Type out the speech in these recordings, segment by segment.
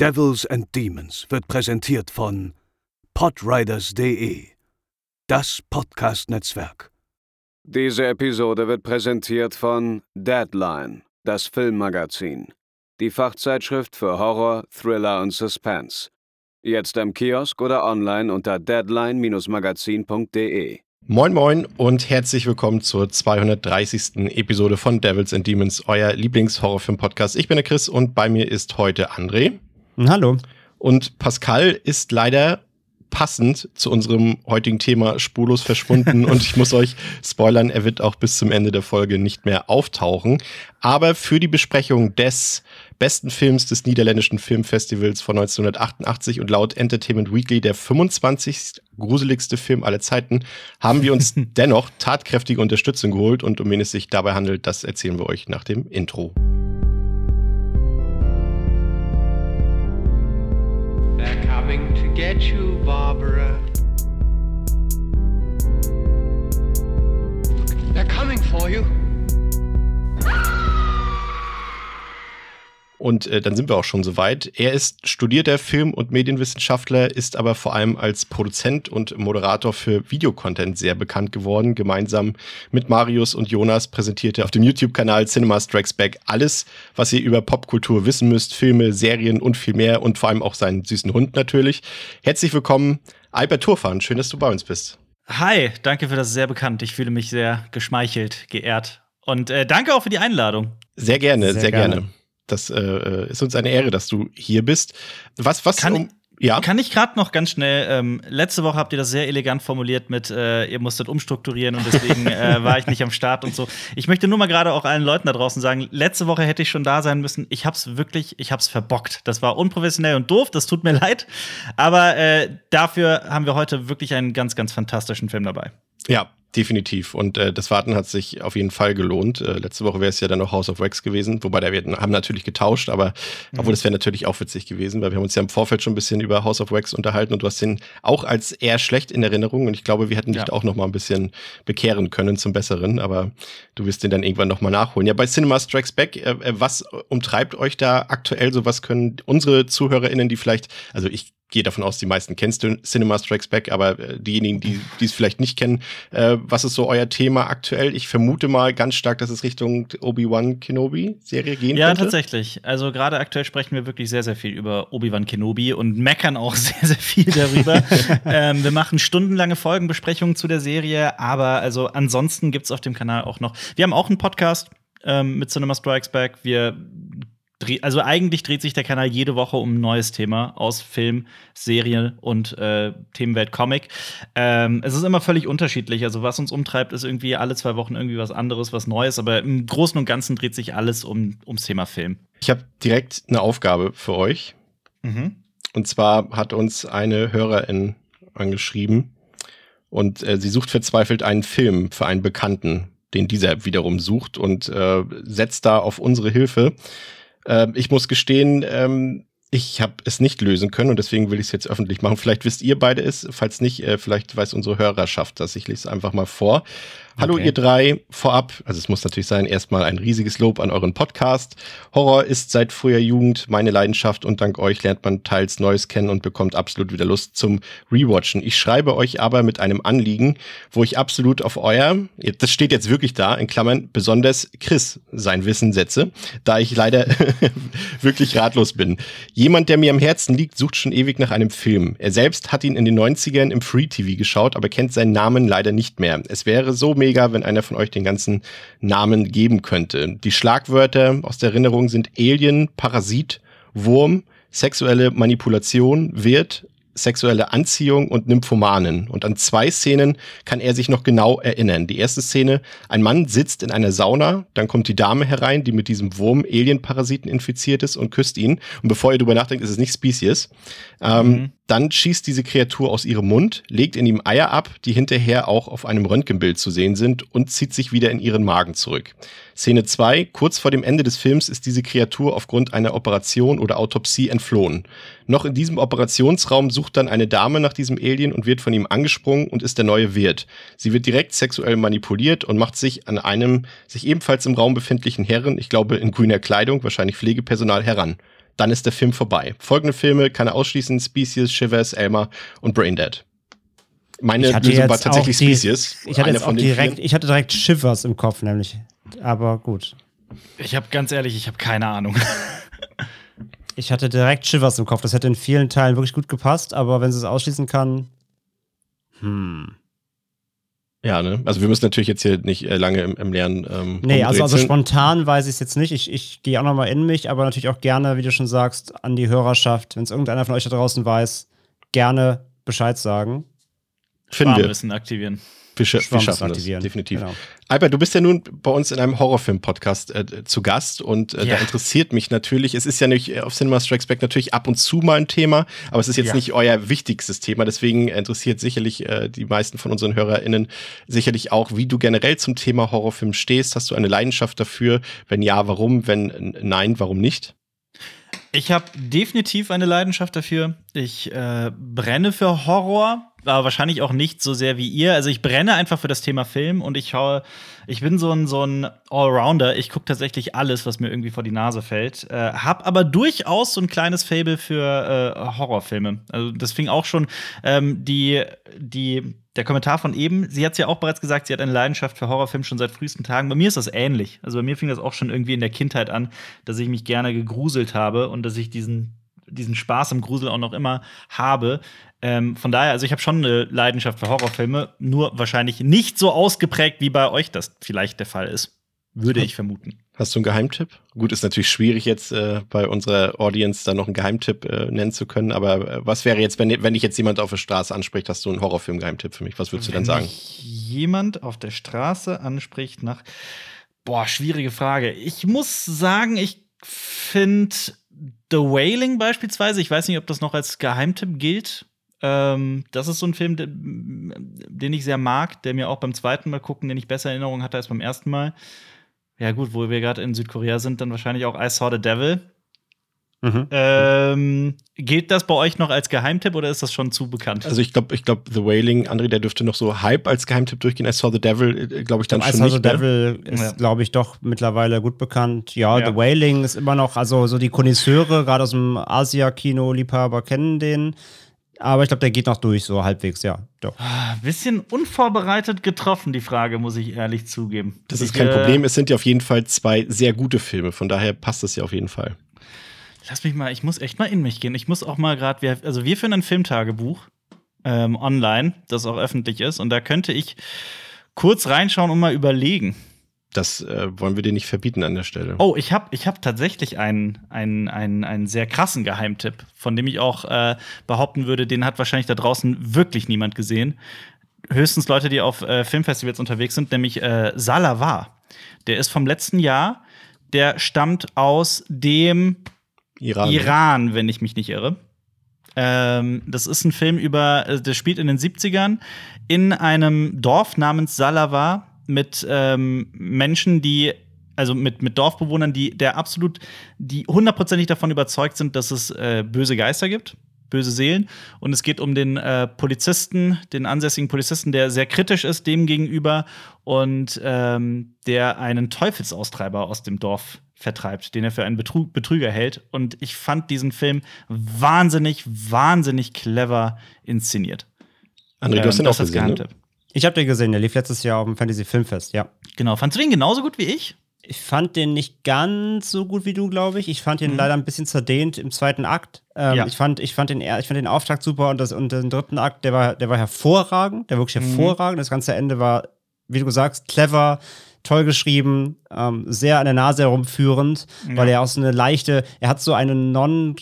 Devils and Demons wird präsentiert von podriders.de, das Podcast-Netzwerk. Diese Episode wird präsentiert von Deadline, das Filmmagazin, die Fachzeitschrift für Horror, Thriller und Suspense. Jetzt im Kiosk oder online unter deadline-magazin.de. Moin Moin und herzlich willkommen zur 230. Episode von Devils and Demons, euer Lieblings-Horrorfilm-Podcast. Ich bin der Chris und bei mir ist heute André. Hallo. Und Pascal ist leider passend zu unserem heutigen Thema spurlos verschwunden und ich muss euch spoilern, er wird auch bis zum Ende der Folge nicht mehr auftauchen. Aber für die Besprechung des besten Films des niederländischen Filmfestivals von 1988 und laut Entertainment Weekly der 25. gruseligste Film aller Zeiten, haben wir uns dennoch tatkräftige Unterstützung geholt und um wen es sich dabei handelt, das erzählen wir euch nach dem Intro. Get you, Barbara. They're coming for you. Und äh, dann sind wir auch schon soweit. Er ist studierter Film- und Medienwissenschaftler, ist aber vor allem als Produzent und Moderator für Videocontent sehr bekannt geworden. Gemeinsam mit Marius und Jonas präsentiert er auf dem YouTube-Kanal Cinema Strikes Back alles, was ihr über Popkultur wissen müsst. Filme, Serien und viel mehr und vor allem auch seinen süßen Hund natürlich. Herzlich willkommen, Albert Turfan. Schön, dass du bei uns bist. Hi, danke für das sehr bekannt. Ich fühle mich sehr geschmeichelt, geehrt. Und äh, danke auch für die Einladung. Sehr gerne, sehr, sehr gerne. gerne. Das äh, ist uns eine Ehre, dass du hier bist. Was, was kann, um, ja? Kann ich gerade noch ganz schnell, ähm, letzte Woche habt ihr das sehr elegant formuliert mit, äh, ihr musstet umstrukturieren und deswegen äh, war ich nicht am Start und so. Ich möchte nur mal gerade auch allen Leuten da draußen sagen, letzte Woche hätte ich schon da sein müssen. Ich hab's wirklich, ich hab's verbockt. Das war unprofessionell und doof, das tut mir leid. Aber äh, dafür haben wir heute wirklich einen ganz, ganz fantastischen Film dabei. Ja, Definitiv. Und äh, das Warten hat sich auf jeden Fall gelohnt. Äh, letzte Woche wäre es ja dann noch House of Wax gewesen, wobei da wir haben natürlich getauscht, aber mhm. obwohl das wäre natürlich auch witzig gewesen, weil wir haben uns ja im Vorfeld schon ein bisschen über House of Wax unterhalten und du hast den auch als eher schlecht in Erinnerung und ich glaube, wir hätten dich ja. auch noch mal ein bisschen bekehren können zum Besseren, aber du wirst den dann irgendwann noch mal nachholen. Ja, bei Cinema Strikes Back, äh, äh was umtreibt euch da aktuell so? Was können unsere ZuhörerInnen, die vielleicht, also ich gehe davon aus, die meisten kennst du Cinema Strikes Back, aber äh, diejenigen, die es vielleicht nicht kennen, äh, was ist so euer Thema aktuell? Ich vermute mal ganz stark, dass es Richtung Obi-Wan Kenobi-Serie gehen ja, könnte. Ja, tatsächlich. Also gerade aktuell sprechen wir wirklich sehr, sehr viel über Obi-Wan Kenobi und meckern auch sehr, sehr viel darüber. ähm, wir machen stundenlange Folgenbesprechungen zu der Serie, aber also ansonsten gibt's auf dem Kanal auch noch. Wir haben auch einen Podcast ähm, mit Cinema Strikes Back. Wir also eigentlich dreht sich der Kanal jede Woche um ein neues Thema aus Film, Serie und äh, Themenwelt Comic. Ähm, es ist immer völlig unterschiedlich. Also was uns umtreibt, ist irgendwie alle zwei Wochen irgendwie was anderes, was Neues. Aber im Großen und Ganzen dreht sich alles um, ums Thema Film. Ich habe direkt eine Aufgabe für euch. Mhm. Und zwar hat uns eine Hörerin angeschrieben und äh, sie sucht verzweifelt einen Film für einen Bekannten, den dieser wiederum sucht und äh, setzt da auf unsere Hilfe. Äh, ich muss gestehen, ähm, ich habe es nicht lösen können und deswegen will ich es jetzt öffentlich machen. Vielleicht wisst ihr beide es, falls nicht, äh, vielleicht weiß unsere Hörerschaft das. Ich lese es einfach mal vor. Hallo okay. ihr drei, vorab, also es muss natürlich sein, erstmal ein riesiges Lob an euren Podcast. Horror ist seit früher Jugend meine Leidenschaft und dank euch lernt man teils Neues kennen und bekommt absolut wieder Lust zum Rewatchen. Ich schreibe euch aber mit einem Anliegen, wo ich absolut auf euer, das steht jetzt wirklich da, in Klammern, besonders Chris sein Wissen setze, da ich leider wirklich ratlos bin. Jemand, der mir am Herzen liegt, sucht schon ewig nach einem Film. Er selbst hat ihn in den 90ern im Free TV geschaut, aber kennt seinen Namen leider nicht mehr. Es wäre so mega mega, wenn einer von euch den ganzen Namen geben könnte. Die Schlagwörter aus der Erinnerung sind Alien, Parasit, Wurm, sexuelle Manipulation, Wirt, sexuelle Anziehung und Nymphomanen. Und an zwei Szenen kann er sich noch genau erinnern. Die erste Szene, ein Mann sitzt in einer Sauna, dann kommt die Dame herein, die mit diesem Wurm Alien-Parasiten infiziert ist und küsst ihn. Und bevor ihr drüber nachdenkt, ist es nicht Species. Ähm, mhm. Dann schießt diese Kreatur aus ihrem Mund, legt in ihm Eier ab, die hinterher auch auf einem Röntgenbild zu sehen sind und zieht sich wieder in ihren Magen zurück. Szene 2, kurz vor dem Ende des Films ist diese Kreatur aufgrund einer Operation oder Autopsie entflohen. Noch in diesem Operationsraum sucht dann eine Dame nach diesem Alien und wird von ihm angesprungen und ist der neue Wirt. Sie wird direkt sexuell manipuliert und macht sich an einem sich ebenfalls im Raum befindlichen Herren, ich glaube in grüner Kleidung, wahrscheinlich Pflegepersonal, heran. dann ist der Film vorbei. Folgende Filme kann er ausschließen: Species, Shivers, Elmer und Braindead. Meine Lösung war tatsächlich die, Species. Ich hatte, jetzt auch direkt, ich hatte direkt Shivers im Kopf, nämlich. Aber gut. Ich habe ganz ehrlich, ich habe keine Ahnung. ich hatte direkt Shivers im Kopf. Das hätte in vielen Teilen wirklich gut gepasst, aber wenn sie es ausschließen kann. Hm. Ja, ne? Also wir müssen natürlich jetzt hier nicht äh, lange im, im Lernen. Ähm, nee, also, also spontan weiß ich es jetzt nicht. Ich, ich gehe auch nochmal in mich, aber natürlich auch gerne, wie du schon sagst, an die Hörerschaft. Wenn es irgendeiner von euch da draußen weiß, gerne Bescheid sagen. Finden wir. aktivieren. Wir, sch wir schaffen das, definitiv. Genau. Albert, du bist ja nun bei uns in einem Horrorfilm-Podcast äh, zu Gast und äh, ja. da interessiert mich natürlich, es ist ja nicht äh, auf Cinema Strikes Back natürlich ab und zu mal ein Thema, aber es ist jetzt ja. nicht euer wichtigstes Thema, deswegen interessiert sicherlich äh, die meisten von unseren HörerInnen sicherlich auch, wie du generell zum Thema Horrorfilm stehst. Hast du eine Leidenschaft dafür? Wenn ja, warum? Wenn nein, warum nicht? Ich habe definitiv eine Leidenschaft dafür. Ich äh, brenne für Horror aber wahrscheinlich auch nicht so sehr wie ihr. Also ich brenne einfach für das Thema Film und ich schaue, ich bin so ein, so ein Allrounder. Ich gucke tatsächlich alles, was mir irgendwie vor die Nase fällt. Äh, hab aber durchaus so ein kleines Fable für äh, Horrorfilme. Also das fing auch schon ähm, die, die, der Kommentar von eben. Sie hat es ja auch bereits gesagt, sie hat eine Leidenschaft für Horrorfilme schon seit frühesten Tagen. Bei mir ist das ähnlich. Also bei mir fing das auch schon irgendwie in der Kindheit an, dass ich mich gerne gegruselt habe und dass ich diesen diesen Spaß im Grusel auch noch immer habe. Ähm, von daher, also ich habe schon eine Leidenschaft für Horrorfilme, nur wahrscheinlich nicht so ausgeprägt, wie bei euch das vielleicht der Fall ist. Würde ich vermuten. Hast du einen Geheimtipp? Gut, ist natürlich schwierig jetzt äh, bei unserer Audience da noch einen Geheimtipp äh, nennen zu können, aber äh, was wäre jetzt, wenn, wenn dich jetzt jemand auf der Straße anspricht, hast du einen Horrorfilm-Geheimtipp für mich? Was würdest du wenn dann sagen? jemand auf der Straße anspricht nach, boah, schwierige Frage. Ich muss sagen, ich finde The Wailing beispielsweise, ich weiß nicht, ob das noch als Geheimtipp gilt. Ähm, das ist so ein Film, den, ich sehr mag, der mir auch beim zweiten Mal gucken, den ich besser in Erinnerung hatte als beim ersten Mal. Ja, gut, wo wir gerade in Südkorea sind, dann wahrscheinlich auch I Saw the Devil. Mhm. Ähm, gilt das bei euch noch als Geheimtipp oder ist das schon zu bekannt? Also ich glaube, ich glaube, The Wailing, André, der dürfte noch so Hype als Geheimtipp durchgehen. I Saw the Devil, äh, glaube ich, dann schon I Saw the Devil ist, ja. glaube ich, doch mittlerweile gut bekannt. Ja, ja, The Wailing ist immer noch, also so die Konnoisseure, gerade aus dem Asia-Kino-Liebhaber kennen den. Aber ich glaube, der geht noch durch, so halbwegs, ja. Doch. Ah, bisschen unvorbereitet getroffen, die Frage, muss ich ehrlich zugeben. Das ist kein äh, Problem. Es sind ja auf jeden Fall zwei sehr gute Filme. Von daher passt das ja auf jeden Fall. Lass mich mal, ich muss echt mal in mich gehen. Ich muss auch mal gerade, also wir führen ein Filmtagebuch ähm, online, das auch öffentlich ist. Und da könnte ich kurz reinschauen und mal überlegen. Das äh, wollen wir dir nicht verbieten an der Stelle. Oh, ich habe ich hab tatsächlich einen, einen, einen, einen sehr krassen Geheimtipp, von dem ich auch äh, behaupten würde, den hat wahrscheinlich da draußen wirklich niemand gesehen. Höchstens Leute, die auf äh, Filmfestivals unterwegs sind, nämlich äh, Salavar. Der ist vom letzten Jahr. Der stammt aus dem Iran, Iran wenn ich mich nicht irre. Ähm, das ist ein Film über, äh, der spielt in den 70ern in einem Dorf namens Salavar mit ähm, Menschen, die also mit, mit Dorfbewohnern, die der absolut, die hundertprozentig davon überzeugt sind, dass es äh, böse Geister gibt, böse Seelen. Und es geht um den äh, Polizisten, den ansässigen Polizisten, der sehr kritisch ist dem gegenüber und ähm, der einen Teufelsaustreiber aus dem Dorf vertreibt, den er für einen Betrug, Betrüger hält. Und ich fand diesen Film wahnsinnig, wahnsinnig clever inszeniert. André, du hast ähm, den auch gesehen, ne? Ich habe den gesehen, der lief letztes Jahr auf dem Fantasy Filmfest, ja. Genau. Fandst du den genauso gut wie ich? Ich fand den nicht ganz so gut wie du, glaube ich. Ich fand ihn mhm. leider ein bisschen zerdehnt im zweiten Akt. Ähm, ja. ich, fand, ich, fand den, ich fand den Auftakt super und, das, und den dritten Akt, der war, der war hervorragend, der war wirklich mhm. hervorragend. Das ganze Ende war, wie du sagst, clever, toll geschrieben, ähm, sehr an der Nase herumführend, ja. weil er auch so eine leichte, er hat so eine non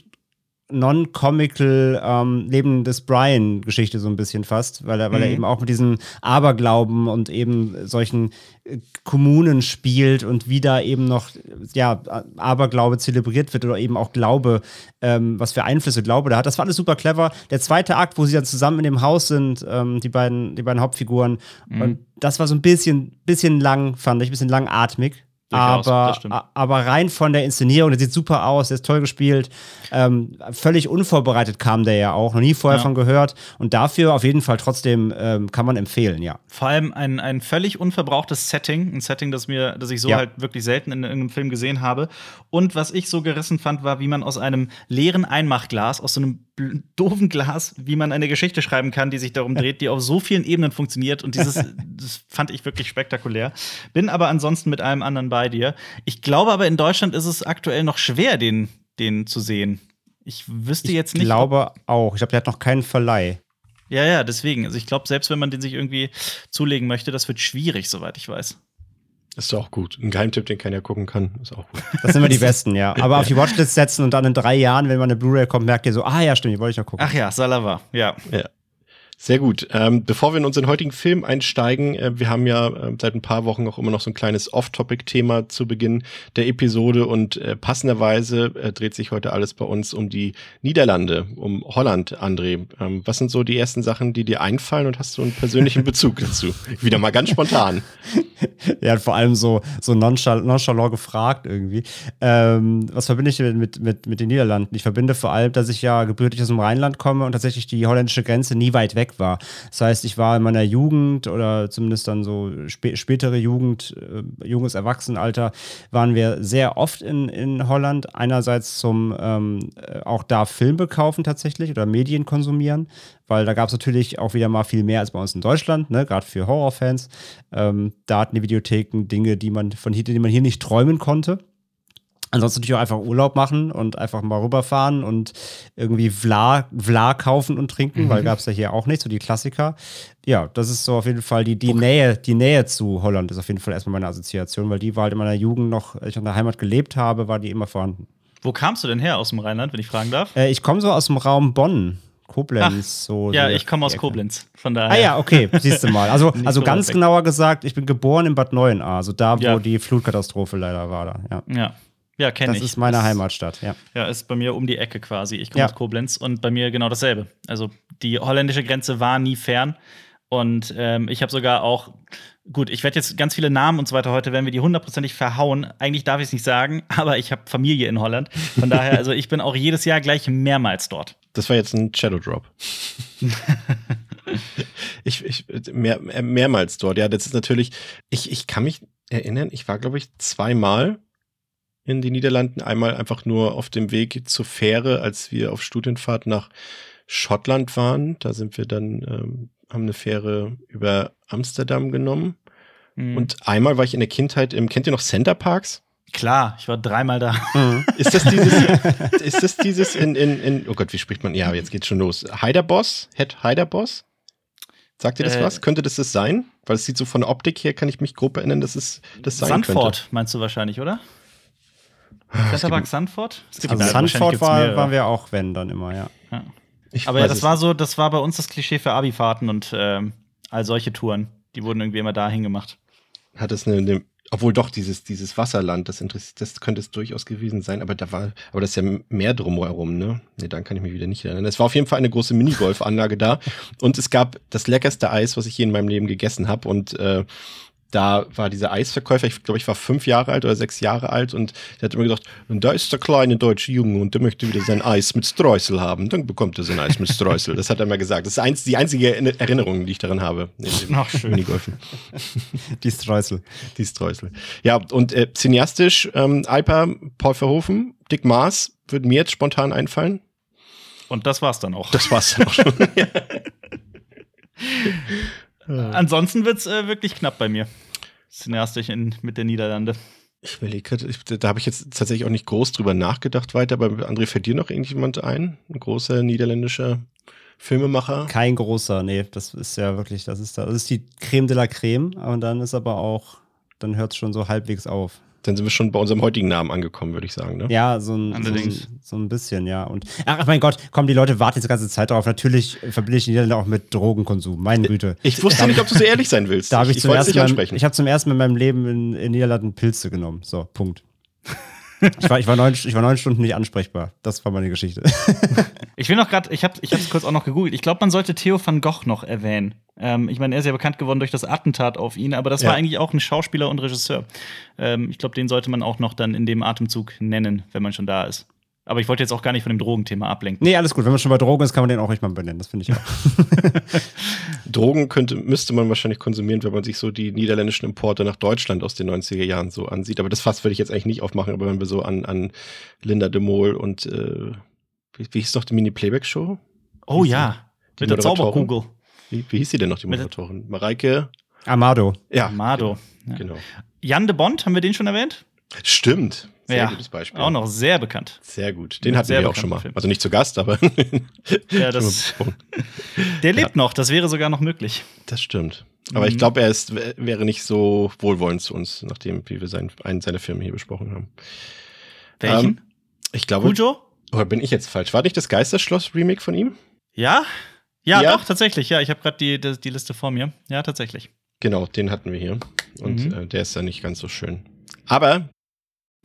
non-comical ähm, Leben des Brian-Geschichte so ein bisschen fast, weil er, weil er mhm. eben auch mit diesem Aberglauben und eben solchen äh, Kommunen spielt und wie da eben noch ja, Aberglaube zelebriert wird oder eben auch Glaube, ähm, was für Einflüsse Glaube da hat. Das war alles super clever. Der zweite Akt, wo sie dann zusammen in dem Haus sind, ähm, die, beiden, die beiden Hauptfiguren, mhm. und das war so ein bisschen, bisschen lang, fand ich, ein bisschen langatmig. Aber, aber rein von der Inszenierung, der sieht super aus, der ist toll gespielt. Ähm, völlig unvorbereitet kam der ja auch, noch nie vorher ja. von gehört. Und dafür auf jeden Fall trotzdem ähm, kann man empfehlen, ja. Vor allem ein, ein völlig unverbrauchtes Setting, ein Setting, das mir, das ich so ja. halt wirklich selten in irgendeinem Film gesehen habe. Und was ich so gerissen fand, war, wie man aus einem leeren Einmachglas, aus so einem doofen Glas, wie man eine Geschichte schreiben kann, die sich darum dreht, die auf so vielen Ebenen funktioniert. Und dieses, das fand ich wirklich spektakulär. Bin aber ansonsten mit allem anderen bei dir. Ich glaube aber, in Deutschland ist es aktuell noch schwer, den, den zu sehen. Ich wüsste jetzt nicht. Ich glaube auch. Ich glaube, der hat noch keinen Verleih. Ja, ja, deswegen. Also ich glaube, selbst wenn man den sich irgendwie zulegen möchte, das wird schwierig, soweit ich weiß. Ist doch auch gut. Ein Geheimtipp, den keiner gucken kann, ist auch gut. Das sind immer die besten, ja. Aber auf die Watchlist setzen und dann in drei Jahren, wenn man eine Blu-ray kommt, merkt ihr so, ah ja, stimmt, die wollte ich noch gucken. Ach ja, Salava, ja. ja. Sehr gut. Ähm, bevor wir in unseren heutigen Film einsteigen, äh, wir haben ja äh, seit ein paar Wochen auch immer noch so ein kleines Off-Topic-Thema zu Beginn der Episode und äh, passenderweise äh, dreht sich heute alles bei uns um die Niederlande, um Holland, André. Ähm, was sind so die ersten Sachen, die dir einfallen und hast du einen persönlichen Bezug dazu? Wieder mal ganz spontan. ja, vor allem so, so nonchalant, nonchalant gefragt irgendwie. Ähm, was verbinde ich mit, mit, mit den Niederlanden? Ich verbinde vor allem, dass ich ja gebürtig aus dem Rheinland komme und tatsächlich die holländische Grenze nie weit weg war. Das heißt, ich war in meiner Jugend oder zumindest dann so spä spätere Jugend, äh, junges Erwachsenenalter, waren wir sehr oft in, in Holland. Einerseits zum ähm, äh, auch da Filme kaufen tatsächlich oder Medien konsumieren, weil da gab es natürlich auch wieder mal viel mehr als bei uns in Deutschland, ne? gerade für Horrorfans. Ähm, da hatten die Videotheken Dinge, die man von hier, die man hier nicht träumen konnte. Ansonsten natürlich auch einfach Urlaub machen und einfach mal rüberfahren und irgendwie Vla, Vla kaufen und trinken, mhm. weil gab es ja hier auch nicht, so die Klassiker. Ja, das ist so auf jeden Fall die, die okay. Nähe, die Nähe zu Holland ist auf jeden Fall erstmal meine Assoziation, weil die war halt in meiner Jugend noch, als ich in der Heimat gelebt habe, war die immer vorhanden. Wo kamst du denn her aus dem Rheinland, wenn ich fragen darf? Äh, ich komme so aus dem Raum Bonn. Koblenz. Ach, so ja, ich komme aus Koblenz. Von daher. Ah ja, okay, siehst du mal. Also, also so ganz genauer gesagt, ich bin geboren in Bad Neuenahr, also da, wo ja. die Flutkatastrophe leider war. Da. Ja. ja. Ja, kenne ich. Das ist meine Heimatstadt, ja. Ja, ist bei mir um die Ecke quasi. Ich komme ja. aus Koblenz und bei mir genau dasselbe. Also die holländische Grenze war nie fern. Und ähm, ich habe sogar auch, gut, ich werde jetzt ganz viele Namen und so weiter heute, werden wir die hundertprozentig verhauen. Eigentlich darf ich es nicht sagen, aber ich habe Familie in Holland. Von daher, also ich bin auch jedes Jahr gleich mehrmals dort. Das war jetzt ein Shadow Drop. ich, ich mehr, mehrmals dort. Ja, das ist natürlich, ich, ich kann mich erinnern, ich war, glaube ich, zweimal in die Niederlanden. Einmal einfach nur auf dem Weg zur Fähre, als wir auf Studienfahrt nach Schottland waren. Da sind wir dann, ähm, haben eine Fähre über Amsterdam genommen. Mhm. Und einmal war ich in der Kindheit im, kennt ihr noch Center Parks? Klar, ich war dreimal da. Mhm. Ist das dieses, ist das dieses in, in, in, oh Gott, wie spricht man? Ja, jetzt geht's schon los. Heiderboss? Head Heiderboss? Sagt ihr das äh, was? Könnte das das sein? Weil es sieht so von der Optik her, kann ich mich grob erinnern, dass es das sein Sandford, könnte. meinst du wahrscheinlich, oder? Kletterpark Sandford? Also Sandford war, waren wir auch, wenn, dann immer, ja. ja. Aber ja, das war so, das war bei uns das Klischee für Abifahrten und ähm, all solche Touren. Die wurden irgendwie immer dahin gemacht. Hat es eine, eine obwohl doch dieses, dieses Wasserland, das interessiert, das könnte es durchaus gewesen sein, aber da war, aber das ist ja mehr drumherum, ne? Ne, dann kann ich mich wieder nicht erinnern. Es war auf jeden Fall eine große Minigolfanlage da und es gab das leckerste Eis, was ich je in meinem Leben gegessen habe und äh, da war dieser Eisverkäufer, ich glaube, ich war fünf Jahre alt oder sechs Jahre alt und der hat immer gesagt, und da ist der kleine deutsche Junge und der möchte wieder sein Eis mit Streusel haben. Dann bekommt er sein Eis mit Streusel. Das hat er immer gesagt. Das ist die einzige Erinnerung, die ich daran habe. Ach, schön. Minigolfen. die Streusel. Die Streusel. Ja, und äh, cineastisch, ähm, Alper, Paul Verhoeven, Dick Maas, würde mir jetzt spontan einfallen. Und das war's dann auch. Das war's dann auch schon. Ansonsten wird es äh, wirklich knapp bei mir. Cineastisch in, mit der Niederlande. Ich überlege, da habe ich jetzt tatsächlich auch nicht groß drüber nachgedacht weiter, aber André, fällt dir noch irgendjemand ein? Ein großer niederländischer Filmemacher? Kein großer, nee, das ist ja wirklich, das ist da, das ist die Creme de la Creme, und dann ist aber auch, dann hört es schon so halbwegs auf. Dann sind wir schon bei unserem heutigen Namen angekommen, würde ich sagen. Ne? Ja, so ein, so, ein, so ein bisschen, ja. Und ach mein Gott, komm, die Leute warten jetzt die ganze Zeit darauf. Natürlich verbinde ich die Niederländer auch mit Drogenkonsum. Meine Güte. Ich wusste nicht, ob du so ehrlich sein willst. Da habe ich, ich, zum ersten Mal, ich habe zum ersten Mal in meinem Leben in, in Niederlanden Pilze genommen. So, Punkt. Ich, war, ich, war neun, ich war neun Stunden nicht ansprechbar. Das war meine Geschichte. ich will noch gerade, ich habe es kurz auch noch gegoogelt. Ich glaube, man sollte Theo van Gogh noch erwähnen. Ähm, ich meine, er ist ja bekannt geworden durch das Attentat auf ihn, aber das ja. war eigentlich auch ein Schauspieler und Regisseur. Ähm, ich glaube, den sollte man auch noch dann in dem Atemzug nennen, wenn man schon da ist. Aber ich wollte jetzt auch gar nicht von dem Drogenthema ablenken. Nee, alles gut. Wenn man schon bei Drogen ist, kann man den auch nicht mal benennen. Das finde ich auch. Drogen könnte, müsste man wahrscheinlich konsumieren, wenn man sich so die niederländischen Importe nach Deutschland aus den 90er Jahren so ansieht. Aber das Fass würde ich jetzt eigentlich nicht aufmachen. Aber wenn wir so an, an Linda de Mol und äh, wie, wie hieß doch die Mini-Playback-Show? Oh ja, mit der Zauberkugel. Wie, wie hieß sie denn noch, die Moderatorin? Mareike? Amado. Ja. Amado. Genau. Ja. genau. Jan de Bond, haben wir den schon erwähnt? Stimmt. Sehr ja, gutes Beispiel. Auch noch sehr bekannt. Sehr gut. Den hatten wir auch schon mal. Film. Also nicht zu Gast, aber. ja, das. der lebt ja. noch, das wäre sogar noch möglich. Das stimmt. Aber mhm. ich glaube, er ist, wäre nicht so wohlwollend zu uns, nachdem, wie wir sein, einen seiner Filme hier besprochen haben. Welchen? Ähm, ich glaube. Cujo? Oder bin ich jetzt falsch? War nicht das Geisterschloss-Remake von ihm? Ja? Ja, ja? doch, tatsächlich. Ja, ich habe gerade die, die, die, Liste vor mir. Ja, tatsächlich. Genau, den hatten wir hier. Und mhm. äh, der ist ja nicht ganz so schön. Aber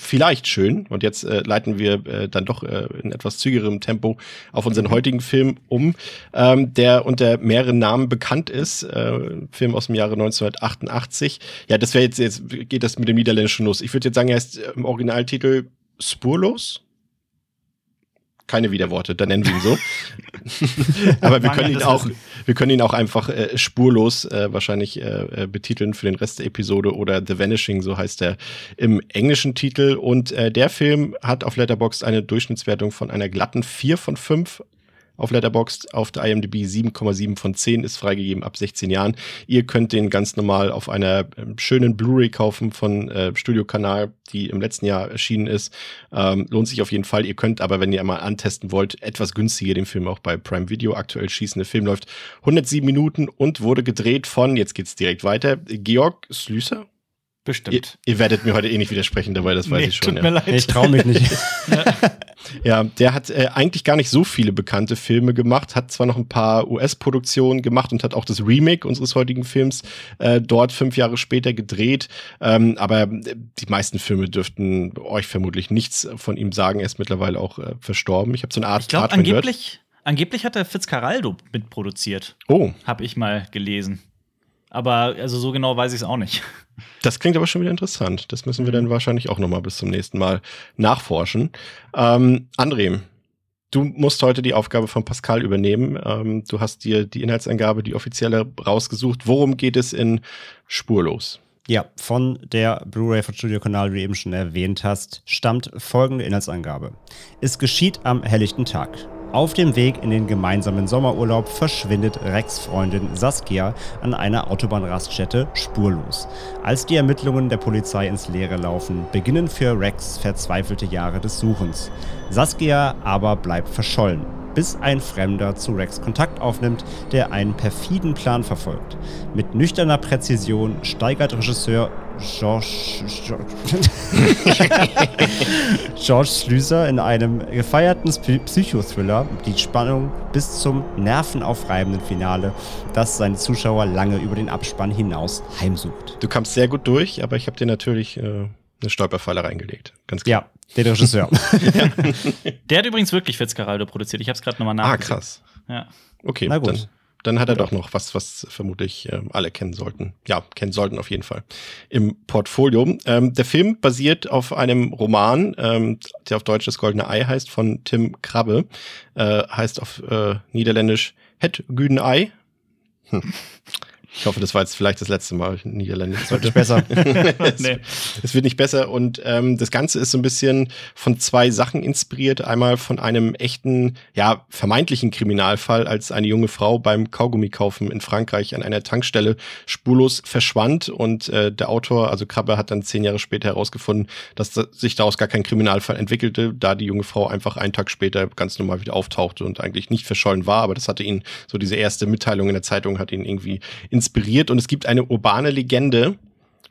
vielleicht schön. Und jetzt äh, leiten wir äh, dann doch äh, in etwas zügigerem Tempo auf unseren heutigen Film um, ähm, der unter mehreren Namen bekannt ist. Äh, Film aus dem Jahre 1988. Ja, das wäre jetzt, jetzt geht das mit dem Niederländischen los. Ich würde jetzt sagen, er ist im Originaltitel Spurlos keine Widerworte, dann nennen wir ihn so. Aber wir können ihn auch, wir können ihn auch einfach äh, spurlos äh, wahrscheinlich äh, äh, betiteln für den Rest der Episode oder The Vanishing, so heißt er im englischen Titel. Und äh, der Film hat auf Letterboxd eine Durchschnittswertung von einer glatten 4 von 5 auf Letterboxd, auf der IMDb 7,7 von 10 ist freigegeben ab 16 Jahren. Ihr könnt den ganz normal auf einer ähm, schönen Blu-ray kaufen von äh, Studio Kanal, die im letzten Jahr erschienen ist. Ähm, lohnt sich auf jeden Fall. Ihr könnt aber, wenn ihr mal antesten wollt, etwas günstiger den Film auch bei Prime Video aktuell schießen. Der Film läuft 107 Minuten und wurde gedreht von, jetzt geht's direkt weiter, Georg Slüser. Bestimmt. Ihr, ihr, werdet mir heute eh nicht widersprechen dabei, das weiß nee, ich schon. Tut ja. mir leid. Ich traue mich nicht. ja, der hat äh, eigentlich gar nicht so viele bekannte Filme gemacht, hat zwar noch ein paar US-Produktionen gemacht und hat auch das Remake unseres heutigen Films äh, dort fünf Jahre später gedreht. Ähm, aber äh, die meisten Filme dürften euch vermutlich nichts von ihm sagen. Er ist mittlerweile auch äh, verstorben. Ich habe so eine Art. Ich glaube, angeblich, angeblich hat er Fitzcarraldo mitproduziert. Oh. Habe ich mal gelesen. Aber also so genau weiß ich es auch nicht. Das klingt aber schon wieder interessant. Das müssen wir dann wahrscheinlich auch noch mal bis zum nächsten Mal nachforschen. Ähm, André, du musst heute die Aufgabe von Pascal übernehmen. Ähm, du hast dir die Inhaltsangabe, die offizielle, rausgesucht. Worum geht es in Spurlos? Ja, von der Blu-ray von Studio Kanal, wie du eben schon erwähnt hast, stammt folgende Inhaltsangabe. Es geschieht am helllichten Tag. Auf dem Weg in den gemeinsamen Sommerurlaub verschwindet Rex Freundin Saskia an einer Autobahnraststätte spurlos. Als die Ermittlungen der Polizei ins Leere laufen, beginnen für Rex verzweifelte Jahre des Suchens. Saskia aber bleibt verschollen bis ein Fremder zu Rex Kontakt aufnimmt, der einen perfiden Plan verfolgt. Mit nüchterner Präzision steigert Regisseur George, George Slüser in einem gefeierten Psychothriller die Spannung bis zum nervenaufreibenden Finale, das seine Zuschauer lange über den Abspann hinaus heimsucht. Du kamst sehr gut durch, aber ich habe dir natürlich äh, eine Stolperfalle reingelegt. Ganz klar. Ja, der Regisseur. ja. Der hat übrigens wirklich Fitzcarraldo produziert. Ich habe es gerade nochmal nachgesehen. Ah, krass. Ja. Okay, Na gut. Dann, dann hat er doch noch was, was vermutlich äh, alle kennen sollten. Ja, kennen sollten auf jeden Fall im Portfolio. Ähm, der Film basiert auf einem Roman, ähm, der auf Deutsch das Goldene Ei heißt, von Tim Krabbe. Äh, heißt auf äh, Niederländisch Het Güden Ei. Hm. Ich hoffe, das war jetzt vielleicht das letzte Mal Niederländisch. Das wird nicht besser. es, nee. es, wird nicht besser. Und ähm, das Ganze ist so ein bisschen von zwei Sachen inspiriert. Einmal von einem echten, ja, vermeintlichen Kriminalfall, als eine junge Frau beim Kaugummikaufen in Frankreich an einer Tankstelle spurlos verschwand. Und äh, der Autor, also Krabbe, hat dann zehn Jahre später herausgefunden, dass sich daraus gar kein Kriminalfall entwickelte, da die junge Frau einfach einen Tag später ganz normal wieder auftauchte und eigentlich nicht verschollen war. Aber das hatte ihn, so diese erste Mitteilung in der Zeitung hat ihn irgendwie in inspiriert und es gibt eine urbane Legende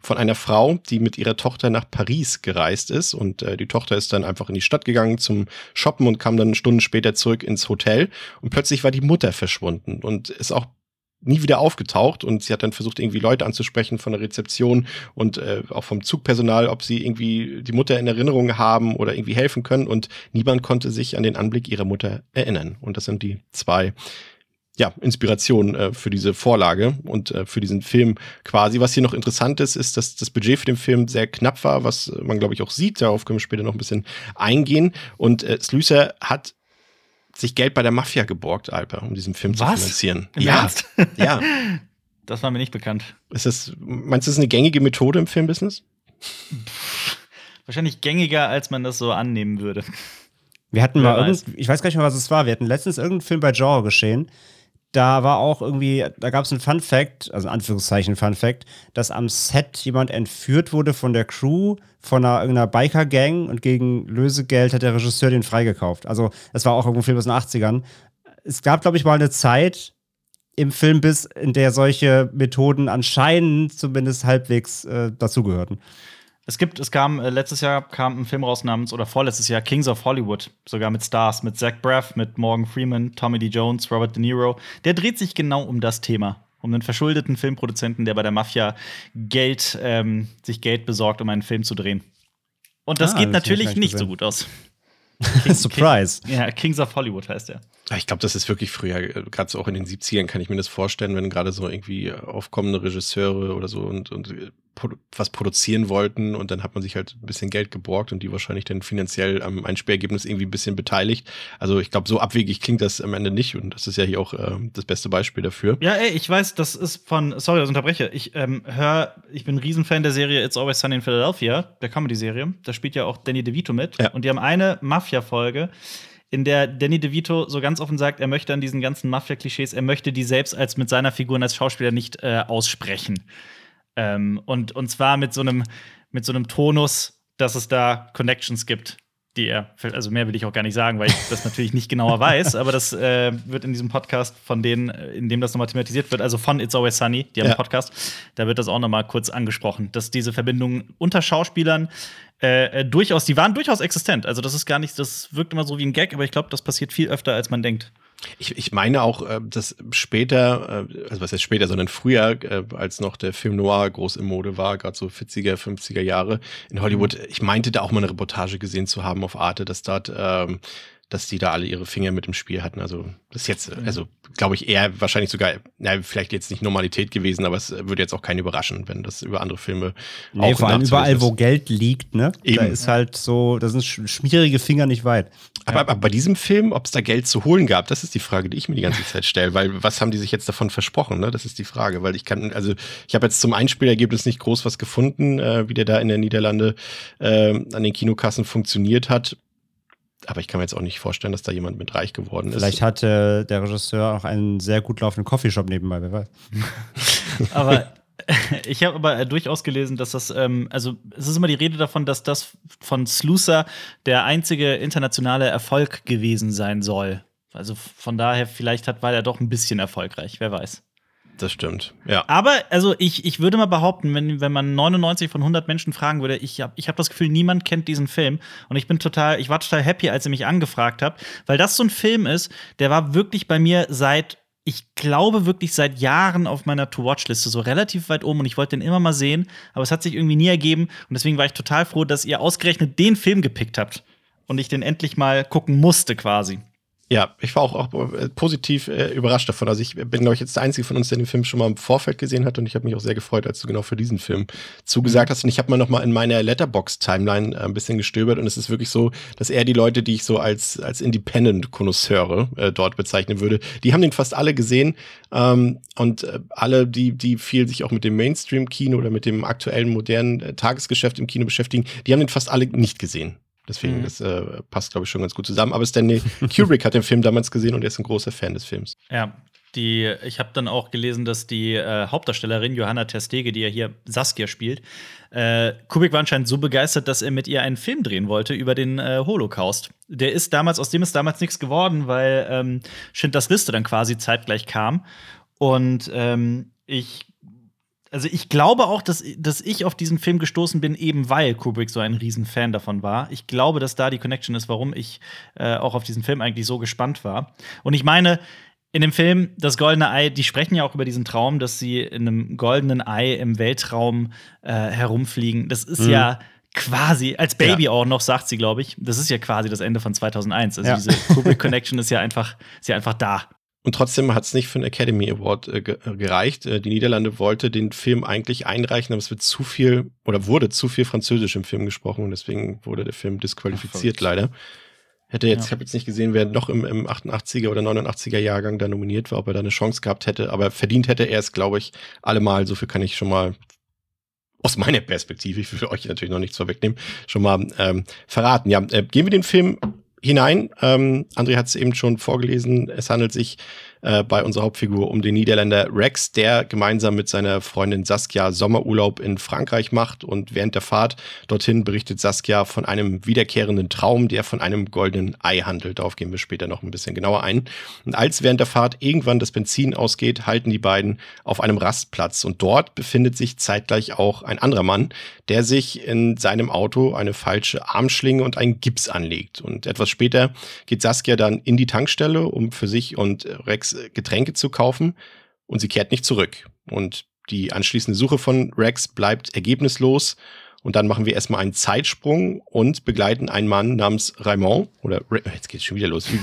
von einer Frau, die mit ihrer Tochter nach Paris gereist ist und äh, die Tochter ist dann einfach in die Stadt gegangen zum Shoppen und kam dann Stunden später zurück ins Hotel und plötzlich war die Mutter verschwunden und ist auch nie wieder aufgetaucht und sie hat dann versucht, irgendwie Leute anzusprechen von der Rezeption und äh, auch vom Zugpersonal, ob sie irgendwie die Mutter in Erinnerung haben oder irgendwie helfen können und niemand konnte sich an den Anblick ihrer Mutter erinnern. Und das sind die zwei ja, Inspiration äh, für diese Vorlage und äh, für diesen Film quasi. Was hier noch interessant ist, ist, dass das Budget für den Film sehr knapp war, was man, glaube ich, auch sieht. Darauf können wir später noch ein bisschen eingehen. Und äh, Slüser hat sich Geld bei der Mafia geborgt, Alper, um diesen Film was? zu finanzieren. Im ja, Ernst? ja. Das war mir nicht bekannt. Ist das, meinst du, das ist eine gängige Methode im Filmbusiness? Wahrscheinlich gängiger, als man das so annehmen würde. Wir hatten Wer mal irgend, ich weiß gar nicht mehr, was es war. Wir hatten letztens irgendeinen Film bei Genre geschehen. Da war auch irgendwie, da gab es einen Fun Fact, also Anführungszeichen Fun Fact, dass am Set jemand entführt wurde von der Crew von einer, irgendeiner Biker-Gang und gegen Lösegeld hat der Regisseur den freigekauft. Also, das war auch irgendein Film aus den 80ern. Es gab, glaube ich, mal eine Zeit im Filmbiss, in der solche Methoden anscheinend zumindest halbwegs äh, dazugehörten. Es gibt, es kam, äh, letztes Jahr kam ein Film raus namens, oder vorletztes Jahr, Kings of Hollywood, sogar mit Stars, mit Zach Braff, mit Morgan Freeman, Tommy D. Jones, Robert De Niro. Der dreht sich genau um das Thema. Um einen verschuldeten Filmproduzenten, der bei der Mafia Geld, ähm, sich Geld besorgt, um einen Film zu drehen. Und das ah, geht das natürlich nicht so gut aus. King, Surprise. King, ja, Kings of Hollywood heißt er. Ich glaube, das ist wirklich früher, äh, gerade so auch in den 70ern kann ich mir das vorstellen, wenn gerade so irgendwie aufkommende Regisseure oder so und, und äh, was produzieren wollten und dann hat man sich halt ein bisschen Geld geborgt und die wahrscheinlich dann finanziell am Einspielergebnis irgendwie ein bisschen beteiligt. Also ich glaube, so abwegig klingt das am Ende nicht und das ist ja hier auch äh, das beste Beispiel dafür. Ja, ey, ich weiß, das ist von, sorry, ich unterbreche. Ich ähm, höre, ich bin ein Riesenfan der Serie It's Always Sunny in Philadelphia, der Comedy-Serie. Da spielt ja auch Danny DeVito mit ja. und die haben eine Mafia-Folge in der Danny DeVito so ganz offen sagt, er möchte an diesen ganzen Mafia-Klischees, er möchte die selbst als mit seiner Figur und als Schauspieler nicht äh, aussprechen. Ähm, und, und zwar mit so einem mit so einem Tonus, dass es da Connections gibt, die er, also mehr will ich auch gar nicht sagen, weil ich das natürlich nicht genauer weiß, aber das äh, wird in diesem Podcast von denen, in dem das nochmal thematisiert wird, also von It's Always Sunny, die haben ja. einen Podcast, da wird das auch nochmal kurz angesprochen, dass diese Verbindungen unter Schauspielern äh, äh, durchaus, die waren durchaus existent. Also das ist gar nicht, das wirkt immer so wie ein Gag, aber ich glaube, das passiert viel öfter, als man denkt. Ich, ich meine auch, äh, dass später, äh, also was heißt später, sondern früher, äh, als noch der Film Noir groß im Mode war, gerade so 40er, 50er Jahre in Hollywood, mhm. ich meinte da auch mal eine Reportage gesehen zu haben auf Arte, dass dort ähm, dass die da alle ihre Finger mit im Spiel hatten. Also das ist jetzt, also glaube ich, eher wahrscheinlich sogar, na, vielleicht jetzt nicht Normalität gewesen, aber es würde jetzt auch keinen überraschen, wenn das über andere Filme nee, auch vor allem überall, ist. wo Geld liegt, ne? Eben. Da ist halt so, da sind schmierige Finger nicht weit. Aber, aber bei diesem Film, ob es da Geld zu holen gab, das ist die Frage, die ich mir die ganze Zeit stelle, weil was haben die sich jetzt davon versprochen, ne? Das ist die Frage, weil ich kann, also ich habe jetzt zum Einspielergebnis nicht groß was gefunden, äh, wie der da in der Niederlande äh, an den Kinokassen funktioniert hat aber ich kann mir jetzt auch nicht vorstellen, dass da jemand mit reich geworden ist. Vielleicht hatte der Regisseur auch einen sehr gut laufenden Coffeeshop nebenbei, wer weiß. aber ich habe aber durchaus gelesen, dass das, ähm, also es ist immer die Rede davon, dass das von Sluicer der einzige internationale Erfolg gewesen sein soll. Also von daher, vielleicht hat, war er doch ein bisschen erfolgreich, wer weiß. Das stimmt, ja. Aber also ich, ich würde mal behaupten, wenn, wenn man 99 von 100 Menschen fragen würde, ich habe ich hab das Gefühl, niemand kennt diesen Film. Und ich bin total, ich war total happy, als ihr mich angefragt habt, weil das so ein Film ist, der war wirklich bei mir seit ich glaube wirklich seit Jahren auf meiner To-Watch-Liste, so relativ weit oben und ich wollte den immer mal sehen, aber es hat sich irgendwie nie ergeben und deswegen war ich total froh, dass ihr ausgerechnet den Film gepickt habt und ich den endlich mal gucken musste quasi. Ja, ich war auch, auch äh, positiv äh, überrascht davon. Also ich bin, glaube ich, jetzt der Einzige von uns, der den Film schon mal im Vorfeld gesehen hat und ich habe mich auch sehr gefreut, als du genau für diesen Film zugesagt mhm. hast. Und ich habe mal noch mal in meiner Letterbox-Timeline äh, ein bisschen gestöbert und es ist wirklich so, dass er die Leute, die ich so als, als Independent-Konnoisseure äh, dort bezeichnen würde, die haben den fast alle gesehen ähm, und äh, alle, die, die viel sich auch mit dem Mainstream-Kino oder mit dem aktuellen modernen äh, Tagesgeschäft im Kino beschäftigen, die haben den fast alle nicht gesehen. Deswegen, mhm. das äh, passt, glaube ich, schon ganz gut zusammen. Aber Stanley Kubrick hat den Film damals gesehen und er ist ein großer Fan des Films. Ja, die, ich habe dann auch gelesen, dass die äh, Hauptdarstellerin Johanna Terstege, die ja hier Saskia spielt, äh, Kubrick war anscheinend so begeistert, dass er mit ihr einen Film drehen wollte über den äh, Holocaust. Der ist damals, aus dem ist damals nichts geworden, weil ähm, Schindlers Liste dann quasi zeitgleich kam. Und ähm, ich also ich glaube auch, dass, dass ich auf diesen Film gestoßen bin, eben weil Kubrick so ein Riesenfan davon war. Ich glaube, dass da die Connection ist, warum ich äh, auch auf diesen Film eigentlich so gespannt war. Und ich meine, in dem Film Das goldene Ei, die sprechen ja auch über diesen Traum, dass sie in einem goldenen Ei im Weltraum äh, herumfliegen. Das ist mhm. ja quasi, als Baby ja. auch noch, sagt sie, glaube ich, das ist ja quasi das Ende von 2001. Also ja. diese Kubrick-Connection ist ja einfach, ist ja einfach da. Und trotzdem hat es nicht für einen Academy Award äh, gereicht. Äh, die Niederlande wollte den Film eigentlich einreichen, aber es wird zu viel oder wurde zu viel Französisch im Film gesprochen und deswegen wurde der Film disqualifiziert Ach, leider. Hätte jetzt, ja. ich habe jetzt nicht gesehen, wer noch im, im 88er oder 89er Jahrgang da nominiert war, ob er da eine Chance gehabt hätte, aber verdient hätte er es, glaube ich, allemal. So viel kann ich schon mal aus meiner Perspektive, ich will euch natürlich noch nichts vorwegnehmen, schon mal ähm, verraten. Ja, äh, gehen wir den Film hinein. Ähm, André hat es eben schon vorgelesen. Es handelt sich äh, bei unserer Hauptfigur um den Niederländer Rex, der gemeinsam mit seiner Freundin Saskia Sommerurlaub in Frankreich macht. Und während der Fahrt dorthin berichtet Saskia von einem wiederkehrenden Traum, der von einem goldenen Ei handelt. Darauf gehen wir später noch ein bisschen genauer ein. Und als während der Fahrt irgendwann das Benzin ausgeht, halten die beiden auf einem Rastplatz. Und dort befindet sich zeitgleich auch ein anderer Mann, der sich in seinem Auto eine falsche Armschlinge und einen Gips anlegt. Und etwas später geht Saskia dann in die Tankstelle, um für sich und Rex Getränke zu kaufen und sie kehrt nicht zurück. Und die anschließende Suche von Rex bleibt ergebnislos. Und dann machen wir erstmal einen Zeitsprung und begleiten einen Mann namens Raymond. Oder jetzt geht's schon wieder los.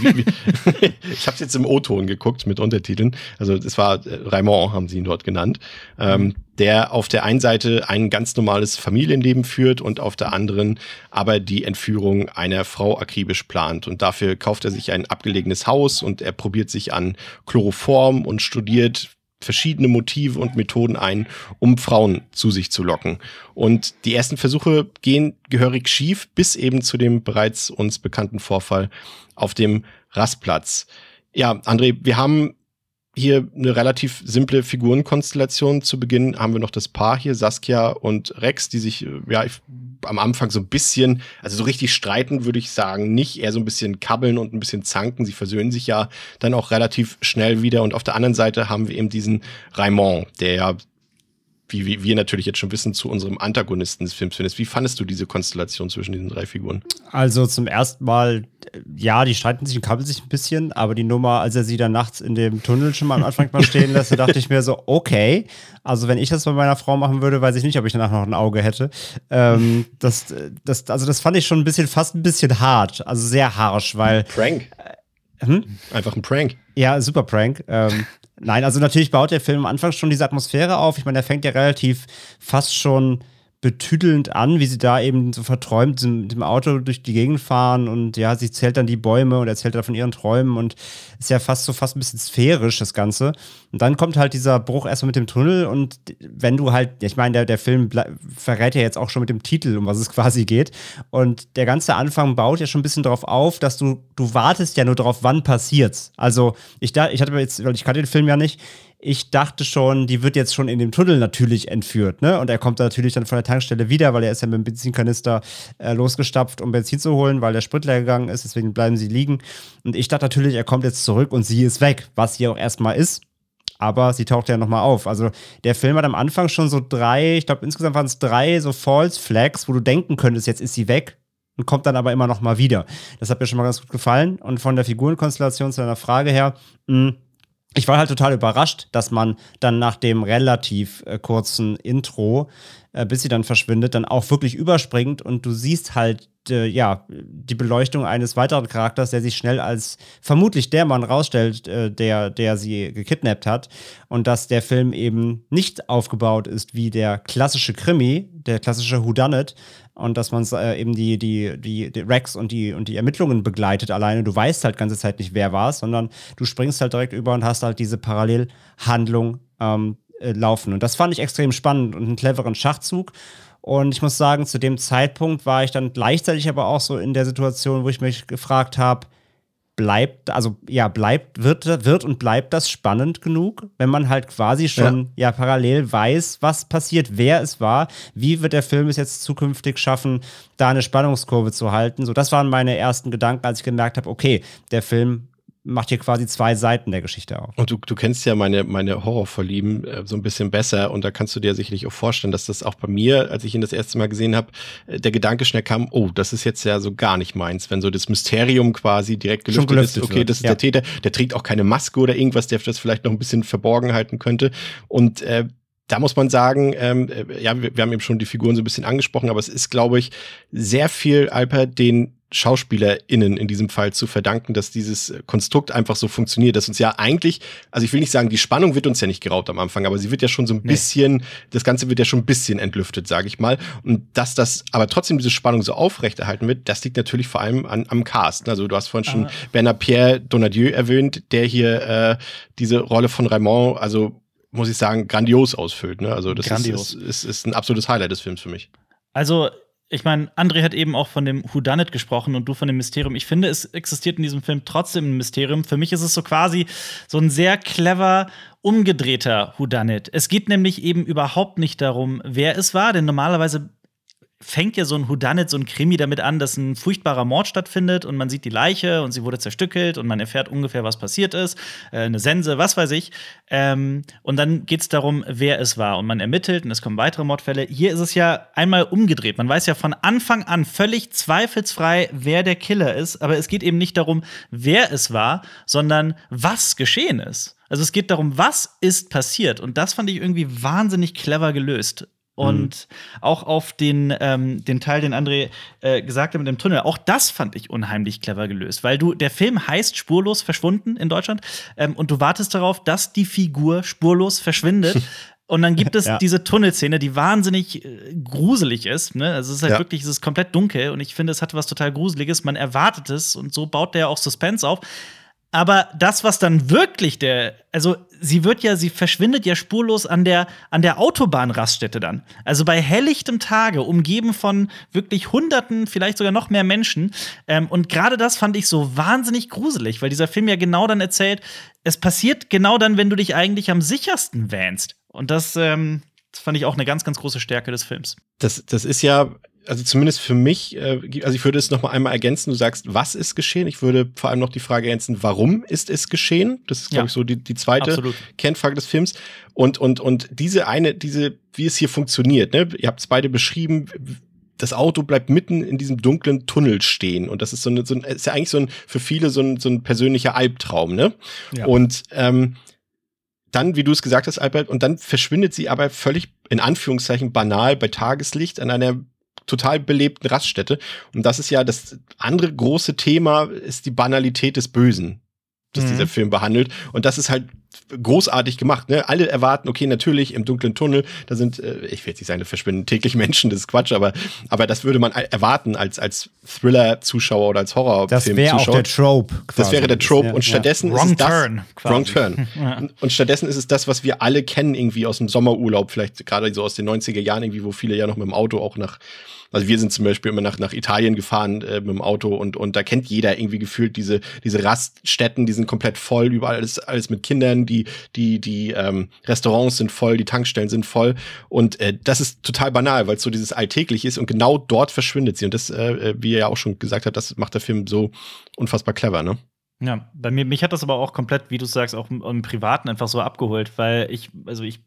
Ich habe jetzt im O-Ton geguckt mit Untertiteln. Also das war äh, Raymond, haben sie ihn dort genannt. Ähm, der auf der einen Seite ein ganz normales Familienleben führt und auf der anderen aber die Entführung einer Frau akribisch plant. Und dafür kauft er sich ein abgelegenes Haus und er probiert sich an Chloroform und studiert verschiedene Motive und Methoden ein, um Frauen zu sich zu locken. Und die ersten Versuche gehen gehörig schief, bis eben zu dem bereits uns bekannten Vorfall auf dem Rastplatz. Ja, André, wir haben hier eine relativ simple Figurenkonstellation. Zu Beginn haben wir noch das Paar hier, Saskia und Rex, die sich ja am Anfang so ein bisschen, also so richtig streiten, würde ich sagen, nicht, eher so ein bisschen kabbeln und ein bisschen zanken. Sie versöhnen sich ja dann auch relativ schnell wieder. Und auf der anderen Seite haben wir eben diesen Raymond, der ja wie, wie wir natürlich jetzt schon wissen, zu unserem Antagonisten des Films findest. Wie fandest du diese Konstellation zwischen diesen drei Figuren? Also zum ersten Mal, ja, die streiten sich und kabbeln sich ein bisschen, aber die Nummer, als er sie dann nachts in dem Tunnel schon mal am Anfang mal stehen lässt, da dachte ich mir so, okay, also wenn ich das bei meiner Frau machen würde, weiß ich nicht, ob ich danach noch ein Auge hätte. Ähm, das, das, also das fand ich schon ein bisschen, fast ein bisschen hart, also sehr harsch, weil. Prank. Hm? Einfach ein Prank. Ja, super Prank. Ähm, Nein, also natürlich baut der Film am Anfang schon diese Atmosphäre auf. Ich meine, der fängt ja relativ fast schon betüdelnd an, wie sie da eben so verträumt mit dem Auto durch die Gegend fahren und ja, sie zählt dann die Bäume und erzählt da von ihren Träumen und ist ja fast so fast ein bisschen sphärisch, das Ganze. Und dann kommt halt dieser Bruch erstmal mit dem Tunnel und wenn du halt, ich meine, der, der Film verrät ja jetzt auch schon mit dem Titel, um was es quasi geht. Und der ganze Anfang baut ja schon ein bisschen darauf auf, dass du, du wartest ja nur darauf, wann passiert's. Also ich da, ich hatte jetzt, weil ich kannte den Film ja nicht, ich dachte schon, die wird jetzt schon in dem Tunnel natürlich entführt, ne? Und er kommt natürlich dann von der Tankstelle wieder, weil er ist ja mit dem Benzinkanister äh, losgestapft, um Benzin zu holen, weil der Sprit leer gegangen ist, deswegen bleiben sie liegen. Und ich dachte natürlich, er kommt jetzt zurück und sie ist weg, was sie auch erstmal ist. Aber sie taucht ja nochmal auf. Also der Film hat am Anfang schon so drei, ich glaube insgesamt waren es drei so False Flags, wo du denken könntest, jetzt ist sie weg und kommt dann aber immer noch mal wieder. Das hat mir schon mal ganz gut gefallen. Und von der Figurenkonstellation zu deiner Frage her, mh, ich war halt total überrascht, dass man dann nach dem relativ äh, kurzen Intro, äh, bis sie dann verschwindet, dann auch wirklich überspringt und du siehst halt äh, ja die Beleuchtung eines weiteren Charakters, der sich schnell als vermutlich der Mann rausstellt, äh, der der sie gekidnappt hat und dass der Film eben nicht aufgebaut ist wie der klassische Krimi, der klassische Whodunit, und dass man äh, eben die, die, die, die Rex und die, und die Ermittlungen begleitet alleine. Du weißt halt ganze Zeit nicht, wer war es, sondern du springst halt direkt über und hast halt diese Parallelhandlung ähm, äh, laufen. Und das fand ich extrem spannend und einen cleveren Schachzug. Und ich muss sagen, zu dem Zeitpunkt war ich dann gleichzeitig aber auch so in der Situation, wo ich mich gefragt habe, bleibt, also ja, bleibt, wird, wird und bleibt das spannend genug, wenn man halt quasi schon ja. ja. parallel weiß, was passiert, wer es war, wie wird der Film es jetzt zukünftig schaffen, da eine Spannungskurve zu halten. So, das waren meine ersten Gedanken, als ich gemerkt habe, okay, der Film macht hier quasi zwei Seiten der Geschichte auf. Und du, du kennst ja meine, meine Horrorvorlieben äh, so ein bisschen besser und da kannst du dir sicherlich auch vorstellen, dass das auch bei mir, als ich ihn das erste Mal gesehen habe, äh, der Gedanke schnell kam, oh, das ist jetzt ja so gar nicht meins, wenn so das Mysterium quasi direkt gelüftet, gelüftet ist, okay, wird. das ist ja. der Täter, der trägt auch keine Maske oder irgendwas, der das vielleicht noch ein bisschen verborgen halten könnte und äh, da muss man sagen, ähm, äh, ja, wir, wir, haben eben schon die Figuren so ein bisschen angesprochen, aber es ist, glaube ich, sehr viel Alper den SchauspielerInnen in diesem Fall zu verdanken, dass dieses Konstrukt einfach so funktioniert, dass uns ja eigentlich, also ich will nicht sagen, die Spannung wird uns ja nicht geraubt am Anfang, aber sie wird ja schon so ein nee. bisschen, das Ganze wird ja schon ein bisschen entlüftet, sage ich mal. Und dass das aber trotzdem diese Spannung so aufrechterhalten wird, das liegt natürlich vor allem an, am Cast. Also du hast vorhin schon Bernard Pierre Donadieu erwähnt, der hier äh, diese Rolle von Raymond, also muss ich sagen, grandios ausfüllt. Ne? Also das ist, ist, ist ein absolutes Highlight des Films für mich. Also ich meine, André hat eben auch von dem Whodunit gesprochen und du von dem Mysterium. Ich finde, es existiert in diesem Film trotzdem ein Mysterium. Für mich ist es so quasi so ein sehr clever umgedrehter Whodunit. Es geht nämlich eben überhaupt nicht darum, wer es war, denn normalerweise fängt ja so ein Whodunit, so ein Krimi damit an, dass ein furchtbarer Mord stattfindet und man sieht die Leiche und sie wurde zerstückelt und man erfährt ungefähr, was passiert ist, äh, eine Sense, was weiß ich. Ähm, und dann geht es darum, wer es war und man ermittelt und es kommen weitere Mordfälle. Hier ist es ja einmal umgedreht. Man weiß ja von Anfang an völlig zweifelsfrei, wer der Killer ist, aber es geht eben nicht darum, wer es war, sondern was geschehen ist. Also es geht darum, was ist passiert. Und das fand ich irgendwie wahnsinnig clever gelöst. Und mhm. auch auf den, ähm, den Teil, den André äh, gesagt hat mit dem Tunnel, auch das fand ich unheimlich clever gelöst, weil du, der Film heißt Spurlos verschwunden in Deutschland ähm, und du wartest darauf, dass die Figur spurlos verschwindet. Und dann gibt es ja. diese Tunnelszene, die wahnsinnig äh, gruselig ist. Ne? Also es ist halt ja. wirklich, es ist komplett dunkel und ich finde, es hat was total Gruseliges. Man erwartet es und so baut der auch Suspense auf. Aber das, was dann wirklich der, also sie wird ja, sie verschwindet ja spurlos an der, an der Autobahnraststätte dann. Also bei helllichtem Tage, umgeben von wirklich Hunderten, vielleicht sogar noch mehr Menschen. Ähm, und gerade das fand ich so wahnsinnig gruselig, weil dieser Film ja genau dann erzählt, es passiert genau dann, wenn du dich eigentlich am sichersten wähnst. Und das, ähm, das fand ich auch eine ganz, ganz große Stärke des Films. Das, das ist ja also zumindest für mich, äh, also ich würde es noch mal einmal ergänzen. Du sagst, was ist geschehen? Ich würde vor allem noch die Frage ergänzen, warum ist es geschehen? Das ist, glaube ja, ich, so die, die zweite absolut. Kernfrage des Films. Und, und, und diese eine, diese, wie es hier funktioniert, ne? Ihr habt es beide beschrieben, das Auto bleibt mitten in diesem dunklen Tunnel stehen. Und das ist so, eine, so ein, ist ja eigentlich so ein, für viele so ein, so ein persönlicher Albtraum, ne? Ja. Und ähm, dann, wie du es gesagt hast, Albert, und dann verschwindet sie aber völlig in Anführungszeichen banal bei Tageslicht an einer total belebten Raststätte. Und das ist ja das andere große Thema, ist die Banalität des Bösen, das mhm. dieser Film behandelt. Und das ist halt großartig gemacht. Ne? Alle erwarten, okay, natürlich im dunklen Tunnel, da sind, äh, ich will jetzt nicht sagen, da verschwinden täglich Menschen, das ist Quatsch, aber, aber das würde man erwarten als, als Thriller-Zuschauer oder als Horrorfilm-Zuschauer. Das wäre auch der Trope. Quasi. Das wäre der Trope. und stattdessen ja. ist es das. Turn, quasi. Wrong Turn. Ja. Und stattdessen ist es das, was wir alle kennen, irgendwie aus dem Sommerurlaub, vielleicht gerade so aus den 90er Jahren, irgendwie, wo viele ja noch mit dem Auto auch nach also wir sind zum Beispiel immer nach, nach Italien gefahren äh, mit dem Auto und, und da kennt jeder irgendwie gefühlt diese, diese Raststätten, die sind komplett voll, überall alles, alles mit Kindern, die, die, die ähm, Restaurants sind voll, die Tankstellen sind voll. Und äh, das ist total banal, weil es so dieses Alltäglich ist und genau dort verschwindet sie. Und das, äh, äh wie er ja auch schon gesagt hat, das macht der Film so unfassbar clever, ne? Ja, bei mir, mich hat das aber auch komplett, wie du sagst, auch im, im, Privaten einfach so abgeholt, weil ich, also ich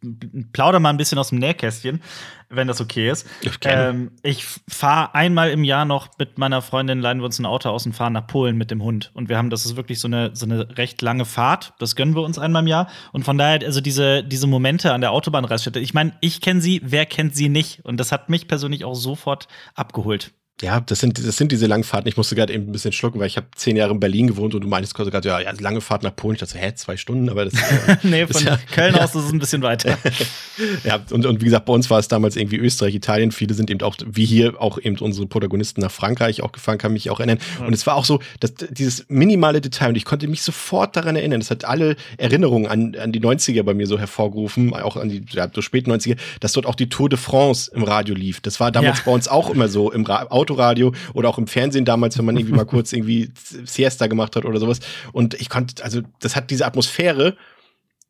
plaudere mal ein bisschen aus dem Nähkästchen, wenn das okay ist. Ähm, ich fahre einmal im Jahr noch mit meiner Freundin, leihen wir uns ein Auto aus und fahren nach Polen mit dem Hund. Und wir haben, das ist wirklich so eine, so eine recht lange Fahrt. Das gönnen wir uns einmal im Jahr. Und von daher, also diese, diese Momente an der Autobahnraststätte, ich meine, ich kenne sie, wer kennt sie nicht? Und das hat mich persönlich auch sofort abgeholt. Ja, das sind, das sind diese Langfahrten. Ich musste gerade eben ein bisschen schlucken, weil ich habe zehn Jahre in Berlin gewohnt und du meinst gerade, ja, ja, lange Fahrt nach Polen. Ich dachte, hä, zwei Stunden? Aber das ist ja, Nee, von ja, Köln aus ist es ein bisschen weiter. ja, und, und wie gesagt, bei uns war es damals irgendwie Österreich, Italien. Viele sind eben auch, wie hier, auch eben unsere Protagonisten nach Frankreich auch gefahren, kann mich auch erinnern. Und es war auch so, dass dieses minimale Detail, und ich konnte mich sofort daran erinnern, das hat alle Erinnerungen an, an die 90er bei mir so hervorgerufen, auch an die ja, so späten 90er, dass dort auch die Tour de France im Radio lief. Das war damals bei uns auch immer so im Ra Autoradio oder auch im Fernsehen damals, wenn man irgendwie mal kurz irgendwie Siesta gemacht hat oder sowas. Und ich konnte, also das hat diese Atmosphäre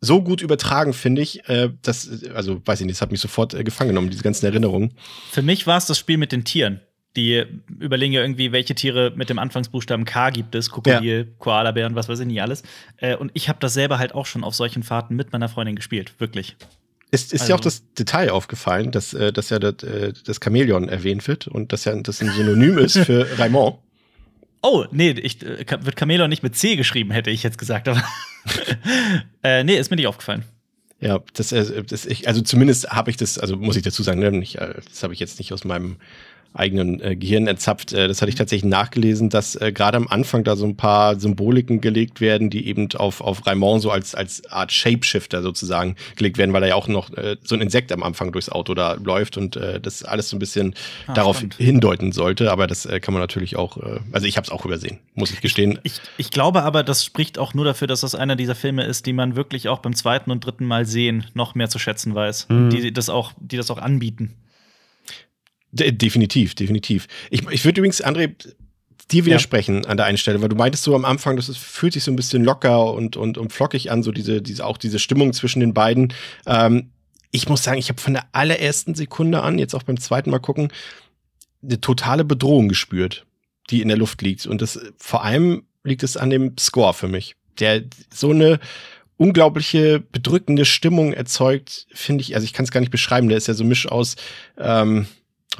so gut übertragen, finde ich, äh, dass, also weiß ich nicht, das hat mich sofort äh, gefangen genommen, diese ganzen Erinnerungen. Für mich war es das Spiel mit den Tieren. Die überlegen ja irgendwie, welche Tiere mit dem Anfangsbuchstaben K gibt es, Krokodil, ja. Koalabären, was weiß ich nicht alles. Äh, und ich habe das selber halt auch schon auf solchen Fahrten mit meiner Freundin gespielt, wirklich. Ist, ist also. dir auch das Detail aufgefallen, dass, äh, dass ja das, äh, das Chamäleon erwähnt wird und dass ja das ein Synonym ist für Raymond? Oh, nee, ich, äh, wird Chamäleon nicht mit C geschrieben, hätte ich jetzt gesagt, aber. äh, nee, ist mir nicht aufgefallen. Ja, das, das ich, also zumindest habe ich das, also muss ich dazu sagen, ne, nicht, das habe ich jetzt nicht aus meinem eigenen äh, Gehirn erzapft. Äh, das hatte ich tatsächlich nachgelesen, dass äh, gerade am Anfang da so ein paar Symboliken gelegt werden, die eben auf, auf Raimond so als, als Art Shapeshifter sozusagen gelegt werden, weil er ja auch noch äh, so ein Insekt am Anfang durchs Auto da läuft und äh, das alles so ein bisschen ah, darauf spannend. hindeuten sollte. Aber das äh, kann man natürlich auch, äh, also ich habe es auch übersehen, muss ich gestehen. Ich, ich, ich glaube aber, das spricht auch nur dafür, dass das einer dieser Filme ist, die man wirklich auch beim zweiten und dritten Mal sehen noch mehr zu schätzen weiß. Mhm. Die, das auch, die das auch anbieten. De definitiv, definitiv. Ich, ich würde übrigens, André, dir widersprechen ja. an der einen Stelle, weil du meintest so am Anfang, das ist, fühlt sich so ein bisschen locker und, und, und flockig an, so diese, diese, auch diese Stimmung zwischen den beiden. Ähm, ich muss sagen, ich habe von der allerersten Sekunde an, jetzt auch beim zweiten Mal gucken, eine totale Bedrohung gespürt, die in der Luft liegt. Und das vor allem liegt es an dem Score für mich, der so eine unglaubliche bedrückende Stimmung erzeugt, finde ich. Also ich kann es gar nicht beschreiben. Der ist ja so Misch aus ähm,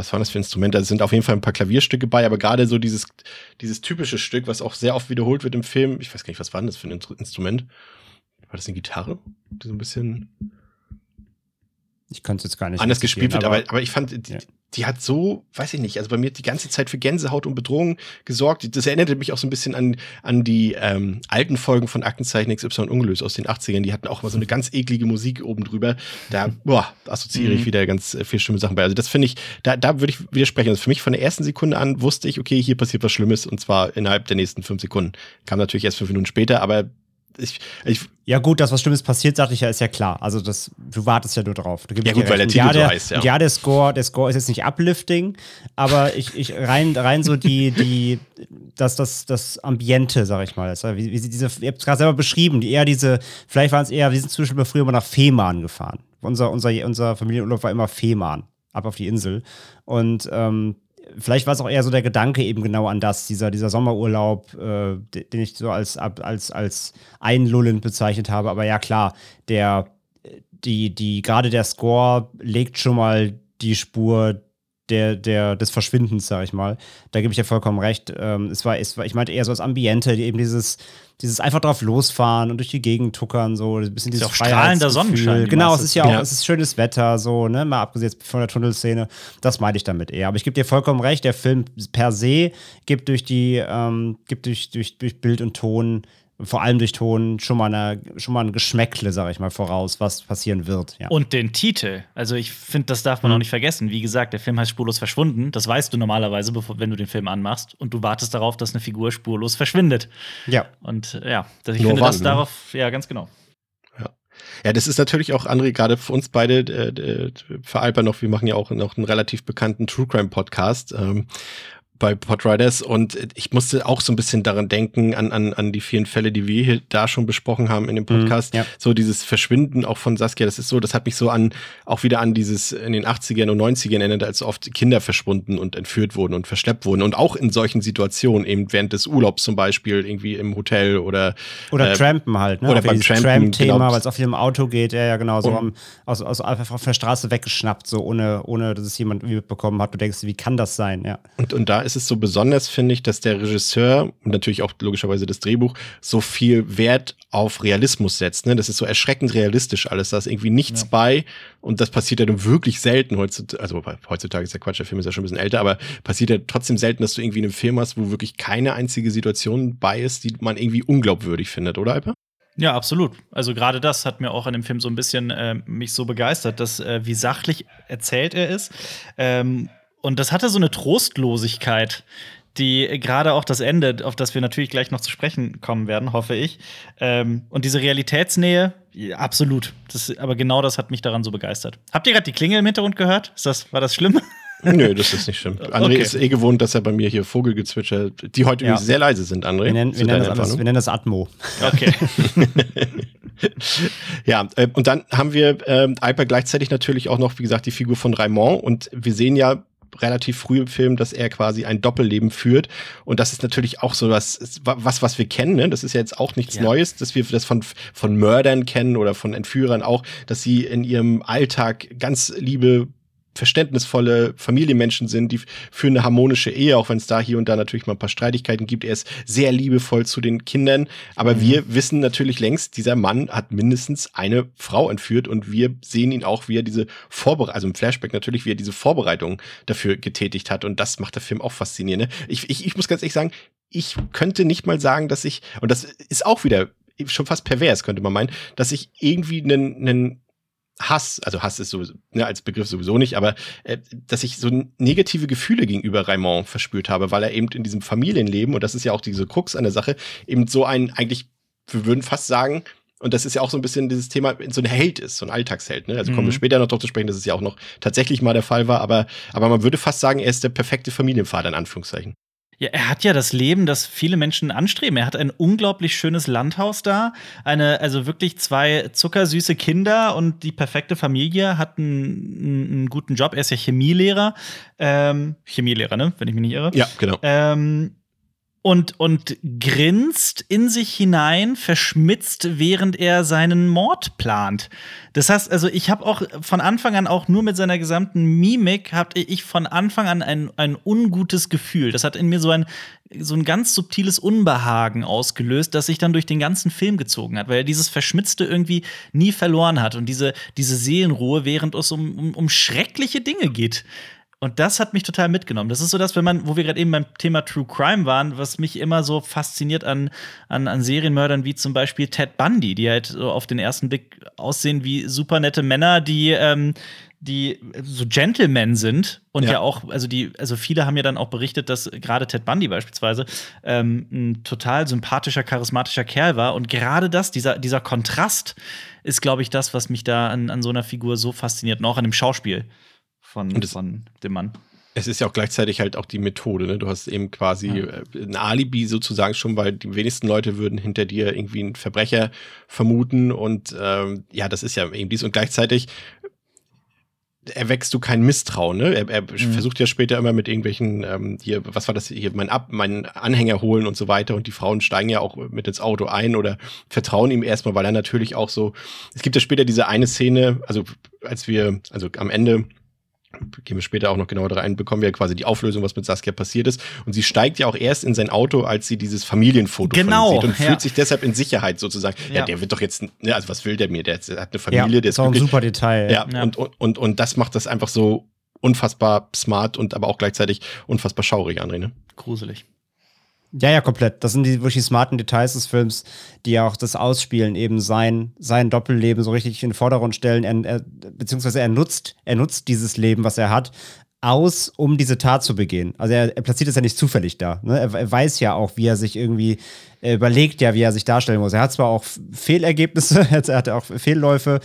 was waren das für Instrumente? Es sind auf jeden Fall ein paar Klavierstücke bei, aber gerade so dieses, dieses typische Stück, was auch sehr oft wiederholt wird im Film, ich weiß gar nicht, was war denn das für ein Instrument? War das eine Gitarre? Die so ein bisschen ich könnte es jetzt gar nicht. Anders gespielt wird, aber, aber, aber ich fand, die, ja. Die, hat so, weiß ich nicht, also bei mir die ganze Zeit für Gänsehaut und Bedrohung gesorgt. Das erinnerte mich auch so ein bisschen an, an die ähm, alten Folgen von Aktenzeichen XY ungelöst aus den 80ern. Die hatten auch immer so eine ganz eklige Musik oben drüber. Da, boah, assoziiere ich mhm. wieder ganz äh, viel schlimme Sachen bei. Also das finde ich, da, da würde ich widersprechen. Also für mich von der ersten Sekunde an wusste ich, okay, hier passiert was Schlimmes und zwar innerhalb der nächsten fünf Sekunden. Kam natürlich erst fünf Minuten später, aber ich, ich, ja, gut, dass was Schlimmes passiert, sagte ich ja, ist ja klar. Also, das, du wartest ja nur drauf. ja, gut, weil der Titel ja, der, so heißt, ja. Ja, der Score, der Score ist jetzt nicht uplifting, aber ich, ich rein, rein so die, die, das, das, das Ambiente, sag ich mal. Das, wie, wie sie diese, ihr habt es gerade selber beschrieben, die eher diese, vielleicht waren es eher, wir sind zum Beispiel früher immer nach Fehmarn gefahren. Unser, unser, unser Familienurlaub war immer Fehmarn, ab auf die Insel. Und ähm, vielleicht war es auch eher so der Gedanke eben genau an das, dieser, dieser Sommerurlaub, äh, den ich so als, als, als einlullend bezeichnet habe. Aber ja, klar, der, die, die, gerade der Score legt schon mal die Spur der, der, des Verschwindens, sag ich mal. Da gebe ich dir vollkommen recht. Ähm, es war, es war, ich meinte eher so das Ambiente, eben dieses, dieses einfach drauf losfahren und durch die Gegend tuckern, so ein bisschen dieses ist auch strahlender Sonnenschein. Genau, es ist ja auch, ja. es ist schönes Wetter, so, ne, mal abgesehen von der Tunnelszene. Das meine ich damit eher. Aber ich gebe dir vollkommen recht, der Film per se gibt durch die, ähm, gibt durch, durch, durch Bild und Ton vor allem durch Ton schon mal, eine, schon mal ein Geschmäckle, sag ich mal, voraus, was passieren wird. Ja. Und den Titel. Also ich finde, das darf man mhm. auch nicht vergessen. Wie gesagt, der Film heißt Spurlos verschwunden. Das weißt du normalerweise, bevor, wenn du den Film anmachst. Und du wartest darauf, dass eine Figur spurlos verschwindet. Ja. Und ja, ich Nur finde wann, das ne? darauf, ja, ganz genau. Ja. Ja, das ist natürlich auch, André, gerade für uns beide, äh, äh, für Alper noch, wir machen ja auch noch einen relativ bekannten True Crime Podcast. Ähm, bei Podriders und ich musste auch so ein bisschen daran denken, an, an, an die vielen Fälle, die wir hier da schon besprochen haben in dem mhm, Podcast. Mm, ja. So dieses Verschwinden auch von Saskia, das ist so, das hat mich so an, auch wieder an dieses in den 80ern und 90ern erinnert, als oft Kinder verschwunden und entführt wurden und verschleppt wurden und auch in solchen Situationen, eben während des Urlaubs zum Beispiel, irgendwie im Hotel oder Oder äh, Trampen halt, ne? Oder beim Trampen. Tramp-Thema, genau. weil es auf jedem Auto geht, ja, ja, genau, so am, aus, aus, einfach auf der Straße weggeschnappt, so ohne, ohne dass es jemand mitbekommen hat. Du denkst, wie kann das sein, ja. Und, und da ist es so besonders, finde ich, dass der Regisseur und natürlich auch logischerweise das Drehbuch so viel Wert auf Realismus setzt. Ne? Das ist so erschreckend realistisch alles. Da ist irgendwie nichts ja. bei und das passiert ja nun wirklich selten heutzutage. Also heutzutage ist ja Quatsch, der Film ist ja schon ein bisschen älter, aber passiert ja trotzdem selten, dass du irgendwie einen Film hast, wo wirklich keine einzige Situation bei ist, die man irgendwie unglaubwürdig findet, oder Alper? Ja, absolut. Also gerade das hat mir auch an dem Film so ein bisschen äh, mich so begeistert, dass äh, wie sachlich erzählt er ist. Ähm, und das hatte so eine Trostlosigkeit, die gerade auch das Ende, auf das wir natürlich gleich noch zu sprechen kommen werden, hoffe ich. Ähm, und diese Realitätsnähe, absolut. Das, aber genau das hat mich daran so begeistert. Habt ihr gerade die Klingel im Hintergrund gehört? Ist das, war das schlimm? Nö, das ist nicht schlimm. André okay. ist eh gewohnt, dass er bei mir hier Vogelgezwitscher, die heute ja. übrigens sehr leise sind, André. Wir nennen, wir nennen, das, alles, wir nennen das Atmo. Okay. ja, äh, und dann haben wir äh, Alper gleichzeitig natürlich auch noch, wie gesagt, die Figur von Raimond. Und wir sehen ja relativ früh im Film, dass er quasi ein Doppelleben führt. Und das ist natürlich auch so was, was, was wir kennen. Ne? Das ist ja jetzt auch nichts ja. Neues, dass wir das von, von Mördern kennen oder von Entführern auch, dass sie in ihrem Alltag ganz liebe verständnisvolle Familienmenschen sind, die für eine harmonische Ehe, auch wenn es da hier und da natürlich mal ein paar Streitigkeiten gibt. Er ist sehr liebevoll zu den Kindern, aber mhm. wir wissen natürlich längst, dieser Mann hat mindestens eine Frau entführt und wir sehen ihn auch, wie er diese Vorbereitung, also im Flashback natürlich, wie er diese Vorbereitung dafür getätigt hat und das macht der Film auch faszinierend. Ne? Ich, ich, ich muss ganz ehrlich sagen, ich könnte nicht mal sagen, dass ich, und das ist auch wieder schon fast pervers, könnte man meinen, dass ich irgendwie einen, einen Hass, also Hass ist sowieso, ne, als Begriff sowieso nicht, aber äh, dass ich so negative Gefühle gegenüber Raymond verspürt habe, weil er eben in diesem Familienleben, und das ist ja auch diese Krux an der Sache, eben so ein, eigentlich, wir würden fast sagen, und das ist ja auch so ein bisschen dieses Thema, so ein Held ist, so ein Alltagsheld. Ne? Also kommen wir mhm. später noch drauf zu sprechen, dass es ja auch noch tatsächlich mal der Fall war, aber, aber man würde fast sagen, er ist der perfekte Familienvater, in Anführungszeichen. Ja, er hat ja das Leben, das viele Menschen anstreben. Er hat ein unglaublich schönes Landhaus da, eine, also wirklich zwei zuckersüße Kinder und die perfekte Familie, hat einen, einen guten Job. Er ist ja Chemielehrer. Ähm, Chemielehrer, ne? Wenn ich mich nicht irre. Ja, genau. Ähm, und, und grinst in sich hinein, verschmitzt, während er seinen Mord plant. Das heißt, also ich habe auch von Anfang an auch nur mit seiner gesamten Mimik hatte ich von Anfang an ein, ein ungutes Gefühl. Das hat in mir so ein so ein ganz subtiles Unbehagen ausgelöst, das sich dann durch den ganzen Film gezogen hat, weil er dieses Verschmitzte irgendwie nie verloren hat und diese, diese Seelenruhe, während es um, um, um schreckliche Dinge geht. Und das hat mich total mitgenommen. Das ist so das, wenn man, wo wir gerade eben beim Thema True Crime waren, was mich immer so fasziniert an, an, an Serienmördern wie zum Beispiel Ted Bundy, die halt so auf den ersten Blick aussehen wie super nette Männer, die, ähm, die so Gentlemen sind und ja. ja. auch, also die, also viele haben ja dann auch berichtet, dass gerade Ted Bundy beispielsweise ähm, ein total sympathischer, charismatischer Kerl war. Und gerade das, dieser, dieser Kontrast, ist, glaube ich, das, was mich da an, an so einer Figur so fasziniert, und auch an dem Schauspiel von, das, von dem Mann. Es ist ja auch gleichzeitig halt auch die Methode. Ne? Du hast eben quasi ja. Äh, ein Alibi sozusagen schon, weil die wenigsten Leute würden hinter dir irgendwie einen Verbrecher vermuten. Und ähm, ja, das ist ja eben dies. Und gleichzeitig erwächst du kein Misstrauen. Ne? Er, er mhm. versucht ja später immer mit irgendwelchen, ähm, hier, was war das hier, mein Ab, meinen Anhänger holen und so weiter. Und die Frauen steigen ja auch mit ins Auto ein oder vertrauen ihm erstmal, weil er natürlich auch so. Es gibt ja später diese eine Szene, also als wir, also am Ende gehen wir später auch noch genauer rein, bekommen wir quasi die Auflösung, was mit Saskia passiert ist. Und sie steigt ja auch erst in sein Auto, als sie dieses Familienfoto genau, sieht und ja. fühlt sich deshalb in Sicherheit sozusagen. Ja. ja, der wird doch jetzt, ja, also was will der mir? Der hat eine Familie, ja, der ist auch ein super Detail. Ja, ja. Und, und, und, und das macht das einfach so unfassbar smart und aber auch gleichzeitig unfassbar schaurig, André, ne? Gruselig. Ja, ja, komplett. Das sind die wirklich smarten Details des Films, die auch das Ausspielen, eben sein, sein Doppelleben so richtig in den Vordergrund stellen. Er, er, beziehungsweise er nutzt, er nutzt dieses Leben, was er hat, aus, um diese Tat zu begehen. Also er, er platziert es ja nicht zufällig da. Ne? Er, er, weiß ja auch, wie er sich irgendwie er überlegt ja, wie er sich darstellen muss. Er hat zwar auch Fehlergebnisse, er hat auch Fehlläufe,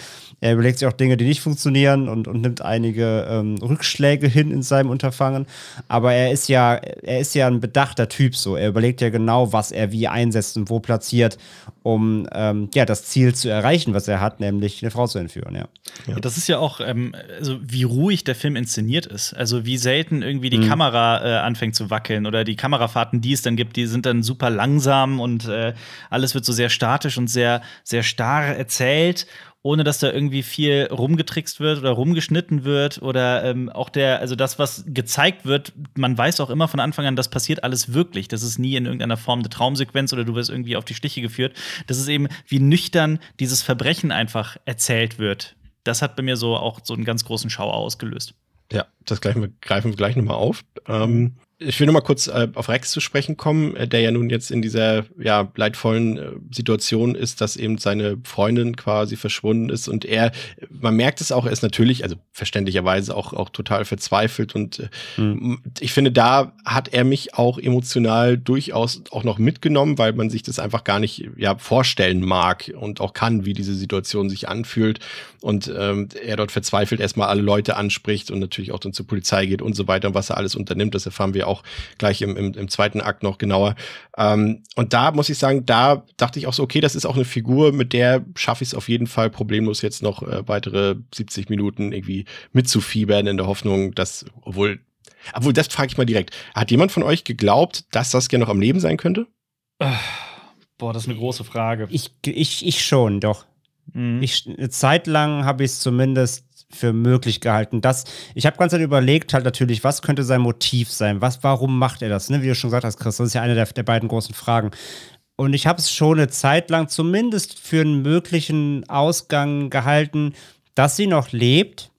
er überlegt sich auch Dinge, die nicht funktionieren und, und nimmt einige ähm, Rückschläge hin in seinem Unterfangen. Aber er ist ja, er ist ja ein bedachter Typ so. Er überlegt ja genau, was er wie einsetzt und wo platziert, um ähm, ja, das Ziel zu erreichen, was er hat, nämlich eine Frau zu entführen, ja. ja. Das ist ja auch, ähm, also wie ruhig der Film inszeniert ist. Also wie selten irgendwie die mhm. Kamera äh, anfängt zu wackeln oder die Kamerafahrten, die es dann gibt, die sind dann super langsam und äh, alles wird so sehr statisch und sehr, sehr starr erzählt ohne dass da irgendwie viel rumgetrickst wird oder rumgeschnitten wird oder ähm, auch der, also das, was gezeigt wird, man weiß auch immer von Anfang an, das passiert alles wirklich. Das ist nie in irgendeiner Form eine Traumsequenz oder du wirst irgendwie auf die Stiche geführt. Das ist eben, wie nüchtern dieses Verbrechen einfach erzählt wird. Das hat bei mir so auch so einen ganz großen Schauer ausgelöst. Ja, das wir, greifen wir gleich nochmal auf. Ähm, ich will noch mal kurz äh, auf Rex zu sprechen kommen, äh, der ja nun jetzt in dieser ja leidvollen äh, Situation ist, dass eben seine Freundin quasi verschwunden ist und er, man merkt es auch, er ist natürlich, also verständlicherweise auch auch total verzweifelt und mhm. ich finde, da hat er mich auch emotional durchaus auch noch mitgenommen, weil man sich das einfach gar nicht ja vorstellen mag und auch kann, wie diese Situation sich anfühlt und ähm, er dort verzweifelt erstmal alle Leute anspricht und natürlich auch dann zur Polizei geht und so weiter und was er alles unternimmt, das erfahren wir auch gleich im, im, im zweiten Akt noch genauer. Ähm, und da muss ich sagen, da dachte ich auch so, okay, das ist auch eine Figur, mit der schaffe ich es auf jeden Fall problemlos jetzt noch äh, weitere 70 Minuten irgendwie mitzufiebern in der Hoffnung, dass, obwohl, obwohl das frage ich mal direkt, hat jemand von euch geglaubt, dass Saskia noch am Leben sein könnte? Boah, das ist eine große Frage. Ich, ich, ich schon, doch. Mhm. Ich, eine Zeit lang habe ich es zumindest für möglich gehalten. Das, ich habe ganz Zeit überlegt, halt natürlich, was könnte sein Motiv sein? Was, warum macht er das? Ne? Wie du schon gesagt hast, Chris, das ist ja eine der, der beiden großen Fragen. Und ich habe es schon eine Zeit lang zumindest für einen möglichen Ausgang gehalten, dass sie noch lebt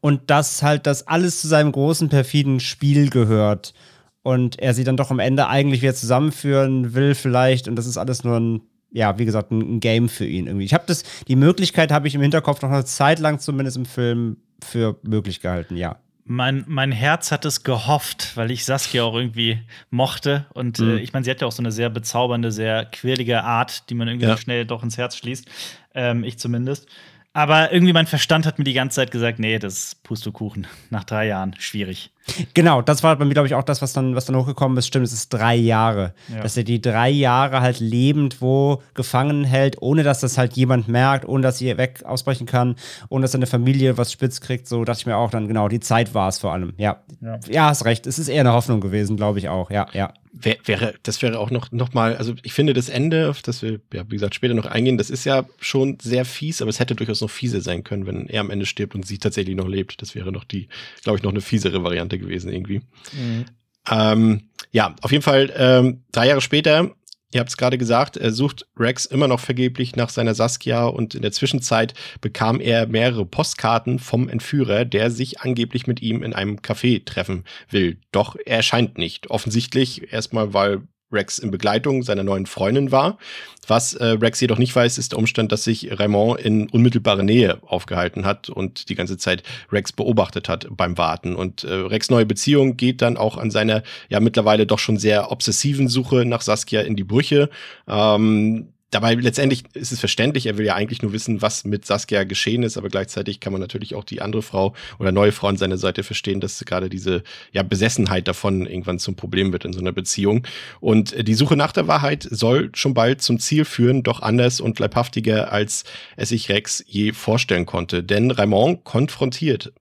und dass halt das alles zu seinem großen perfiden Spiel gehört und er sie dann doch am Ende eigentlich wieder zusammenführen will vielleicht und das ist alles nur ein ja, wie gesagt, ein, Game für ihn irgendwie. Ich habe das, die Möglichkeit habe ich im Hinterkopf noch eine Zeit lang zumindest im Film für möglich gehalten, ja. Mein, mein Herz hat es gehofft, weil ich Saskia auch irgendwie mochte. Und äh, mhm. äh, ich meine, sie hat ja auch so eine sehr bezaubernde, sehr quirlige Art, die man irgendwie ja. schnell doch ins Herz schließt. Ähm, ich zumindest. Aber irgendwie mein Verstand hat mir die ganze Zeit gesagt, nee, das ist Pustekuchen. Nach drei Jahren schwierig. Genau, das war bei mir, glaube ich, auch das, was dann, was dann hochgekommen ist. Stimmt, es ist drei Jahre. Ja. Dass er die drei Jahre halt lebend wo gefangen hält, ohne dass das halt jemand merkt, ohne dass sie weg ausbrechen kann, ohne dass seine Familie was spitz kriegt. So dachte ich mir auch dann, genau, die Zeit war es vor allem. Ja. ja. Ja, hast recht. Es ist eher eine Hoffnung gewesen, glaube ich auch. Ja, ja. Wär, wäre, das wäre auch noch, noch mal, also ich finde das Ende, auf das wir, ja, wie gesagt, später noch eingehen, das ist ja schon sehr fies, aber es hätte durchaus noch fiese sein können, wenn er am Ende stirbt und sie tatsächlich noch lebt. Das wäre noch die, glaube ich, noch eine fiesere Variante gewesen irgendwie. Mhm. Ähm, ja, auf jeden Fall ähm, drei Jahre später Ihr habt es gerade gesagt, er sucht Rex immer noch vergeblich nach seiner Saskia und in der Zwischenzeit bekam er mehrere Postkarten vom Entführer, der sich angeblich mit ihm in einem Café treffen will. Doch er erscheint nicht. Offensichtlich erstmal, weil Rex in Begleitung seiner neuen Freundin war. Was äh, Rex jedoch nicht weiß, ist der Umstand, dass sich Raymond in unmittelbarer Nähe aufgehalten hat und die ganze Zeit Rex beobachtet hat beim Warten. Und äh, Rex neue Beziehung geht dann auch an seiner ja mittlerweile doch schon sehr obsessiven Suche nach Saskia in die Brüche. Ähm, dabei letztendlich ist es verständlich, er will ja eigentlich nur wissen, was mit Saskia geschehen ist, aber gleichzeitig kann man natürlich auch die andere Frau oder neue Frau an seiner Seite verstehen, dass gerade diese ja, Besessenheit davon irgendwann zum Problem wird in so einer Beziehung. Und die Suche nach der Wahrheit soll schon bald zum Ziel führen, doch anders und leibhaftiger, als es sich Rex je vorstellen konnte. Denn Raymond konfrontiert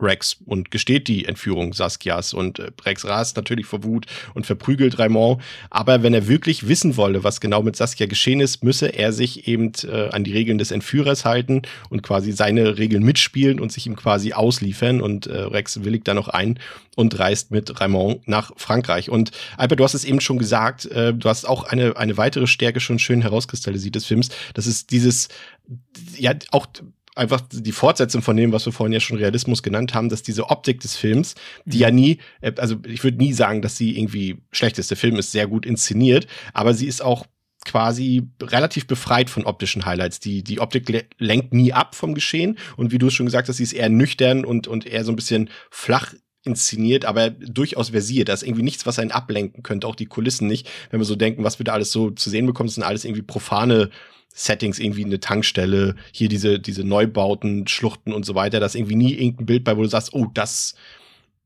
Rex und gesteht die Entführung Saskias und äh, Rex rast natürlich vor Wut und verprügelt Raymond. Aber wenn er wirklich wissen wolle, was genau mit Saskia geschehen ist, müsse er sich eben äh, an die Regeln des Entführers halten und quasi seine Regeln mitspielen und sich ihm quasi ausliefern. Und äh, Rex willigt da noch ein und reist mit Raymond nach Frankreich. Und Albert, du hast es eben schon gesagt, äh, du hast auch eine, eine weitere Stärke schon schön herauskristallisiert des Films. Das ist dieses, ja, auch einfach die Fortsetzung von dem, was wir vorhin ja schon Realismus genannt haben, dass diese Optik des Films, die mhm. ja nie, äh, also ich würde nie sagen, dass sie irgendwie schlecht ist. Der Film ist sehr gut inszeniert, aber sie ist auch quasi relativ befreit von optischen Highlights. Die, die Optik lenkt nie ab vom Geschehen. Und wie du es schon gesagt hast, sie ist eher nüchtern und, und eher so ein bisschen flach inszeniert, aber durchaus versiert. Da ist irgendwie nichts, was einen ablenken könnte, auch die Kulissen nicht. Wenn wir so denken, was wir da alles so zu sehen bekommen, das sind alles irgendwie profane Settings, irgendwie eine Tankstelle, hier diese, diese Neubauten, Schluchten und so weiter, da ist irgendwie nie irgendein Bild bei, wo du sagst, oh, das,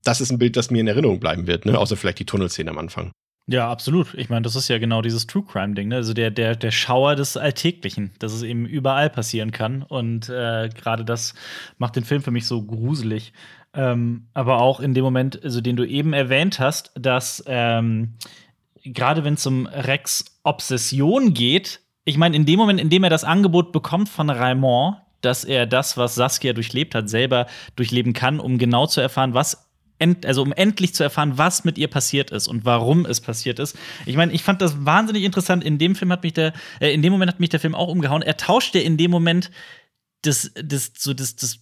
das ist ein Bild, das mir in Erinnerung bleiben wird, ne? Außer vielleicht die Tunnelszene am Anfang. Ja, absolut. Ich meine, das ist ja genau dieses True Crime-Ding, ne? Also der, der, der Schauer des Alltäglichen, dass es eben überall passieren kann. Und äh, gerade das macht den Film für mich so gruselig. Ähm, aber auch in dem Moment, also den du eben erwähnt hast, dass ähm, gerade wenn es um Rex Obsession geht, ich meine, in dem Moment, in dem er das Angebot bekommt von Raymond, dass er das, was Saskia durchlebt hat, selber durchleben kann, um genau zu erfahren, was also um endlich zu erfahren, was mit ihr passiert ist und warum es passiert ist. Ich meine, ich fand das wahnsinnig interessant. In dem Film hat mich der, äh, in dem Moment hat mich der Film auch umgehauen. Er tauscht ja in dem Moment das, das, so das, das,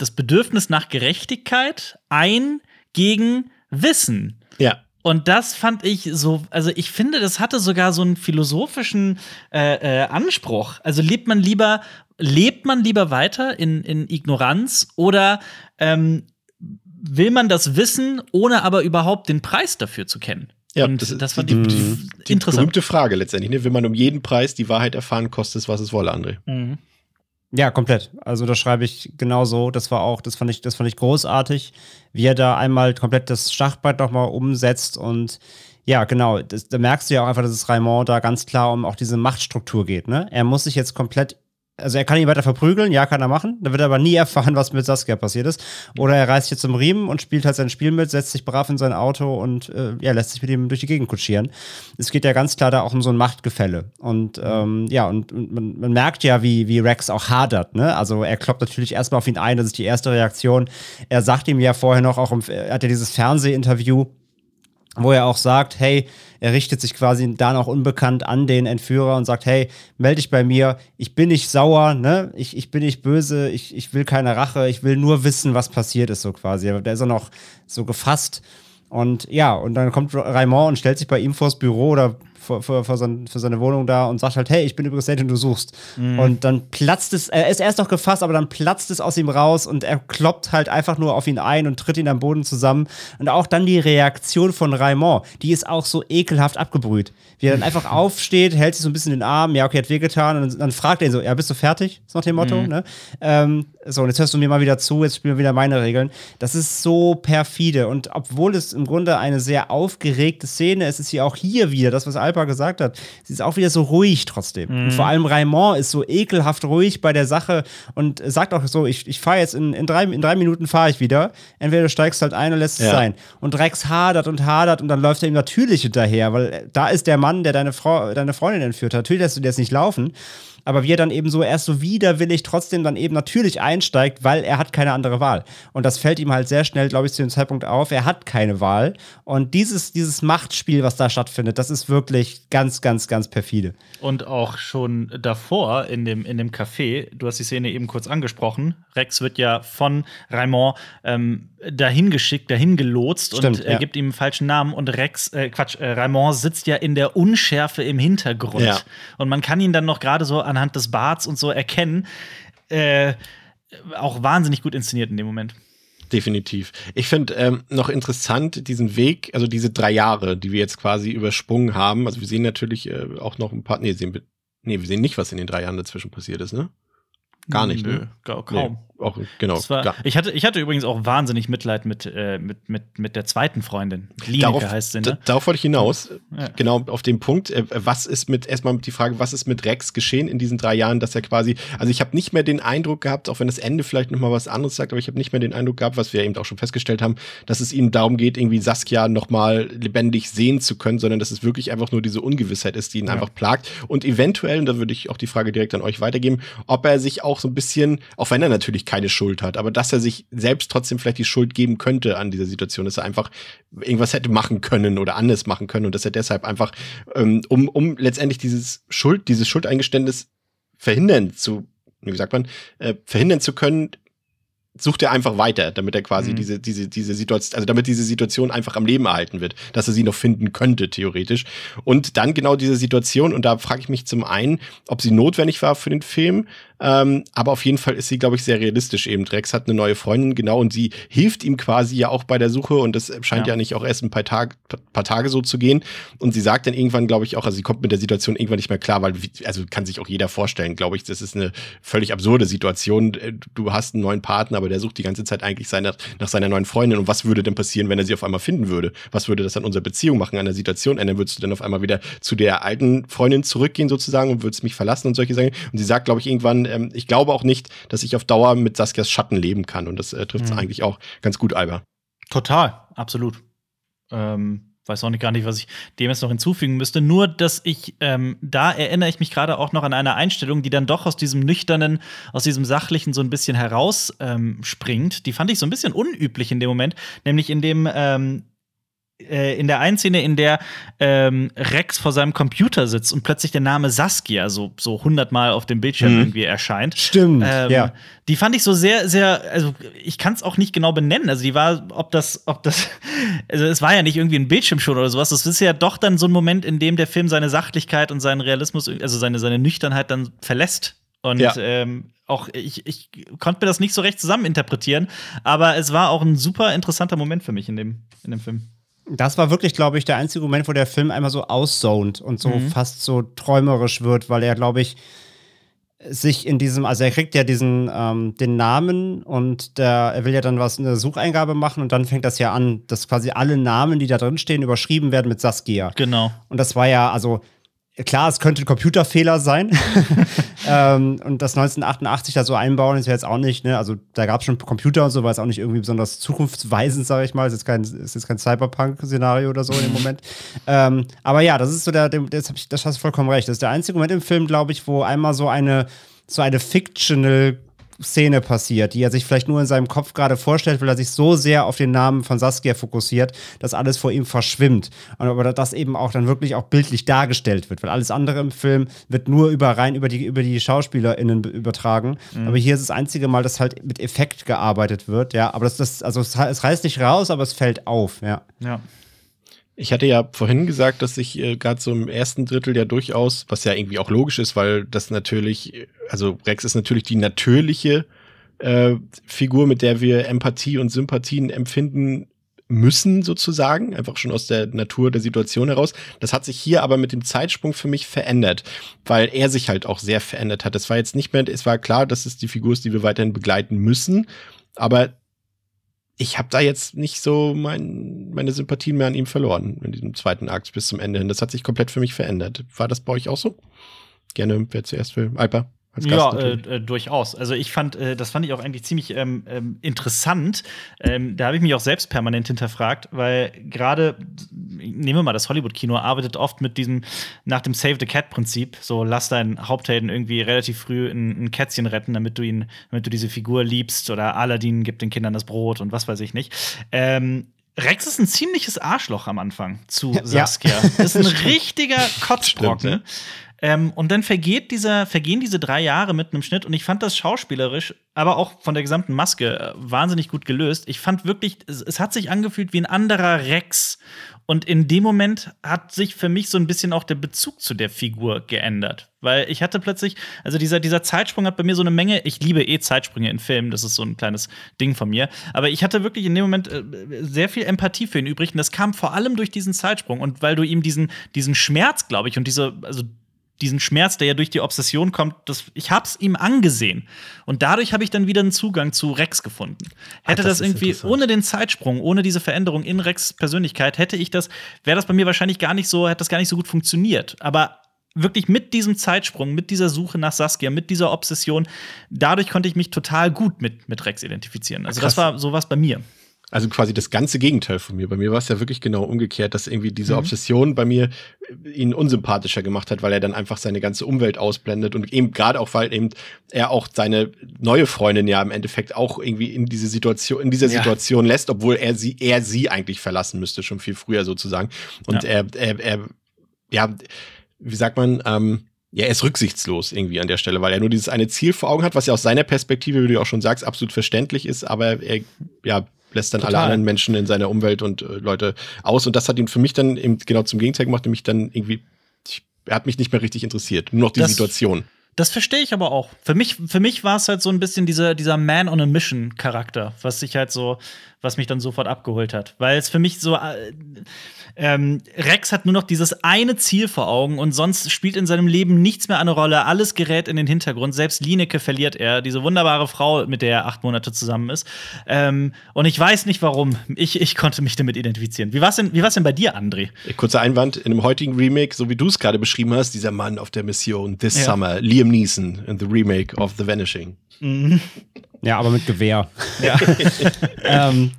das Bedürfnis nach Gerechtigkeit ein gegen Wissen. Ja. Und das fand ich so, also ich finde, das hatte sogar so einen philosophischen äh, äh, Anspruch. Also lebt man lieber, lebt man lieber weiter in, in Ignoranz oder ähm, will man das wissen, ohne aber überhaupt den Preis dafür zu kennen? Ja, und das, das fand die, die, die interessant. berühmte Frage letztendlich. Ne? Will man um jeden Preis die Wahrheit erfahren, kostet es, was es wolle, André. Mhm. Ja, komplett. Also das schreibe ich genauso. Das war auch, das fand ich, das fand ich großartig, wie er da einmal komplett das Schachbrett nochmal umsetzt und ja, genau. Das, da merkst du ja auch einfach, dass es Raymond da ganz klar um auch diese Machtstruktur geht. Ne? Er muss sich jetzt komplett also er kann ihn weiter verprügeln, ja, kann er machen. Dann wird er aber nie erfahren, was mit Saskia passiert ist. Oder er reißt jetzt zum Riemen und spielt halt sein Spiel mit, setzt sich brav in sein Auto und äh, ja, lässt sich mit ihm durch die Gegend kutschieren. Es geht ja ganz klar da auch um so ein Machtgefälle. Und ähm, ja, und, und man, man, merkt ja, wie, wie Rex auch hadert. Ne? Also er kloppt natürlich erstmal auf ihn ein, das ist die erste Reaktion. Er sagt ihm ja vorher noch, auch im, er hat ja dieses Fernsehinterview wo er auch sagt, hey, er richtet sich quasi da noch unbekannt an den Entführer und sagt, hey, melde dich bei mir, ich bin nicht sauer, ne? Ich, ich bin nicht böse, ich, ich will keine Rache, ich will nur wissen, was passiert ist, so quasi. Der ist auch noch so gefasst. Und ja, und dann kommt Raymond und stellt sich bei ihm vors Büro oder für, für, für, sein, für, seine Wohnung da und sagt halt, hey, ich bin übrigens der, den du suchst. Mhm. Und dann platzt es, er ist erst noch gefasst, aber dann platzt es aus ihm raus und er kloppt halt einfach nur auf ihn ein und tritt ihn am Boden zusammen. Und auch dann die Reaktion von Raymond, die ist auch so ekelhaft abgebrüht. Wie er dann einfach aufsteht, hält sich so ein bisschen den Arm, ja, okay, hat wehgetan, und dann, fragt er ihn so, ja, bist du fertig? Ist noch dem Motto, mhm. ne? Ähm, so, und jetzt hörst du mir mal wieder zu, jetzt spielen wir wieder meine Regeln. Das ist so perfide. Und obwohl es im Grunde eine sehr aufgeregte Szene ist, ist sie auch hier wieder, das, was Alpa gesagt hat, sie ist auch wieder so ruhig trotzdem. Mhm. Und vor allem Raymond ist so ekelhaft ruhig bei der Sache und sagt auch so, ich, ich fahre jetzt in, in, drei, in drei Minuten fahre ich wieder. Entweder du steigst halt ein und lässt ja. es sein. Und Rex hadert und hadert und dann läuft er ihm natürlich hinterher, weil da ist der Mann, der deine, Frau, deine Freundin entführt hat. Natürlich lässt du dir jetzt nicht laufen aber wie er dann eben so erst so widerwillig trotzdem dann eben natürlich einsteigt, weil er hat keine andere Wahl. Und das fällt ihm halt sehr schnell, glaube ich, zu dem Zeitpunkt auf. Er hat keine Wahl. Und dieses, dieses Machtspiel, was da stattfindet, das ist wirklich ganz, ganz, ganz perfide. Und auch schon davor in dem, in dem Café, du hast die Szene eben kurz angesprochen, Rex wird ja von Raymond ähm, dahin geschickt, dahin gelotst Stimmt, und er ja. gibt ihm einen falschen Namen und Rex, äh, Quatsch, äh, Raymond sitzt ja in der Unschärfe im Hintergrund. Ja. Und man kann ihn dann noch gerade so anhand des Barts und so erkennen. Äh, auch wahnsinnig gut inszeniert in dem Moment. Definitiv. Ich finde ähm, noch interessant diesen Weg, also diese drei Jahre, die wir jetzt quasi übersprungen haben. Also wir sehen natürlich äh, auch noch ein paar, nee, sehen wir, nee, wir sehen nicht, was in den drei Jahren dazwischen passiert ist, ne? Gar nicht, Nö, ne? Kaum. Nee auch, genau. War, ich, hatte, ich hatte übrigens auch wahnsinnig Mitleid mit, äh, mit, mit, mit der zweiten Freundin. Lineke darauf, heißt sie, ne? Darauf wollte ich hinaus. Ja. Genau auf den Punkt. Äh, was ist mit, erstmal die Frage, was ist mit Rex geschehen in diesen drei Jahren, dass er quasi, also ich habe nicht mehr den Eindruck gehabt, auch wenn das Ende vielleicht nochmal was anderes sagt, aber ich habe nicht mehr den Eindruck gehabt, was wir eben auch schon festgestellt haben, dass es ihm darum geht, irgendwie Saskia nochmal lebendig sehen zu können, sondern dass es wirklich einfach nur diese Ungewissheit ist, die ihn ja. einfach plagt. Und eventuell, und da würde ich auch die Frage direkt an euch weitergeben, ob er sich auch so ein bisschen, auch wenn er natürlich keine Schuld hat, aber dass er sich selbst trotzdem vielleicht die Schuld geben könnte an dieser Situation, dass er einfach irgendwas hätte machen können oder anders machen können und dass er deshalb einfach, ähm, um, um letztendlich dieses Schuld, dieses Schuldeingeständnis verhindern zu, wie sagt man, äh, verhindern zu können, sucht er einfach weiter, damit er quasi mhm. diese, diese, diese Situation, also damit diese Situation einfach am Leben erhalten wird, dass er sie noch finden könnte, theoretisch. Und dann genau diese Situation, und da frage ich mich zum einen, ob sie notwendig war für den Film, ähm, aber auf jeden Fall ist sie, glaube ich, sehr realistisch eben. Drex hat eine neue Freundin, genau, und sie hilft ihm quasi ja auch bei der Suche und das scheint ja, ja nicht auch erst ein paar, Tag, paar Tage so zu gehen. Und sie sagt dann irgendwann, glaube ich, auch, also sie kommt mit der Situation irgendwann nicht mehr klar, weil, also kann sich auch jeder vorstellen, glaube ich, das ist eine völlig absurde Situation. Du hast einen neuen Partner, aber der sucht die ganze Zeit eigentlich seine, nach seiner neuen Freundin. Und was würde denn passieren, wenn er sie auf einmal finden würde? Was würde das an unserer Beziehung machen, an der Situation ändern? Würdest du dann auf einmal wieder zu der alten Freundin zurückgehen sozusagen und würdest mich verlassen und solche Sachen? Und sie sagt, glaube ich, irgendwann, ähm, ich glaube auch nicht, dass ich auf Dauer mit Saskias Schatten leben kann. Und das äh, trifft es mhm. eigentlich auch ganz gut, Alba. Total, absolut. Ähm, weiß auch nicht gar nicht, was ich dem jetzt noch hinzufügen müsste. Nur, dass ich, ähm, da erinnere ich mich gerade auch noch an eine Einstellung, die dann doch aus diesem nüchternen, aus diesem sachlichen so ein bisschen herausspringt. Ähm, die fand ich so ein bisschen unüblich in dem Moment, nämlich in dem ähm, äh, in der einen Szene, in der ähm, Rex vor seinem Computer sitzt und plötzlich der Name Saskia so so hundertmal auf dem Bildschirm mhm. irgendwie erscheint. Stimmt. Ähm, ja. Die fand ich so sehr, sehr, also ich kann es auch nicht genau benennen. Also die war, ob das, ob das, also es war ja nicht irgendwie ein Bildschirmshow oder sowas. Das ist ja doch dann so ein Moment, in dem der Film seine Sachlichkeit und seinen Realismus, also seine, seine Nüchternheit dann verlässt. Und ja. ähm, auch ich, ich konnte mir das nicht so recht zusammen interpretieren, aber es war auch ein super interessanter Moment für mich in dem, in dem Film. Das war wirklich, glaube ich, der einzige Moment, wo der Film einmal so auszont und so mhm. fast so träumerisch wird, weil er, glaube ich, sich in diesem, also er kriegt ja diesen, ähm, den Namen und der, er will ja dann was, eine Sucheingabe machen und dann fängt das ja an, dass quasi alle Namen, die da drin stehen, überschrieben werden mit Saskia. Genau. Und das war ja, also klar, es könnte ein Computerfehler sein. ähm, und das 1988 da so einbauen, ist ja jetzt auch nicht, ne? Also da gab es schon Computer und so, war es auch nicht irgendwie besonders zukunftsweisend, sage ich mal. Es ist kein, ist jetzt kein Cyberpunk-Szenario oder so in dem Moment. Ähm, aber ja, das ist so der, das, ich, das hast du vollkommen recht. Das ist der einzige Moment im Film, glaube ich, wo einmal so eine, so eine fictional Szene passiert, die er sich vielleicht nur in seinem Kopf gerade vorstellt, weil er sich so sehr auf den Namen von Saskia fokussiert, dass alles vor ihm verschwimmt. Und aber das eben auch dann wirklich auch bildlich dargestellt wird, weil alles andere im Film wird nur über rein über die, über die SchauspielerInnen übertragen. Mhm. Aber hier ist das einzige Mal, dass halt mit Effekt gearbeitet wird, ja. Aber das, das also es, es reißt nicht raus, aber es fällt auf, ja. Ja. Ich hatte ja vorhin gesagt, dass ich äh, gerade so im ersten Drittel ja durchaus, was ja irgendwie auch logisch ist, weil das natürlich, also Rex ist natürlich die natürliche äh, Figur, mit der wir Empathie und Sympathien empfinden müssen, sozusagen, einfach schon aus der Natur der Situation heraus. Das hat sich hier aber mit dem Zeitsprung für mich verändert, weil er sich halt auch sehr verändert hat. Es war jetzt nicht mehr, es war klar, dass es die Figur ist, die wir weiterhin begleiten müssen, aber ich habe da jetzt nicht so mein, meine Sympathien mehr an ihm verloren in diesem zweiten Akt bis zum Ende hin. Das hat sich komplett für mich verändert. War das bei euch auch so? Gerne, wer zuerst will. Alper ja, äh, äh, durchaus. Also ich fand, äh, das fand ich auch eigentlich ziemlich ähm, ähm, interessant. Ähm, da habe ich mich auch selbst permanent hinterfragt, weil gerade, nehmen wir mal das Hollywood-Kino, arbeitet oft mit diesem, nach dem Save the Cat-Prinzip, so lass deinen Haupthelden irgendwie relativ früh ein, ein, Kätzchen retten, damit du ihn, damit du diese Figur liebst oder Aladdin gibt den Kindern das Brot und was weiß ich nicht. Rex ist ein ziemliches Arschloch am Anfang zu Saskia. Ja. Ist ein richtiger Kotzbrocken. Ähm, und dann vergeht dieser, vergehen diese drei Jahre mit einem Schnitt und ich fand das schauspielerisch, aber auch von der gesamten Maske äh, wahnsinnig gut gelöst. Ich fand wirklich, es, es, hat sich angefühlt wie ein anderer Rex. Und in dem Moment hat sich für mich so ein bisschen auch der Bezug zu der Figur geändert. Weil ich hatte plötzlich, also dieser, dieser Zeitsprung hat bei mir so eine Menge, ich liebe eh Zeitsprünge in Filmen, das ist so ein kleines Ding von mir. Aber ich hatte wirklich in dem Moment äh, sehr viel Empathie für ihn übrig. Und das kam vor allem durch diesen Zeitsprung. Und weil du ihm diesen, diesen Schmerz, glaube ich, und diese, also diesen Schmerz, der ja durch die Obsession kommt, das, ich hab's ihm angesehen. Und dadurch habe ich dann wieder einen Zugang zu Rex gefunden. Hätte Ach, das, das irgendwie ohne den Zeitsprung, ohne diese Veränderung in Rex Persönlichkeit, hätte ich das, wäre das bei mir wahrscheinlich gar nicht so, hätte das gar nicht so gut funktioniert. Aber wirklich mit diesem Zeitsprung, mit dieser Suche nach Saskia, mit dieser Obsession, dadurch konnte ich mich total gut mit, mit Rex identifizieren. Also Krass. das war sowas bei mir. Also quasi das ganze Gegenteil von mir. Bei mir war es ja wirklich genau umgekehrt, dass irgendwie diese mhm. Obsession bei mir ihn unsympathischer gemacht hat, weil er dann einfach seine ganze Umwelt ausblendet und eben gerade auch, weil eben er auch seine neue Freundin ja im Endeffekt auch irgendwie in diese Situation, in dieser ja. Situation lässt, obwohl er sie, er sie eigentlich verlassen müsste, schon viel früher sozusagen. Und ja. er, er, er, ja, wie sagt man, ähm, ja, er ist rücksichtslos irgendwie an der Stelle, weil er nur dieses eine Ziel vor Augen hat, was ja aus seiner Perspektive, wie du auch schon sagst, absolut verständlich ist, aber er, ja, lässt dann Total. alle anderen Menschen in seiner Umwelt und äh, Leute aus. Und das hat ihn für mich dann eben genau zum Gegenteil gemacht, nämlich dann irgendwie, ich, er hat mich nicht mehr richtig interessiert, nur noch die das, Situation. Das verstehe ich aber auch. Für mich, für mich war es halt so ein bisschen dieser, dieser Man on a Mission Charakter, was sich halt so, was mich dann sofort abgeholt hat. Weil es für mich so, äh, ähm, Rex hat nur noch dieses eine Ziel vor Augen und sonst spielt in seinem Leben nichts mehr eine Rolle. Alles gerät in den Hintergrund. Selbst Lineke verliert er, diese wunderbare Frau, mit der er acht Monate zusammen ist. Ähm, und ich weiß nicht warum. Ich, ich konnte mich damit identifizieren. Wie war es denn, denn bei dir, André? Kurzer Einwand: In dem heutigen Remake, so wie du es gerade beschrieben hast, dieser Mann auf der Mission This ja. Summer, Liam Neeson in the Remake of The Vanishing. Mhm. Ja, aber mit Gewehr. Ja. ähm,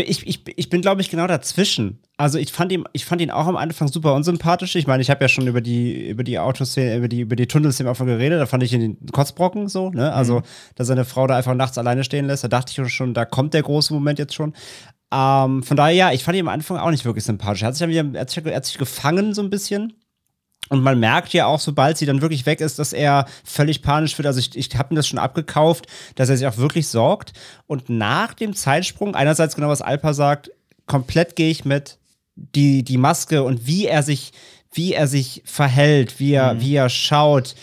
ich, ich, ich bin, glaube ich, genau dazwischen. Also ich fand ihn, ich fand ihn auch am Anfang super unsympathisch. Ich meine, ich habe ja schon über die, über die Autoszene, über die, über die Tunnelszene einfach geredet. Da fand ich ihn den Kotzbrocken so, ne? Also, mhm. dass seine Frau da einfach nachts alleine stehen lässt. Da dachte ich schon, da kommt der große Moment jetzt schon. Ähm, von daher, ja, ich fand ihn am Anfang auch nicht wirklich sympathisch. Er hat sich, wieder, er hat sich, er hat sich gefangen so ein bisschen. Und man merkt ja auch, sobald sie dann wirklich weg ist, dass er völlig panisch wird. Also ich, ich habe ihm das schon abgekauft, dass er sich auch wirklich sorgt. Und nach dem Zeitsprung, einerseits genau was Alpa sagt, komplett gehe ich mit die, die Maske und wie er sich, wie er sich verhält, wie er, mhm. wie er schaut,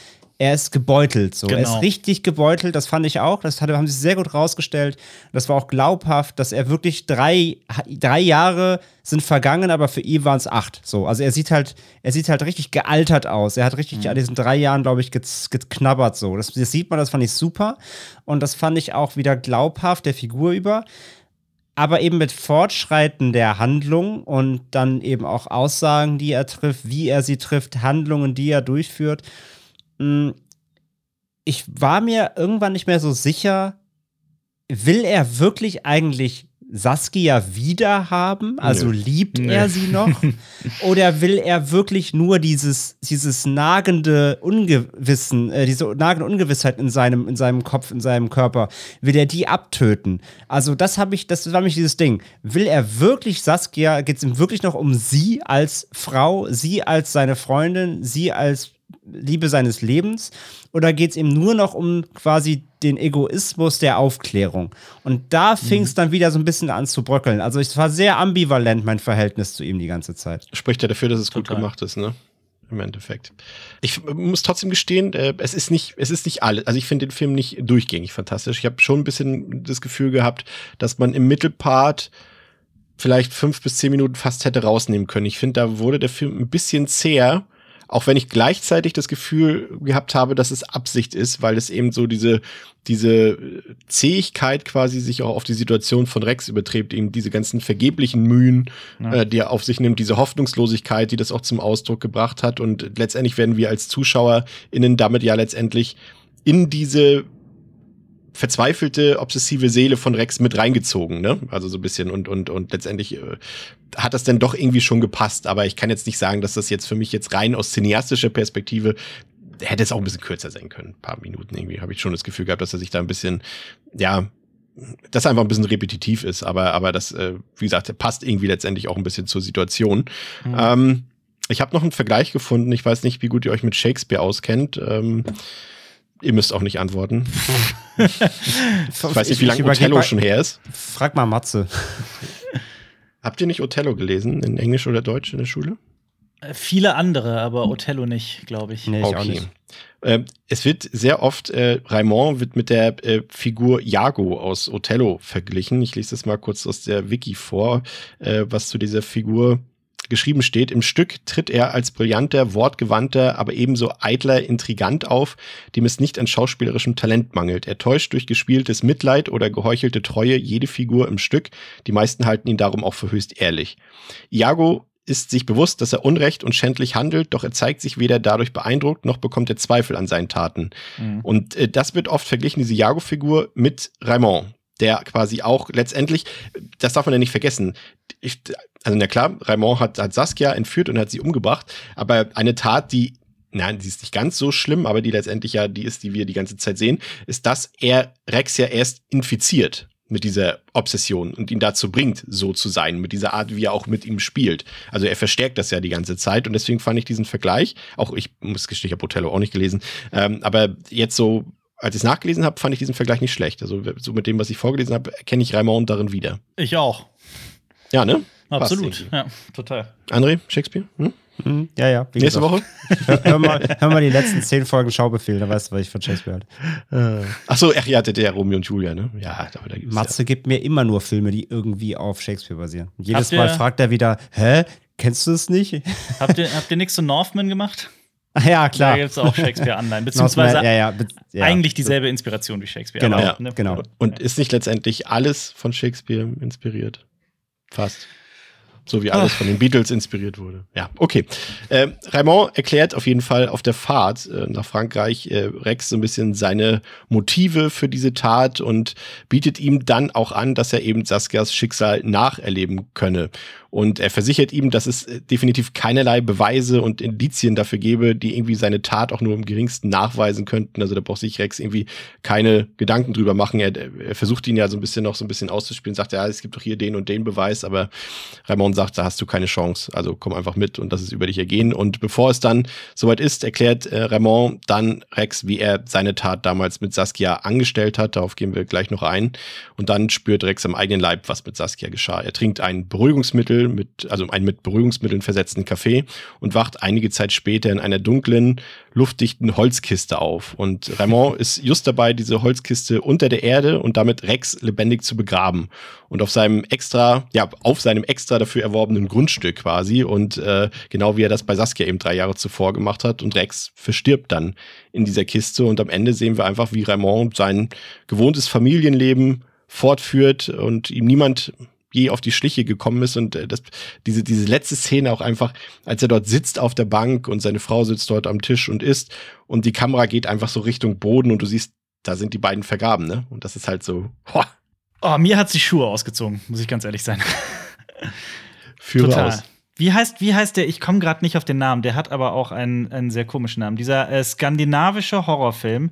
er ist gebeutelt. So. Genau. Er ist genau. richtig gebeutelt, das fand ich auch. Das haben sie sehr gut rausgestellt. Das war auch glaubhaft, dass er wirklich drei, drei Jahre sind vergangen, aber für ihn waren es acht. So. Also er sieht halt, er sieht halt richtig gealtert aus. Er hat richtig mhm. an diesen drei Jahren, glaube ich, geknabbert. So. Das, das sieht man, das fand ich super. Und das fand ich auch wieder glaubhaft der Figur über. aber eben mit Fortschreiten der Handlung und dann eben auch Aussagen, die er trifft, wie er sie trifft, Handlungen, die er durchführt. Hm, ich war mir irgendwann nicht mehr so sicher, will er wirklich eigentlich Saskia wieder haben? Also Nö. liebt Nö. er sie noch? Oder will er wirklich nur dieses, dieses nagende Ungewissen, äh, diese nagende Ungewissheit in seinem, in seinem Kopf, in seinem Körper, will er die abtöten? Also, das habe ich, das war mich dieses Ding. Will er wirklich Saskia, geht es ihm wirklich noch um sie als Frau, sie als seine Freundin, sie als Liebe seines Lebens? Oder geht es ihm nur noch um quasi den Egoismus der Aufklärung? Und da fing es mhm. dann wieder so ein bisschen an zu bröckeln. Also es war sehr ambivalent, mein Verhältnis zu ihm die ganze Zeit. Spricht ja dafür, dass es Total. gut gemacht ist, ne? Im Endeffekt. Ich muss trotzdem gestehen, äh, es ist nicht, es ist nicht alles. Also ich finde den Film nicht durchgängig fantastisch. Ich habe schon ein bisschen das Gefühl gehabt, dass man im Mittelpart vielleicht fünf bis zehn Minuten fast hätte rausnehmen können. Ich finde, da wurde der Film ein bisschen zäher auch wenn ich gleichzeitig das Gefühl gehabt habe, dass es Absicht ist, weil es eben so diese, diese Zähigkeit quasi sich auch auf die Situation von Rex überträgt, eben diese ganzen vergeblichen Mühen, ja. äh, die er auf sich nimmt, diese Hoffnungslosigkeit, die das auch zum Ausdruck gebracht hat. Und letztendlich werden wir als ZuschauerInnen damit ja letztendlich in diese verzweifelte, obsessive Seele von Rex mit reingezogen, ne? Also so ein bisschen und, und, und letztendlich äh, hat das dann doch irgendwie schon gepasst. Aber ich kann jetzt nicht sagen, dass das jetzt für mich jetzt rein aus cineastischer Perspektive hätte es auch ein bisschen kürzer sein können. Ein paar Minuten irgendwie habe ich schon das Gefühl gehabt, dass er sich da ein bisschen, ja, das einfach ein bisschen repetitiv ist. Aber, aber das, äh, wie gesagt, passt irgendwie letztendlich auch ein bisschen zur Situation. Mhm. Ähm, ich habe noch einen Vergleich gefunden. Ich weiß nicht, wie gut ihr euch mit Shakespeare auskennt. Ähm, Ihr müsst auch nicht antworten. ich weiß nicht, wie lange Othello schon her ist. Frag mal Matze. Habt ihr nicht Othello gelesen, in Englisch oder Deutsch in der Schule? Äh, viele andere, aber Othello nicht, glaube ich. Nee, ich okay. auch nicht. Äh, es wird sehr oft, äh, Raimond wird mit der äh, Figur Iago aus Othello verglichen. Ich lese das mal kurz aus der Wiki vor, äh, was zu dieser Figur geschrieben steht, im Stück tritt er als brillanter, wortgewandter, aber ebenso eitler Intrigant auf, dem es nicht an schauspielerischem Talent mangelt. Er täuscht durch gespieltes Mitleid oder geheuchelte Treue jede Figur im Stück. Die meisten halten ihn darum auch für höchst ehrlich. Iago ist sich bewusst, dass er unrecht und schändlich handelt, doch er zeigt sich weder dadurch beeindruckt, noch bekommt er Zweifel an seinen Taten. Mhm. Und äh, das wird oft verglichen, diese Iago-Figur, mit Raymond, der quasi auch letztendlich, das darf man ja nicht vergessen, ich, also na klar, Raymond hat, hat Saskia entführt und hat sie umgebracht, aber eine Tat, die nein, die ist nicht ganz so schlimm, aber die letztendlich ja die ist, die wir die ganze Zeit sehen, ist, dass er Rex ja erst infiziert mit dieser Obsession und ihn dazu bringt, so zu sein, mit dieser Art, wie er auch mit ihm spielt. Also er verstärkt das ja die ganze Zeit und deswegen fand ich diesen Vergleich, auch ich muss gestehen, ich habe Otello auch nicht gelesen, ähm, aber jetzt so, als ich es nachgelesen habe, fand ich diesen Vergleich nicht schlecht. Also so mit dem, was ich vorgelesen habe, erkenne ich Raymond darin wieder. Ich auch. Ja, ne? Absolut, ja, total. André, Shakespeare? Hm? Mhm. Ja, ja. Nächste Woche? hör, hör, mal, hör mal die letzten zehn Folgen Schaubefehl, dann weißt du, was ich von Shakespeare hatte. Äh. Achso, ach, ihr ja Romeo und Julia, ne? Ja, da gibt's Matze ja. gibt mir immer nur Filme, die irgendwie auf Shakespeare basieren. Und jedes Mal fragt er wieder, hä? Kennst du es nicht? Habt ihr, habt ihr nichts zu Northman gemacht? Ja, klar. Da gibt es auch Shakespeare-Anleihen, beziehungsweise ja, ja, ja, eigentlich dieselbe Inspiration wie Shakespeare. Genau, aber, ne? genau. Und ist nicht letztendlich alles von Shakespeare inspiriert? Fast. So wie alles Ach. von den Beatles inspiriert wurde. Ja, okay. Äh, Raymond erklärt auf jeden Fall auf der Fahrt äh, nach Frankreich äh, Rex so ein bisschen seine Motive für diese Tat und bietet ihm dann auch an, dass er eben Saskias Schicksal nacherleben könne. Und er versichert ihm, dass es äh, definitiv keinerlei Beweise und Indizien dafür gäbe, die irgendwie seine Tat auch nur im geringsten nachweisen könnten. Also da braucht sich Rex irgendwie keine Gedanken drüber machen. Er, er versucht ihn ja so ein bisschen noch so ein bisschen auszuspielen, sagt, ja, es gibt doch hier den und den Beweis, aber Raymond sagt, da hast du keine Chance. Also komm einfach mit und das ist über dich ergehen. Und bevor es dann soweit ist, erklärt äh, Raymond dann Rex, wie er seine Tat damals mit Saskia angestellt hat. Darauf gehen wir gleich noch ein. Und dann spürt Rex am eigenen Leib, was mit Saskia geschah. Er trinkt ein Beruhigungsmittel mit, also einen mit Beruhigungsmitteln versetzten Kaffee und wacht einige Zeit später in einer dunklen, luftdichten Holzkiste auf. Und Raymond ist just dabei, diese Holzkiste unter der Erde und damit Rex lebendig zu begraben. Und auf seinem extra, ja, auf seinem extra dafür erworbenen Grundstück quasi. Und äh, genau wie er das bei Saskia eben drei Jahre zuvor gemacht hat. Und Rex verstirbt dann in dieser Kiste. Und am Ende sehen wir einfach, wie Raymond sein gewohntes Familienleben fortführt und ihm niemand je auf die Schliche gekommen ist und äh, das, diese, diese letzte Szene auch einfach, als er dort sitzt auf der Bank und seine Frau sitzt dort am Tisch und isst und die Kamera geht einfach so Richtung Boden und du siehst, da sind die beiden vergaben, ne? Und das ist halt so, boah. Oh, mir hat sie Schuhe ausgezogen, muss ich ganz ehrlich sein. Führe Total. aus. Wie heißt, wie heißt der? Ich komme gerade nicht auf den Namen. Der hat aber auch einen, einen sehr komischen Namen. Dieser äh, skandinavische Horrorfilm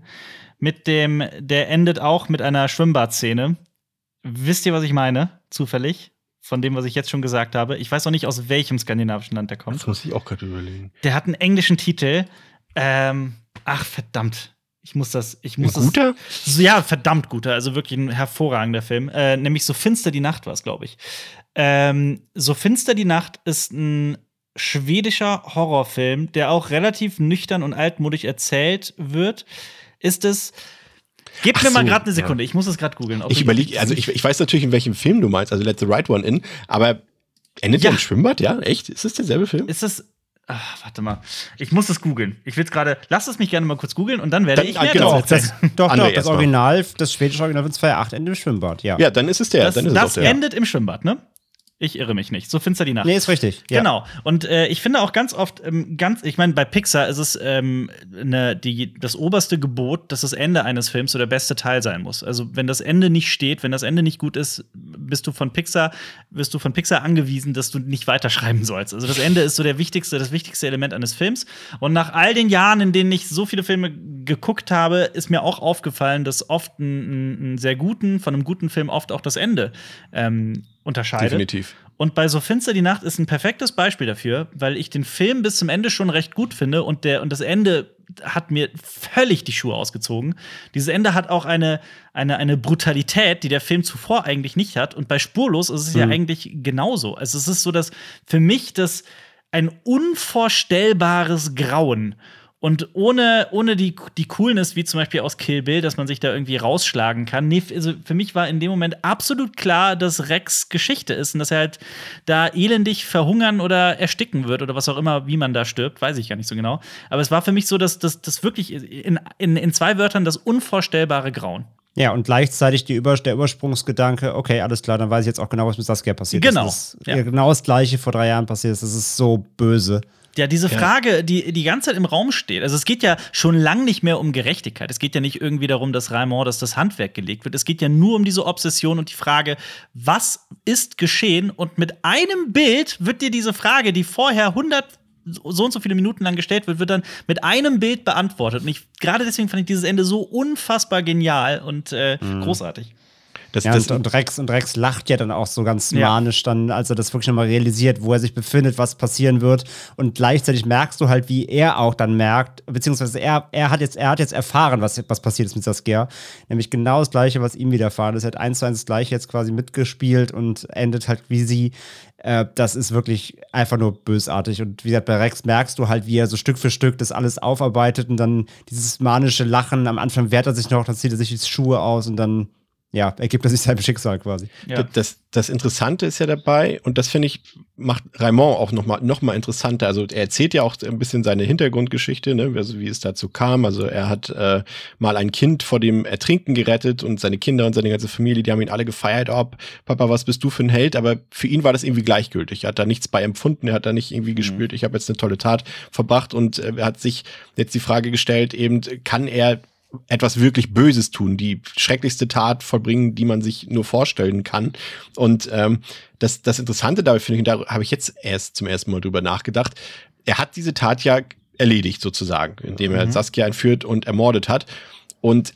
mit dem, der endet auch mit einer Schwimmbadszene. Wisst ihr, was ich meine? Zufällig? Von dem, was ich jetzt schon gesagt habe. Ich weiß auch nicht, aus welchem skandinavischen Land der kommt. Das muss ich auch gerade überlegen. Der hat einen englischen Titel. Ähm, ach, verdammt. Ich muss das. Ich muss ein guter? Das, ja, verdammt guter. Also wirklich ein hervorragender Film. Äh, nämlich So finster die Nacht war es, glaube ich. Ähm, so finster die Nacht ist ein schwedischer Horrorfilm, der auch relativ nüchtern und altmodisch erzählt wird. Ist es Gib mir so, mal gerade eine Sekunde, ja. ich muss es gerade googeln. Ich überlege, also ich, ich weiß natürlich, in welchem Film du meinst, also Let the Right One In, aber endet ja. im Schwimmbad, ja? Echt? Ist das derselbe Film? Ist das. Ach, warte mal. Ich muss es googeln. Ich will es gerade. Lass es mich gerne mal kurz googeln und dann werde dann, ich mehr genau, das, Doch, doch, das Original, das schwedische Original von 2.8 endet im Schwimmbad, ja. Ja, dann ist es der. Das, dann ist das es endet im Schwimmbad, ne? Ich irre mich nicht. So finster die Nacht. Nee, ist richtig. Ja. Genau. Und äh, ich finde auch ganz oft, ähm, ganz, ich meine, bei Pixar ist es ähm, ne, die, das oberste Gebot, dass das Ende eines Films so der beste Teil sein muss. Also, wenn das Ende nicht steht, wenn das Ende nicht gut ist, bist du von Pixar, wirst du von Pixar angewiesen, dass du nicht weiterschreiben sollst. Also, das Ende ist so der wichtigste, das wichtigste Element eines Films. Und nach all den Jahren, in denen ich so viele Filme geguckt habe, ist mir auch aufgefallen, dass oft einen sehr guten, von einem guten Film oft auch das Ende ähm, unterscheidet. Definitiv. Und bei So finster die Nacht ist ein perfektes Beispiel dafür, weil ich den Film bis zum Ende schon recht gut finde und, der, und das Ende hat mir völlig die Schuhe ausgezogen. Dieses Ende hat auch eine, eine, eine Brutalität, die der Film zuvor eigentlich nicht hat. Und bei Spurlos ist es mhm. ja eigentlich genauso. Also es ist so, dass für mich das ein unvorstellbares Grauen. Und ohne, ohne die, die Coolness, wie zum Beispiel aus Kill Bill, dass man sich da irgendwie rausschlagen kann. Nee, also für mich war in dem Moment absolut klar, dass Rex Geschichte ist und dass er halt da elendig verhungern oder ersticken wird oder was auch immer, wie man da stirbt, weiß ich gar nicht so genau. Aber es war für mich so, dass das wirklich in, in, in zwei Wörtern das unvorstellbare Grauen. Ja, und gleichzeitig die Über der Übersprungsgedanke, okay, alles klar, dann weiß ich jetzt auch genau, was mit Saskia passiert genau. ist. Genau. Ja. Genau das Gleiche vor drei Jahren passiert ist. Das ist so böse. Ja, diese Frage, die die ganze Zeit im Raum steht. Also es geht ja schon lang nicht mehr um Gerechtigkeit. Es geht ja nicht irgendwie darum, dass Raimond, dass das Handwerk gelegt wird. Es geht ja nur um diese Obsession und die Frage, was ist geschehen? Und mit einem Bild wird dir diese Frage, die vorher 100 so und so viele Minuten lang gestellt wird, wird dann mit einem Bild beantwortet. Und ich gerade deswegen fand ich dieses Ende so unfassbar genial und äh, mhm. großartig. Das, ja, das, und, Rex, und Rex lacht ja dann auch so ganz ja. manisch dann, als er das wirklich nochmal realisiert, wo er sich befindet, was passieren wird. Und gleichzeitig merkst du halt, wie er auch dann merkt, beziehungsweise er, er, hat, jetzt, er hat jetzt erfahren, was, was passiert ist mit Saskia. Nämlich genau das Gleiche, was ihm widerfahren ist. Er hat eins zu eins das Gleiche jetzt quasi mitgespielt und endet halt wie sie. Äh, das ist wirklich einfach nur bösartig. Und wie gesagt, bei Rex merkst du halt, wie er so Stück für Stück das alles aufarbeitet und dann dieses manische Lachen. Am Anfang wehrt er sich noch, dann zieht er sich die Schuhe aus und dann ja, ergibt er sich seinem Schicksal quasi. Ja. Das, das Interessante ist ja dabei, und das finde ich, macht Raymond auch nochmal noch mal interessanter. Also er erzählt ja auch ein bisschen seine Hintergrundgeschichte, ne? also wie es dazu kam. Also er hat äh, mal ein Kind vor dem Ertrinken gerettet und seine Kinder und seine ganze Familie, die haben ihn alle gefeiert, ob oh, Papa, was bist du für ein Held? Aber für ihn war das irgendwie gleichgültig. Er hat da nichts bei empfunden, er hat da nicht irgendwie mhm. gespürt, ich habe jetzt eine tolle Tat verbracht und äh, er hat sich jetzt die Frage gestellt, eben, kann er etwas wirklich Böses tun, die schrecklichste Tat vollbringen, die man sich nur vorstellen kann. Und ähm, das, das Interessante dabei finde ich, da habe ich jetzt erst zum ersten Mal drüber nachgedacht, er hat diese Tat ja erledigt sozusagen, indem er mhm. Saskia entführt und ermordet hat. Und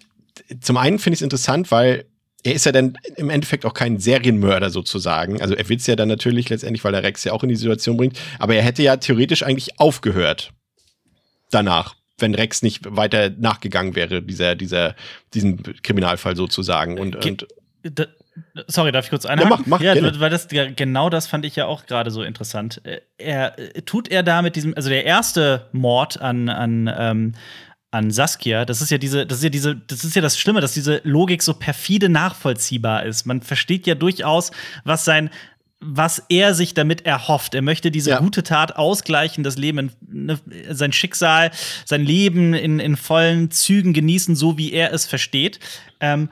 zum einen finde ich es interessant, weil er ist ja dann im Endeffekt auch kein Serienmörder sozusagen. Also er will es ja dann natürlich letztendlich, weil er Rex ja auch in die Situation bringt. Aber er hätte ja theoretisch eigentlich aufgehört danach wenn Rex nicht weiter nachgegangen wäre, dieser, dieser, diesem Kriminalfall sozusagen. Und, Ge und da, Sorry, darf ich kurz einhaken? Ja, mach, mach, ja, gerne. weil das genau das fand ich ja auch gerade so interessant. Äh, er tut er da mit diesem, also der erste Mord an, an, ähm, an Saskia, das ist ja diese, das ist ja diese, das ist ja das Schlimme, dass diese Logik so perfide nachvollziehbar ist. Man versteht ja durchaus, was sein was er sich damit erhofft. Er möchte diese ja. gute Tat ausgleichen, das Leben, ne, sein Schicksal, sein Leben in, in vollen Zügen genießen, so wie er es versteht. Ähm,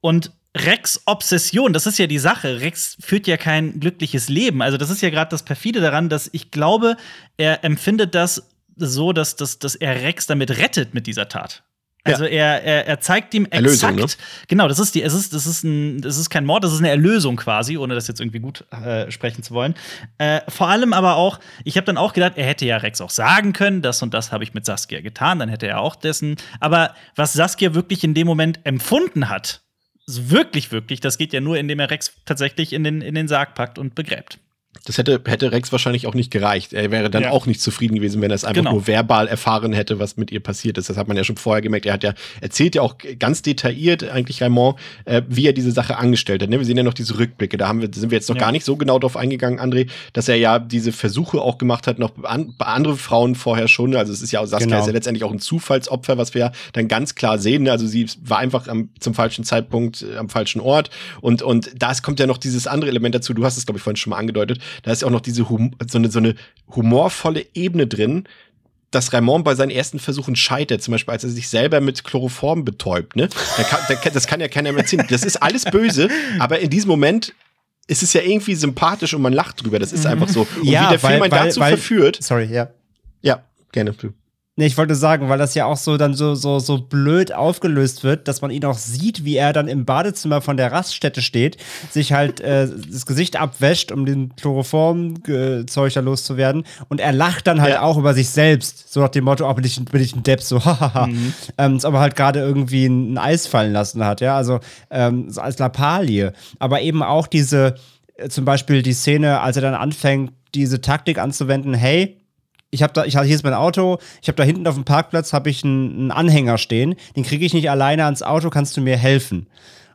und Rex Obsession, das ist ja die Sache. Rex führt ja kein glückliches Leben. Also, das ist ja gerade das perfide daran, dass ich glaube, er empfindet das so, dass, dass, dass er Rex damit rettet mit dieser Tat. Also er, er, er zeigt ihm exakt. Erlösung, ne? Genau, das ist die, es ist, das ist ein, das ist kein Mord, das ist eine Erlösung quasi, ohne das jetzt irgendwie gut äh, sprechen zu wollen. Äh, vor allem aber auch, ich habe dann auch gedacht, er hätte ja Rex auch sagen können, das und das habe ich mit Saskia getan, dann hätte er auch dessen. Aber was Saskia wirklich in dem Moment empfunden hat, wirklich, wirklich, das geht ja nur, indem er Rex tatsächlich in den, in den Sarg packt und begräbt. Das hätte, hätte Rex wahrscheinlich auch nicht gereicht. Er wäre dann ja. auch nicht zufrieden gewesen, wenn er es einfach genau. nur verbal erfahren hätte, was mit ihr passiert ist. Das hat man ja schon vorher gemerkt. Er hat ja erzählt ja auch ganz detailliert, eigentlich Raymond, äh, wie er diese Sache angestellt hat. Ne? Wir sehen ja noch diese Rückblicke. Da haben wir, sind wir jetzt noch ja. gar nicht so genau drauf eingegangen, André, dass er ja diese Versuche auch gemacht hat, noch an, bei anderen Frauen vorher schon. Also es ist ja auch Saskia genau. ist ja letztendlich auch ein Zufallsopfer, was wir ja dann ganz klar sehen. Also sie war einfach am, zum falschen Zeitpunkt äh, am falschen Ort. Und, und da kommt ja noch dieses andere Element dazu. Du hast es, glaube ich, vorhin schon mal angedeutet da ist auch noch diese hum so, eine, so eine humorvolle Ebene drin, dass Raymond bei seinen ersten Versuchen scheitert, zum Beispiel als er sich selber mit Chloroform betäubt. Ne? Kann, das kann ja keiner mehr erzählen. Das ist alles böse, aber in diesem Moment ist es ja irgendwie sympathisch und man lacht drüber. Das ist einfach so. Und ja, wie der Film einen dazu weil, verführt. Sorry, ja. Ja, gerne. Nee, ich wollte sagen, weil das ja auch so dann so, so, so blöd aufgelöst wird, dass man ihn auch sieht, wie er dann im Badezimmer von der Raststätte steht, sich halt äh, das Gesicht abwäscht, um den Chloroform-Zeug da loszuwerden. Und er lacht dann halt ja. auch über sich selbst, so nach dem Motto, oh, bin ich, bin ich ein Depp, so hahaha. mhm. ähm, aber halt gerade irgendwie ein, ein, Eis fallen lassen hat, ja, also ähm, so als Lappalie. Aber eben auch diese, äh, zum Beispiel die Szene, als er dann anfängt, diese Taktik anzuwenden, hey, ich habe da, ich, hier ist mein Auto, ich habe da hinten auf dem Parkplatz habe ich einen, einen, Anhänger stehen, den kriege ich nicht alleine ans Auto, kannst du mir helfen?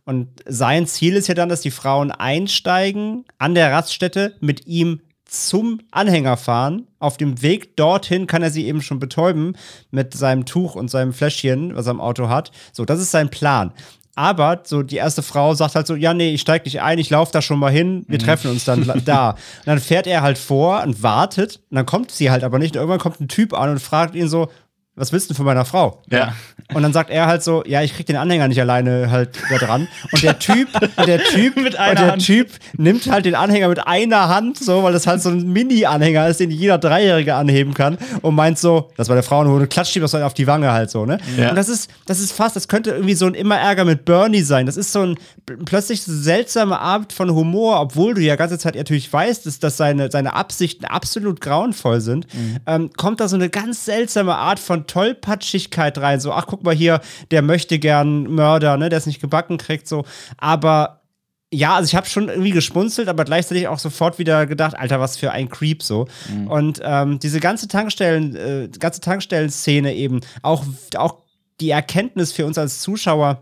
Und sein Ziel ist ja dann, dass die Frauen einsteigen an der Raststätte, mit ihm zum Anhänger fahren. Auf dem Weg dorthin kann er sie eben schon betäuben mit seinem Tuch und seinem Fläschchen, was er im Auto hat. So, das ist sein Plan. Aber so die erste Frau sagt halt so, ja, nee, ich steig nicht ein, ich laufe da schon mal hin, wir mhm. treffen uns dann da. Und dann fährt er halt vor und wartet und dann kommt sie halt aber nicht. Und irgendwann kommt ein Typ an und fragt ihn so, was willst du von meiner Frau? Ja. Und dann sagt er halt so, ja, ich krieg den Anhänger nicht alleine halt da dran. Und der Typ, der Typ, mit einer der Hand. Typ nimmt halt den Anhänger mit einer Hand, so, weil das halt so ein Mini-Anhänger ist, den jeder Dreijährige anheben kann und meint so, das war der Frauenhund und klatscht ihm das halt auf die Wange halt so, ne? Ja. Und das ist, das ist fast, das könnte irgendwie so ein immer Ärger mit Bernie sein. Das ist so ein plötzlich seltsame Art von Humor, obwohl du ja ganze Zeit natürlich weißt, dass, dass seine, seine Absichten absolut grauenvoll sind, mhm. ähm, kommt da so eine ganz seltsame Art von Tollpatschigkeit rein. So, ach, guck mal hier, der möchte gern Mörder, ne, der es nicht gebacken kriegt, so. Aber ja, also ich habe schon irgendwie geschmunzelt, aber gleichzeitig auch sofort wieder gedacht, Alter, was für ein Creep so. Mhm. Und ähm, diese ganze Tankstellen, äh, ganze Tankstellen-Szene eben, auch, auch die Erkenntnis für uns als Zuschauer,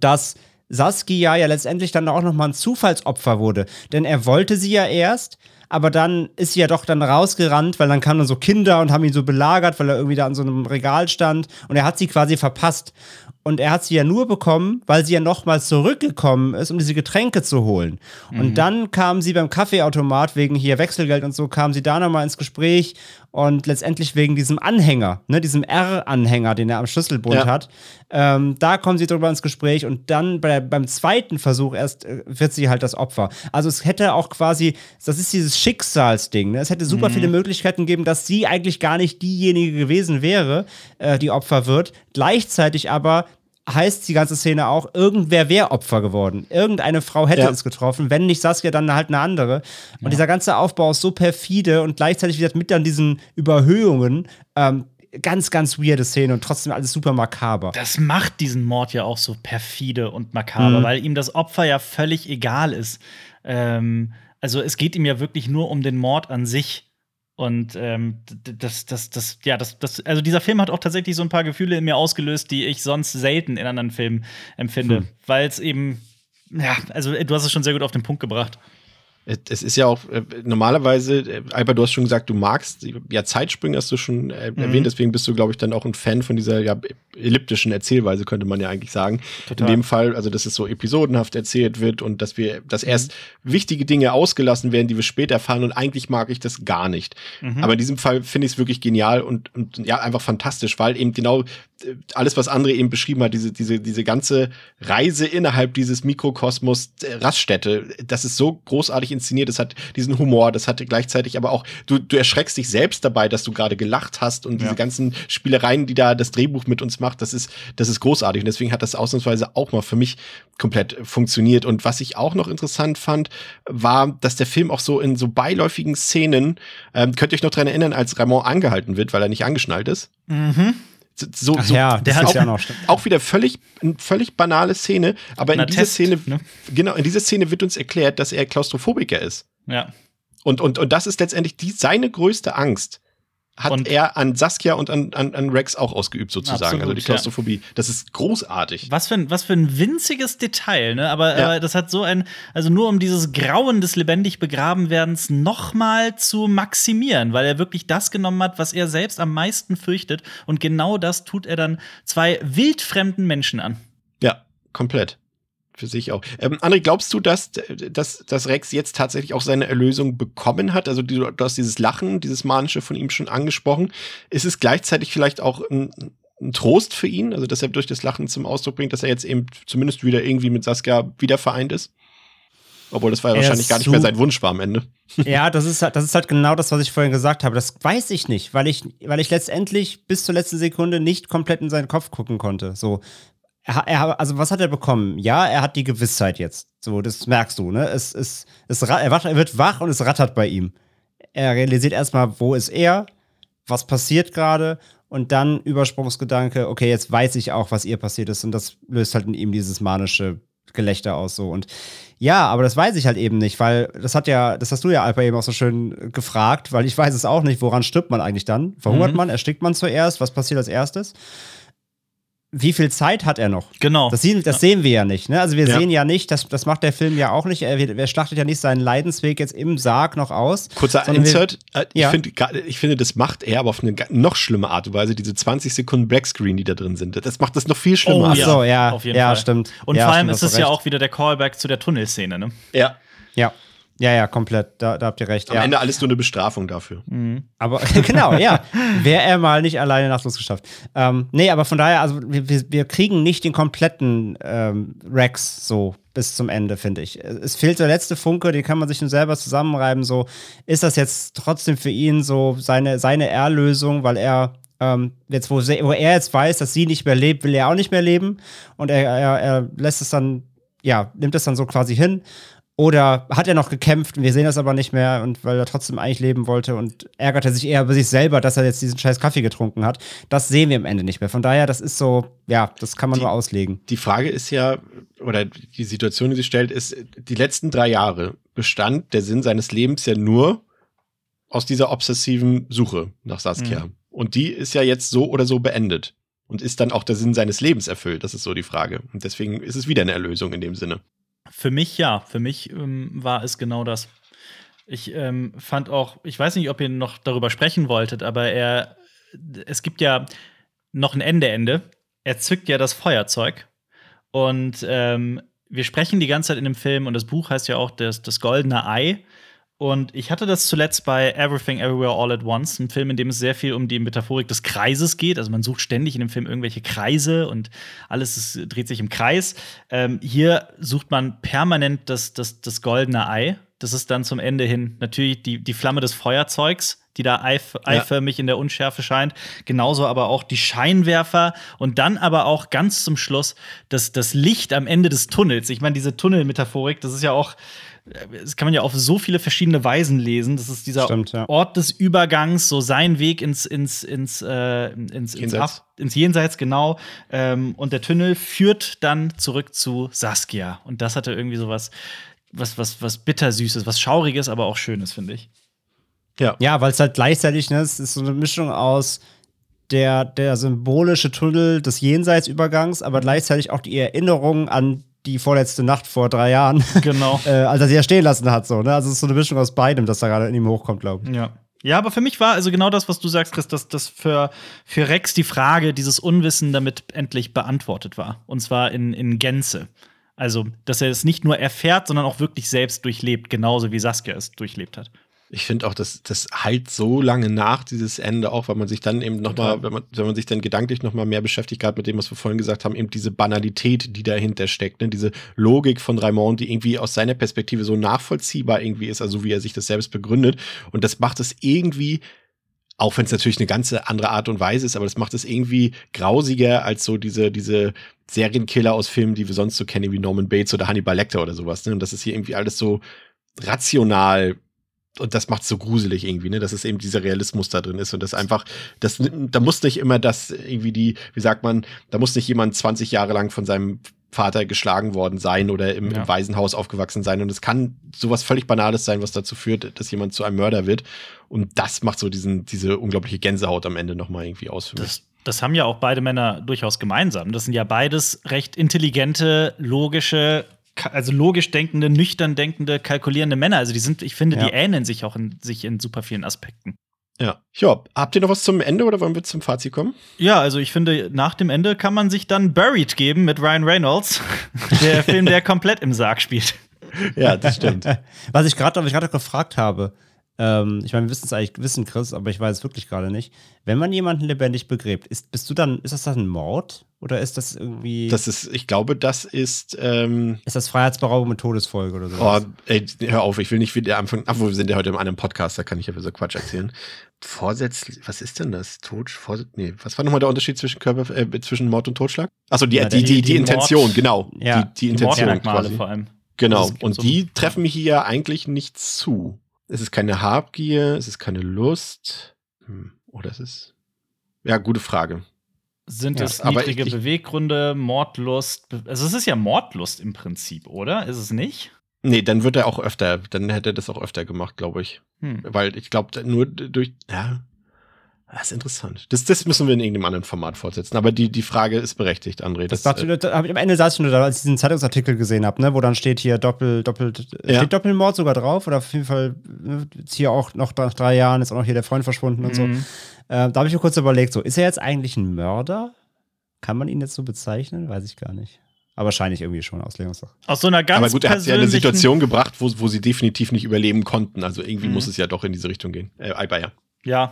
dass Saskia ja letztendlich dann auch nochmal ein Zufallsopfer wurde. Denn er wollte sie ja erst, aber dann ist sie ja doch dann rausgerannt, weil dann kamen dann so Kinder und haben ihn so belagert, weil er irgendwie da an so einem Regal stand und er hat sie quasi verpasst. Und er hat sie ja nur bekommen, weil sie ja nochmal zurückgekommen ist, um diese Getränke zu holen. Mhm. Und dann kam sie beim Kaffeeautomat wegen hier Wechselgeld und so, kam sie da nochmal ins Gespräch und letztendlich wegen diesem Anhänger, ne, diesem R-Anhänger, den er am Schlüsselbund ja. hat. Ähm, da kommen sie drüber ins Gespräch und dann bei, beim zweiten Versuch erst äh, wird sie halt das Opfer. Also es hätte auch quasi, das ist dieses Schicksalsding. Ne? Es hätte super mhm. viele Möglichkeiten gegeben, dass sie eigentlich gar nicht diejenige gewesen wäre, äh, die Opfer wird. Gleichzeitig aber heißt die ganze Szene auch, irgendwer wäre Opfer geworden. Irgendeine Frau hätte ja. es getroffen, wenn nicht Saskia, dann halt eine andere. Und ja. dieser ganze Aufbau ist so perfide und gleichzeitig wieder mit dann diesen Überhöhungen. Ähm, ganz, ganz weirde Szene und trotzdem alles super makaber. Das macht diesen Mord ja auch so perfide und makaber, mhm. weil ihm das Opfer ja völlig egal ist. Ähm, also es geht ihm ja wirklich nur um den Mord an sich. Und ähm, das, das, das, ja, das, das, also dieser Film hat auch tatsächlich so ein paar Gefühle in mir ausgelöst, die ich sonst selten in anderen Filmen empfinde, hm. weil es eben, ja, also du hast es schon sehr gut auf den Punkt gebracht. Es ist ja auch äh, normalerweise, äh, Albert, du hast schon gesagt, du magst ja Zeitsprünge, hast du schon äh, mhm. erwähnt, deswegen bist du, glaube ich, dann auch ein Fan von dieser ja, elliptischen Erzählweise, könnte man ja eigentlich sagen. Total. In dem Fall, also dass es so episodenhaft erzählt wird und dass wir, dass erst mhm. wichtige Dinge ausgelassen werden, die wir später erfahren und eigentlich mag ich das gar nicht. Mhm. Aber in diesem Fall finde ich es wirklich genial und, und ja, einfach fantastisch, weil eben genau alles, was André eben beschrieben hat, diese, diese, diese ganze Reise innerhalb dieses Mikrokosmos Raststätte, das ist so großartig inszeniert, das hat diesen Humor, das hatte gleichzeitig aber auch, du, du erschreckst dich selbst dabei, dass du gerade gelacht hast und ja. diese ganzen Spielereien, die da das Drehbuch mit uns macht, das ist, das ist großartig. Und deswegen hat das ausnahmsweise auch mal für mich komplett funktioniert. Und was ich auch noch interessant fand, war, dass der Film auch so in so beiläufigen Szenen, ähm, könnt ihr euch noch dran erinnern, als Ramon angehalten wird, weil er nicht angeschnallt ist? Mhm. So, so, ja, der hat auch, ja noch, auch wieder völlig, völlig banale Szene, aber in dieser Szene, ne? genau, in dieser Szene wird uns erklärt, dass er Klaustrophobiker ist. Ja. Und, und, und das ist letztendlich die, seine größte Angst, hat und er an Saskia und an, an, an Rex auch ausgeübt, sozusagen. Absolut, also die Klaustrophobie. Ja. Das ist großartig. Was für ein, was für ein winziges Detail, ne? Aber, ja. aber das hat so ein, also nur um dieses Grauen des lebendig begraben werdens nochmal zu maximieren, weil er wirklich das genommen hat, was er selbst am meisten fürchtet. Und genau das tut er dann zwei wildfremden Menschen an. Ja, komplett für sich auch. Ähm, André, glaubst du, dass, dass, dass Rex jetzt tatsächlich auch seine Erlösung bekommen hat? Also du, du hast dieses Lachen, dieses Manische von ihm schon angesprochen. Ist es gleichzeitig vielleicht auch ein, ein Trost für ihn, also dass er durch das Lachen zum Ausdruck bringt, dass er jetzt eben zumindest wieder irgendwie mit Saskia wieder vereint ist? Obwohl das war ja wahrscheinlich gar nicht mehr sein Wunsch war am Ende. Ja, das ist, halt, das ist halt genau das, was ich vorhin gesagt habe. Das weiß ich nicht, weil ich, weil ich letztendlich bis zur letzten Sekunde nicht komplett in seinen Kopf gucken konnte. So, er, er, also was hat er bekommen? Ja, er hat die Gewissheit jetzt. So, das merkst du, ne? Es, es, es, er, wacht, er wird wach und es rattert bei ihm. Er realisiert erstmal, wo ist er, was passiert gerade und dann Übersprungsgedanke, okay, jetzt weiß ich auch, was ihr passiert ist und das löst halt in ihm dieses manische Gelächter aus so und ja, aber das weiß ich halt eben nicht, weil das hat ja, das hast du ja Alper eben auch so schön gefragt, weil ich weiß es auch nicht, woran stirbt man eigentlich dann? Verhungert mhm. man, erstickt man zuerst, was passiert als erstes? Wie viel Zeit hat er noch? Genau. Das, sehen, das ja. sehen wir ja nicht. Ne? Also wir ja. sehen ja nicht, das, das macht der Film ja auch nicht. Er, er schlachtet ja nicht seinen Leidensweg jetzt im Sarg noch aus. Kurzer Insert. Wir, äh, ich, ja. find, ich finde, das macht er aber auf eine noch schlimme Art und Weise, diese 20 Sekunden Blackscreen, die da drin sind. Das macht das noch viel schlimmer. Oh, Ach so, ja. Auf jeden ja, Fall. stimmt. Und vor allem ist es ja auch wieder der Callback zu der Tunnelszene, ne? Ja. Ja. Ja, ja, komplett. Da, da habt ihr recht. Am ja. Ende alles nur eine Bestrafung dafür. Mhm. Aber genau, ja. Wäre er mal nicht alleine nachtlos geschafft. Ähm, nee, aber von daher, also wir, wir kriegen nicht den kompletten ähm, Rex so bis zum Ende, finde ich. Es fehlt der letzte Funke, den kann man sich nur selber zusammenreiben. So, ist das jetzt trotzdem für ihn so seine, seine Erlösung, weil er ähm, jetzt, wo, wo, er jetzt weiß, dass sie nicht mehr lebt, will er auch nicht mehr leben. Und er, er, er lässt es dann, ja, nimmt es dann so quasi hin oder hat er noch gekämpft und wir sehen das aber nicht mehr und weil er trotzdem eigentlich leben wollte und ärgert er sich eher über sich selber, dass er jetzt diesen scheiß Kaffee getrunken hat. Das sehen wir am Ende nicht mehr. Von daher, das ist so, ja, das kann man die, nur auslegen. Die Frage ist ja, oder die Situation, die sich stellt, ist, die letzten drei Jahre bestand der Sinn seines Lebens ja nur aus dieser obsessiven Suche nach Saskia. Mhm. Und die ist ja jetzt so oder so beendet. Und ist dann auch der Sinn seines Lebens erfüllt? Das ist so die Frage. Und deswegen ist es wieder eine Erlösung in dem Sinne. Für mich ja. Für mich ähm, war es genau das. Ich ähm, fand auch, ich weiß nicht, ob ihr noch darüber sprechen wolltet, aber er, es gibt ja noch ein Ende, Ende. Er zückt ja das Feuerzeug und ähm, wir sprechen die ganze Zeit in dem Film und das Buch heißt ja auch das, das goldene Ei. Und ich hatte das zuletzt bei Everything Everywhere All at Once, ein Film, in dem es sehr viel um die Metaphorik des Kreises geht. Also man sucht ständig in dem Film irgendwelche Kreise und alles ist, dreht sich im Kreis. Ähm, hier sucht man permanent das, das, das goldene Ei. Das ist dann zum Ende hin natürlich die, die Flamme des Feuerzeugs, die da eif eiförmig in der Unschärfe scheint. Genauso aber auch die Scheinwerfer und dann aber auch ganz zum Schluss das, das Licht am Ende des Tunnels. Ich meine, diese Tunnelmetaphorik, das ist ja auch das kann man ja auf so viele verschiedene Weisen lesen. Das ist dieser Stimmt, ja. Ort des Übergangs, so sein Weg ins, ins, ins, äh, ins, Jenseits. Ins, ins Jenseits, genau. Ähm, und der Tunnel führt dann zurück zu Saskia. Und das hatte irgendwie so was, was, was, was bittersüßes, was schauriges, aber auch schönes, finde ich. Ja, ja weil es halt gleichzeitig, ne, es ist so eine Mischung aus der, der symbolische Tunnel des Jenseitsübergangs, aber gleichzeitig auch die Erinnerung an die vorletzte Nacht vor drei Jahren. Genau. äh, als er sie ja stehen lassen hat. So, ne? Also es ist so eine Mischung aus beidem, das da gerade in ihm hochkommt, glaube ich. Ja. Ja, aber für mich war also genau das, was du sagst, Chris, dass, dass für, für Rex die Frage, dieses Unwissen damit endlich beantwortet war. Und zwar in, in Gänze. Also, dass er es nicht nur erfährt, sondern auch wirklich selbst durchlebt, genauso wie Saskia es durchlebt hat. Ich finde auch, dass das halt so lange nach dieses Ende, auch weil man sich dann eben nochmal, wenn man, wenn man sich dann gedanklich nochmal mehr beschäftigt, gerade mit dem, was wir vorhin gesagt haben, eben diese Banalität, die dahinter steckt, ne? diese Logik von Raymond, die irgendwie aus seiner Perspektive so nachvollziehbar irgendwie ist, also wie er sich das selbst begründet. Und das macht es irgendwie auch wenn es natürlich eine ganze andere Art und Weise ist, aber das macht es irgendwie grausiger als so diese, diese Serienkiller aus Filmen, die wir sonst so kennen, wie Norman Bates oder Hannibal Lecter oder sowas. Ne? Und das ist hier irgendwie alles so rational und das macht es so gruselig irgendwie, ne, dass es eben dieser Realismus da drin ist und das einfach, das, da muss nicht immer das irgendwie die, wie sagt man, da muss nicht jemand 20 Jahre lang von seinem Vater geschlagen worden sein oder im, ja. im Waisenhaus aufgewachsen sein und es kann sowas völlig Banales sein, was dazu führt, dass jemand zu einem Mörder wird und das macht so diesen, diese unglaubliche Gänsehaut am Ende nochmal irgendwie aus für mich. Das das haben ja auch beide Männer durchaus gemeinsam. Das sind ja beides recht intelligente, logische also logisch denkende, nüchtern denkende, kalkulierende Männer. Also die sind, ich finde, ja. die ähneln sich auch in, sich in super vielen Aspekten. Ja. Ja, habt ihr noch was zum Ende oder wollen wir zum Fazit kommen? Ja, also ich finde, nach dem Ende kann man sich dann Buried geben mit Ryan Reynolds. der Film, der komplett im Sarg spielt. Ja, das stimmt. was ich gerade gefragt habe, ähm, ich meine, wir wissen es eigentlich, wissen Chris, aber ich weiß es wirklich gerade nicht. Wenn man jemanden lebendig begräbt, ist, bist du dann, ist das dann ein Mord? Oder ist das irgendwie. Das ist, ich glaube, das ist. Ähm ist das Freiheitsberaubung mit Todesfolge oder so? Oh, ey, hör auf, ich will nicht wieder anfangen. Ach, wir sind ja heute in einem Podcast, da kann ich ja so Quatsch erzählen. Vorsätzlich, was ist denn das? Tod, Vorsatz, nee, was war nochmal der Unterschied zwischen Körper, äh, zwischen Mord und Totschlag? Achso, die, ja, die, die, die, die, Intention, Mord, genau. Ja, die, die Intention quasi. vor allem. Genau. Und die treffen mich hier eigentlich nicht zu. Es ist keine Habgier, es ist keine Lust. Hm, oder es ist. Ja, gute Frage. Sind ja, es niedrige ich, Beweggründe, Mordlust? Also es ist ja Mordlust im Prinzip, oder? Ist es nicht? Nee, dann wird er auch öfter, dann hätte er das auch öfter gemacht, glaube ich. Hm. Weil ich glaube, nur durch, ja, das ist interessant. Das, das müssen wir in irgendeinem anderen Format fortsetzen. Aber die, die Frage ist berechtigt, André. Das, das, hab ich am Ende saß ich nur da, als ich diesen Zeitungsartikel gesehen habe, ne, wo dann steht hier Doppel, Doppelt, ja. steht Doppelmord sogar drauf. Oder auf jeden Fall ne, jetzt hier auch noch nach drei Jahren ist auch noch hier der Freund verschwunden mhm. und so. Mhm. Äh, da habe ich mir kurz überlegt, so, ist er jetzt eigentlich ein Mörder? Kann man ihn jetzt so bezeichnen? Weiß ich gar nicht. Aber wahrscheinlich irgendwie schon Auslegungssache. Aus so einer ganz Aber gut, er hat ja eine Situation gebracht, wo, wo sie definitiv nicht überleben konnten. Also irgendwie mhm. muss es ja doch in diese Richtung gehen. Äh, Alba, ja,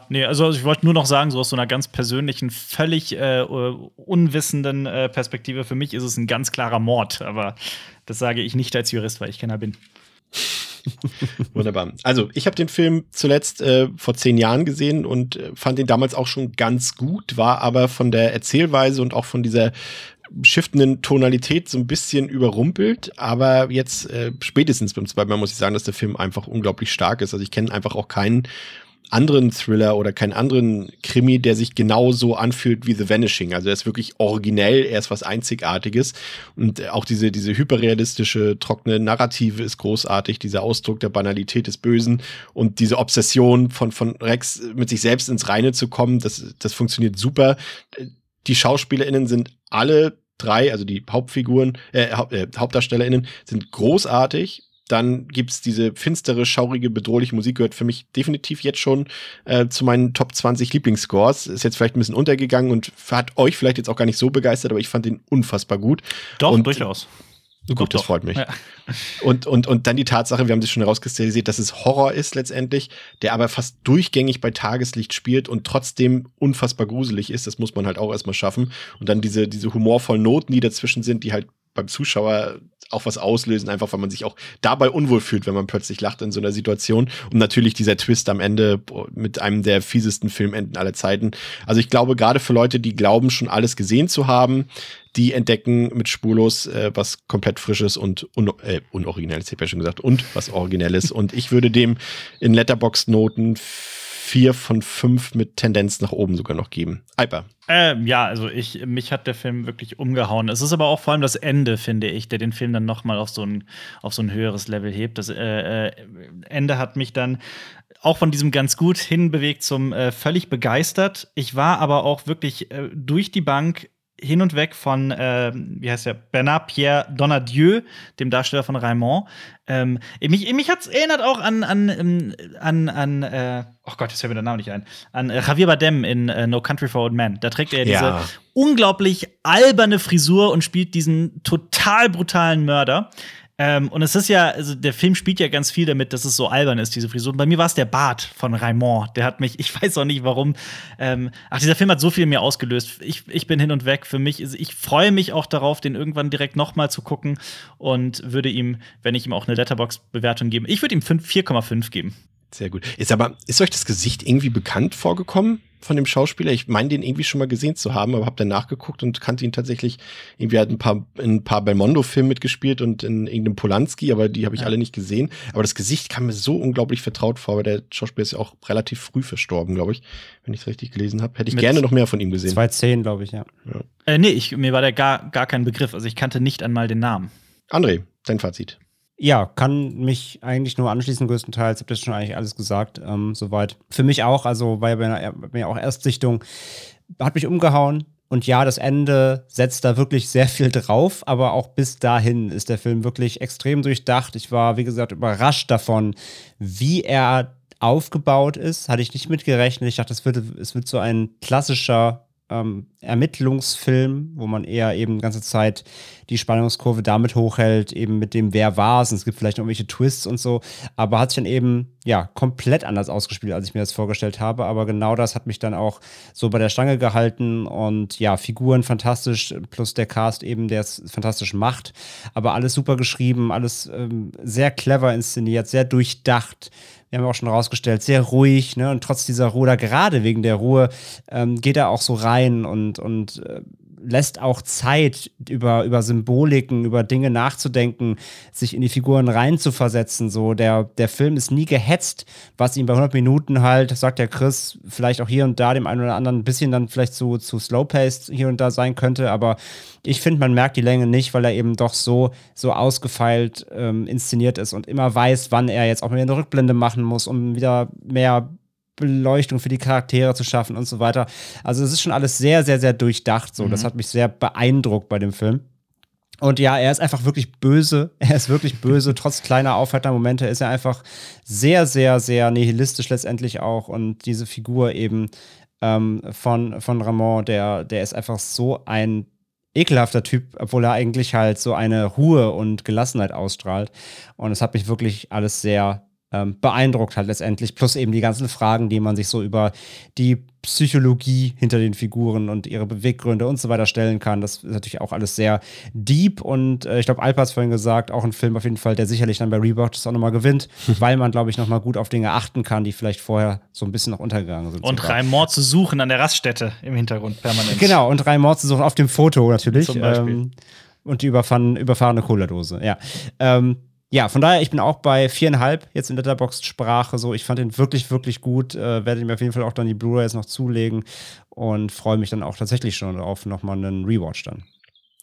nee, also ich wollte nur noch sagen, so aus so einer ganz persönlichen, völlig äh, unwissenden äh, Perspektive, für mich ist es ein ganz klarer Mord, aber das sage ich nicht als Jurist, weil ich keiner bin. Wunderbar. Also, ich habe den Film zuletzt äh, vor zehn Jahren gesehen und äh, fand ihn damals auch schon ganz gut, war aber von der Erzählweise und auch von dieser shiftenden Tonalität so ein bisschen überrumpelt, aber jetzt äh, spätestens beim zweiten Mal muss ich sagen, dass der Film einfach unglaublich stark ist. Also ich kenne einfach auch keinen anderen Thriller oder keinen anderen Krimi, der sich genauso anfühlt wie The Vanishing. Also er ist wirklich originell, er ist was Einzigartiges. Und auch diese, diese hyperrealistische, trockene Narrative ist großartig, dieser Ausdruck der Banalität des Bösen und diese Obsession von, von Rex mit sich selbst ins Reine zu kommen, das, das funktioniert super. Die SchauspielerInnen sind alle drei, also die Hauptfiguren, äh, Haupt, äh, HauptdarstellerInnen, sind großartig dann gibt's diese finstere, schaurige, bedrohliche Musik, gehört für mich definitiv jetzt schon äh, zu meinen Top 20 Lieblingsscores. Ist jetzt vielleicht ein bisschen untergegangen und hat euch vielleicht jetzt auch gar nicht so begeistert, aber ich fand den unfassbar gut. Doch, und, durchaus. Gut, doch, das freut mich. Ja. Und, und, und dann die Tatsache, wir haben das schon herauskristallisiert, dass es Horror ist letztendlich, der aber fast durchgängig bei Tageslicht spielt und trotzdem unfassbar gruselig ist. Das muss man halt auch erstmal schaffen. Und dann diese, diese humorvollen Noten, die dazwischen sind, die halt beim Zuschauer auch was auslösen, einfach weil man sich auch dabei unwohl fühlt, wenn man plötzlich lacht in so einer Situation. Und natürlich dieser Twist am Ende mit einem der fiesesten Filmenden aller Zeiten. Also ich glaube, gerade für Leute, die glauben, schon alles gesehen zu haben, die entdecken mit Spurlos äh, was komplett Frisches und un äh, unoriginelles, ich habe ja schon gesagt, und was Originelles. und ich würde dem in Letterbox-Noten vier von fünf mit Tendenz nach oben sogar noch geben. Alper. Ähm, ja, also ich, mich hat der Film wirklich umgehauen. Es ist aber auch vor allem das Ende, finde ich, der den Film dann noch mal auf so ein, auf so ein höheres Level hebt. Das äh, äh, Ende hat mich dann auch von diesem ganz gut hinbewegt zum äh, völlig begeistert. Ich war aber auch wirklich äh, durch die Bank hin und weg von, äh, wie heißt der, Bernard Pierre Donadieu, dem Darsteller von Raymond. Ähm, mich mich hat es erinnert auch an, an, ähm, an, an äh, oh Gott, jetzt fällt mir der Name nicht ein, an äh, Javier Bardem in äh, No Country for Old Men. Da trägt er diese ja. unglaublich alberne Frisur und spielt diesen total brutalen Mörder. Ähm, und es ist ja, also der Film spielt ja ganz viel damit, dass es so albern ist, diese Frisur. Und bei mir war es der Bart von Raymond. Der hat mich, ich weiß auch nicht warum. Ähm, ach, dieser Film hat so viel in mir ausgelöst. Ich, ich bin hin und weg. Für mich, ich freue mich auch darauf, den irgendwann direkt nochmal zu gucken und würde ihm, wenn ich ihm auch eine Letterbox-Bewertung gebe, ich würde ihm 4,5 geben. Sehr gut. Ist aber, ist euch das Gesicht irgendwie bekannt vorgekommen von dem Schauspieler? Ich meine, den irgendwie schon mal gesehen zu haben, aber habe dann nachgeguckt und kannte ihn tatsächlich. Irgendwie hat ein paar, in ein paar Belmondo-Filmen mitgespielt und in irgendeinem Polanski, aber die habe ich ja. alle nicht gesehen. Aber das Gesicht kam mir so unglaublich vertraut vor, weil der Schauspieler ist ja auch relativ früh verstorben, glaube ich, wenn ich es richtig gelesen habe. Hätte ich Mit gerne noch mehr von ihm gesehen. 2010, glaube ich, ja. ja. Äh, nee, ich, mir war der gar, gar kein Begriff. Also ich kannte nicht einmal den Namen. André, dein Fazit. Ja, kann mich eigentlich nur anschließen, größtenteils. Ich habe das schon eigentlich alles gesagt, ähm, soweit. Für mich auch, also war ja bei mir auch Erstsichtung, hat mich umgehauen. Und ja, das Ende setzt da wirklich sehr viel drauf, aber auch bis dahin ist der Film wirklich extrem durchdacht. Ich war, wie gesagt, überrascht davon, wie er aufgebaut ist. Hatte ich nicht mitgerechnet. Ich dachte, es wird, es wird so ein klassischer ähm, Ermittlungsfilm, wo man eher eben die ganze Zeit die Spannungskurve damit hochhält, eben mit dem Wer war es. Und es gibt vielleicht irgendwelche Twists und so, aber hat sich dann eben ja komplett anders ausgespielt, als ich mir das vorgestellt habe. Aber genau das hat mich dann auch so bei der Stange gehalten und ja, Figuren fantastisch, plus der Cast eben, der es fantastisch macht. Aber alles super geschrieben, alles ähm, sehr clever inszeniert, sehr durchdacht wir haben auch schon rausgestellt, sehr ruhig, ne? Und trotz dieser Ruhe, gerade wegen der Ruhe, ähm, geht er auch so rein und, und äh, lässt auch Zeit, über, über Symboliken, über Dinge nachzudenken, sich in die Figuren reinzuversetzen. So, der, der Film ist nie gehetzt, was ihm bei 100 Minuten halt, sagt der Chris, vielleicht auch hier und da dem einen oder anderen ein bisschen dann vielleicht zu, zu slow-paced hier und da sein könnte, aber ich finde, man merkt die Länge nicht, weil er eben doch so, so ausgefeilt ähm, inszeniert ist und immer weiß, wann er jetzt auch mal eine Rückblende machen muss, um wieder mehr Beleuchtung für die Charaktere zu schaffen und so weiter. Also es ist schon alles sehr, sehr, sehr durchdacht. So, mhm. das hat mich sehr beeindruckt bei dem Film. Und ja, er ist einfach wirklich böse. Er ist wirklich böse. Trotz kleiner aufhaltender Momente ist er einfach sehr, sehr, sehr nihilistisch letztendlich auch. Und diese Figur eben ähm, von, von Ramon, der, der ist einfach so ein ekelhafter Typ, obwohl er eigentlich halt so eine Ruhe und Gelassenheit ausstrahlt. Und es hat mich wirklich alles sehr ähm, beeindruckt hat letztendlich. Plus eben die ganzen Fragen, die man sich so über die Psychologie hinter den Figuren und ihre Beweggründe und so weiter stellen kann. Das ist natürlich auch alles sehr deep und äh, ich glaube, Alpa hat vorhin gesagt, auch ein Film auf jeden Fall, der sicherlich dann bei Rewatch auch nochmal gewinnt, weil man, glaube ich, nochmal gut auf Dinge achten kann, die vielleicht vorher so ein bisschen noch untergegangen sind. Und Raimond zu suchen an der Raststätte im Hintergrund permanent. Genau, und Raimond zu suchen auf dem Foto natürlich. Zum Beispiel. Ähm, und die überfahren, überfahrene Cola-Dose, ja. Ähm, ja, von daher, ich bin auch bei viereinhalb jetzt in Letterboxd-Sprache. So, ich fand den wirklich, wirklich gut. Äh, werde mir auf jeden Fall auch dann die Blu-rays noch zulegen und freue mich dann auch tatsächlich schon auf nochmal einen Rewatch dann.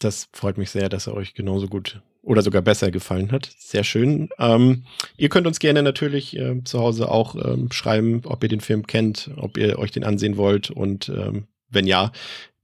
Das freut mich sehr, dass er euch genauso gut oder sogar besser gefallen hat. Sehr schön. Ähm, ihr könnt uns gerne natürlich äh, zu Hause auch ähm, schreiben, ob ihr den Film kennt, ob ihr euch den ansehen wollt und ähm, wenn ja,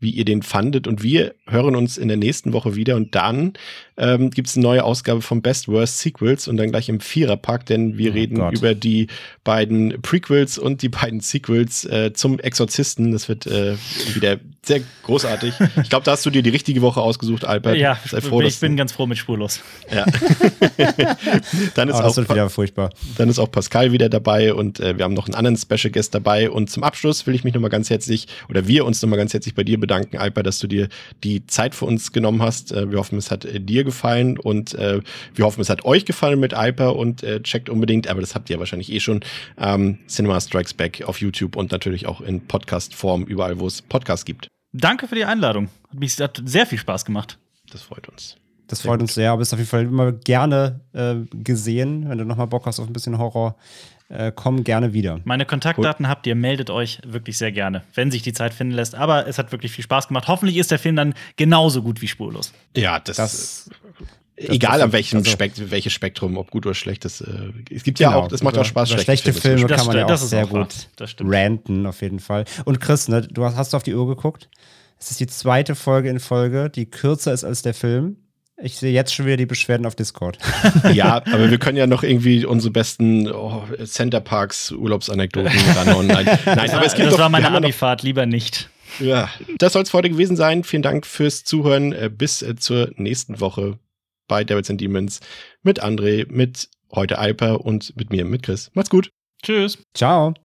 wie ihr den fandet. Und wir hören uns in der nächsten Woche wieder. Und dann ähm, gibt es eine neue Ausgabe vom Best Worst Sequels und dann gleich im Viererpack, denn wir oh reden Gott. über die beiden Prequels und die beiden Sequels äh, zum Exorzisten. Das wird äh, wieder sehr großartig. Ich glaube, da hast du dir die richtige Woche ausgesucht, Albert. Ja, Sei froh, ich bin ganz froh mit Spurlos. Ja. dann ist oh, auch wieder furchtbar. Dann ist auch Pascal wieder dabei und äh, wir haben noch einen anderen Special Guest dabei. Und zum Abschluss will ich mich nochmal ganz herzlich oder wir uns nochmal ganz herzlich bei dir bedanken, Albert, dass du dir die Zeit für uns genommen hast. Äh, wir hoffen, es hat äh, dir gefallen und äh, wir hoffen, es hat euch gefallen mit Alper und checkt unbedingt, aber das habt ihr wahrscheinlich eh schon, ähm, Cinema Strikes Back auf YouTube und natürlich auch in Podcast-Form, überall, wo es Podcasts gibt. Danke für die Einladung. Hat, mich, hat sehr viel Spaß gemacht. Das freut uns. Das freut uns sehr, aber bist auf jeden Fall immer gerne äh, gesehen, wenn du nochmal Bock hast auf ein bisschen Horror. Äh, komm gerne wieder. Meine Kontaktdaten cool. habt ihr, meldet euch wirklich sehr gerne, wenn sich die Zeit finden lässt. Aber es hat wirklich viel Spaß gemacht. Hoffentlich ist der Film dann genauso gut wie spurlos. Ja, das, das egal an welchem also, Spekt welches Spektrum, ob gut oder schlecht, das, äh, es gibt genau, ja auch, das macht auch Spaß. Schlechte, schlechte Filme, Filme kann man ja auch sehr auch gut ranten, auf jeden Fall. Und Chris, ne, du hast, hast du auf die Uhr geguckt? Es ist die zweite Folge in Folge, die kürzer ist als der Film. Ich sehe jetzt schon wieder die Beschwerden auf Discord. ja, aber wir können ja noch irgendwie unsere besten oh, Center Parks Urlaubsanekdoten ranhauen. Nein, nein das aber es gibt das doch, war meine Abifahrt, lieber nicht. Ja, das soll es für heute gewesen sein. Vielen Dank fürs Zuhören. Äh, bis äh, zur nächsten Woche bei Devils and Demons mit André, mit heute Alper und mit mir, mit Chris. Macht's gut. Tschüss. Ciao.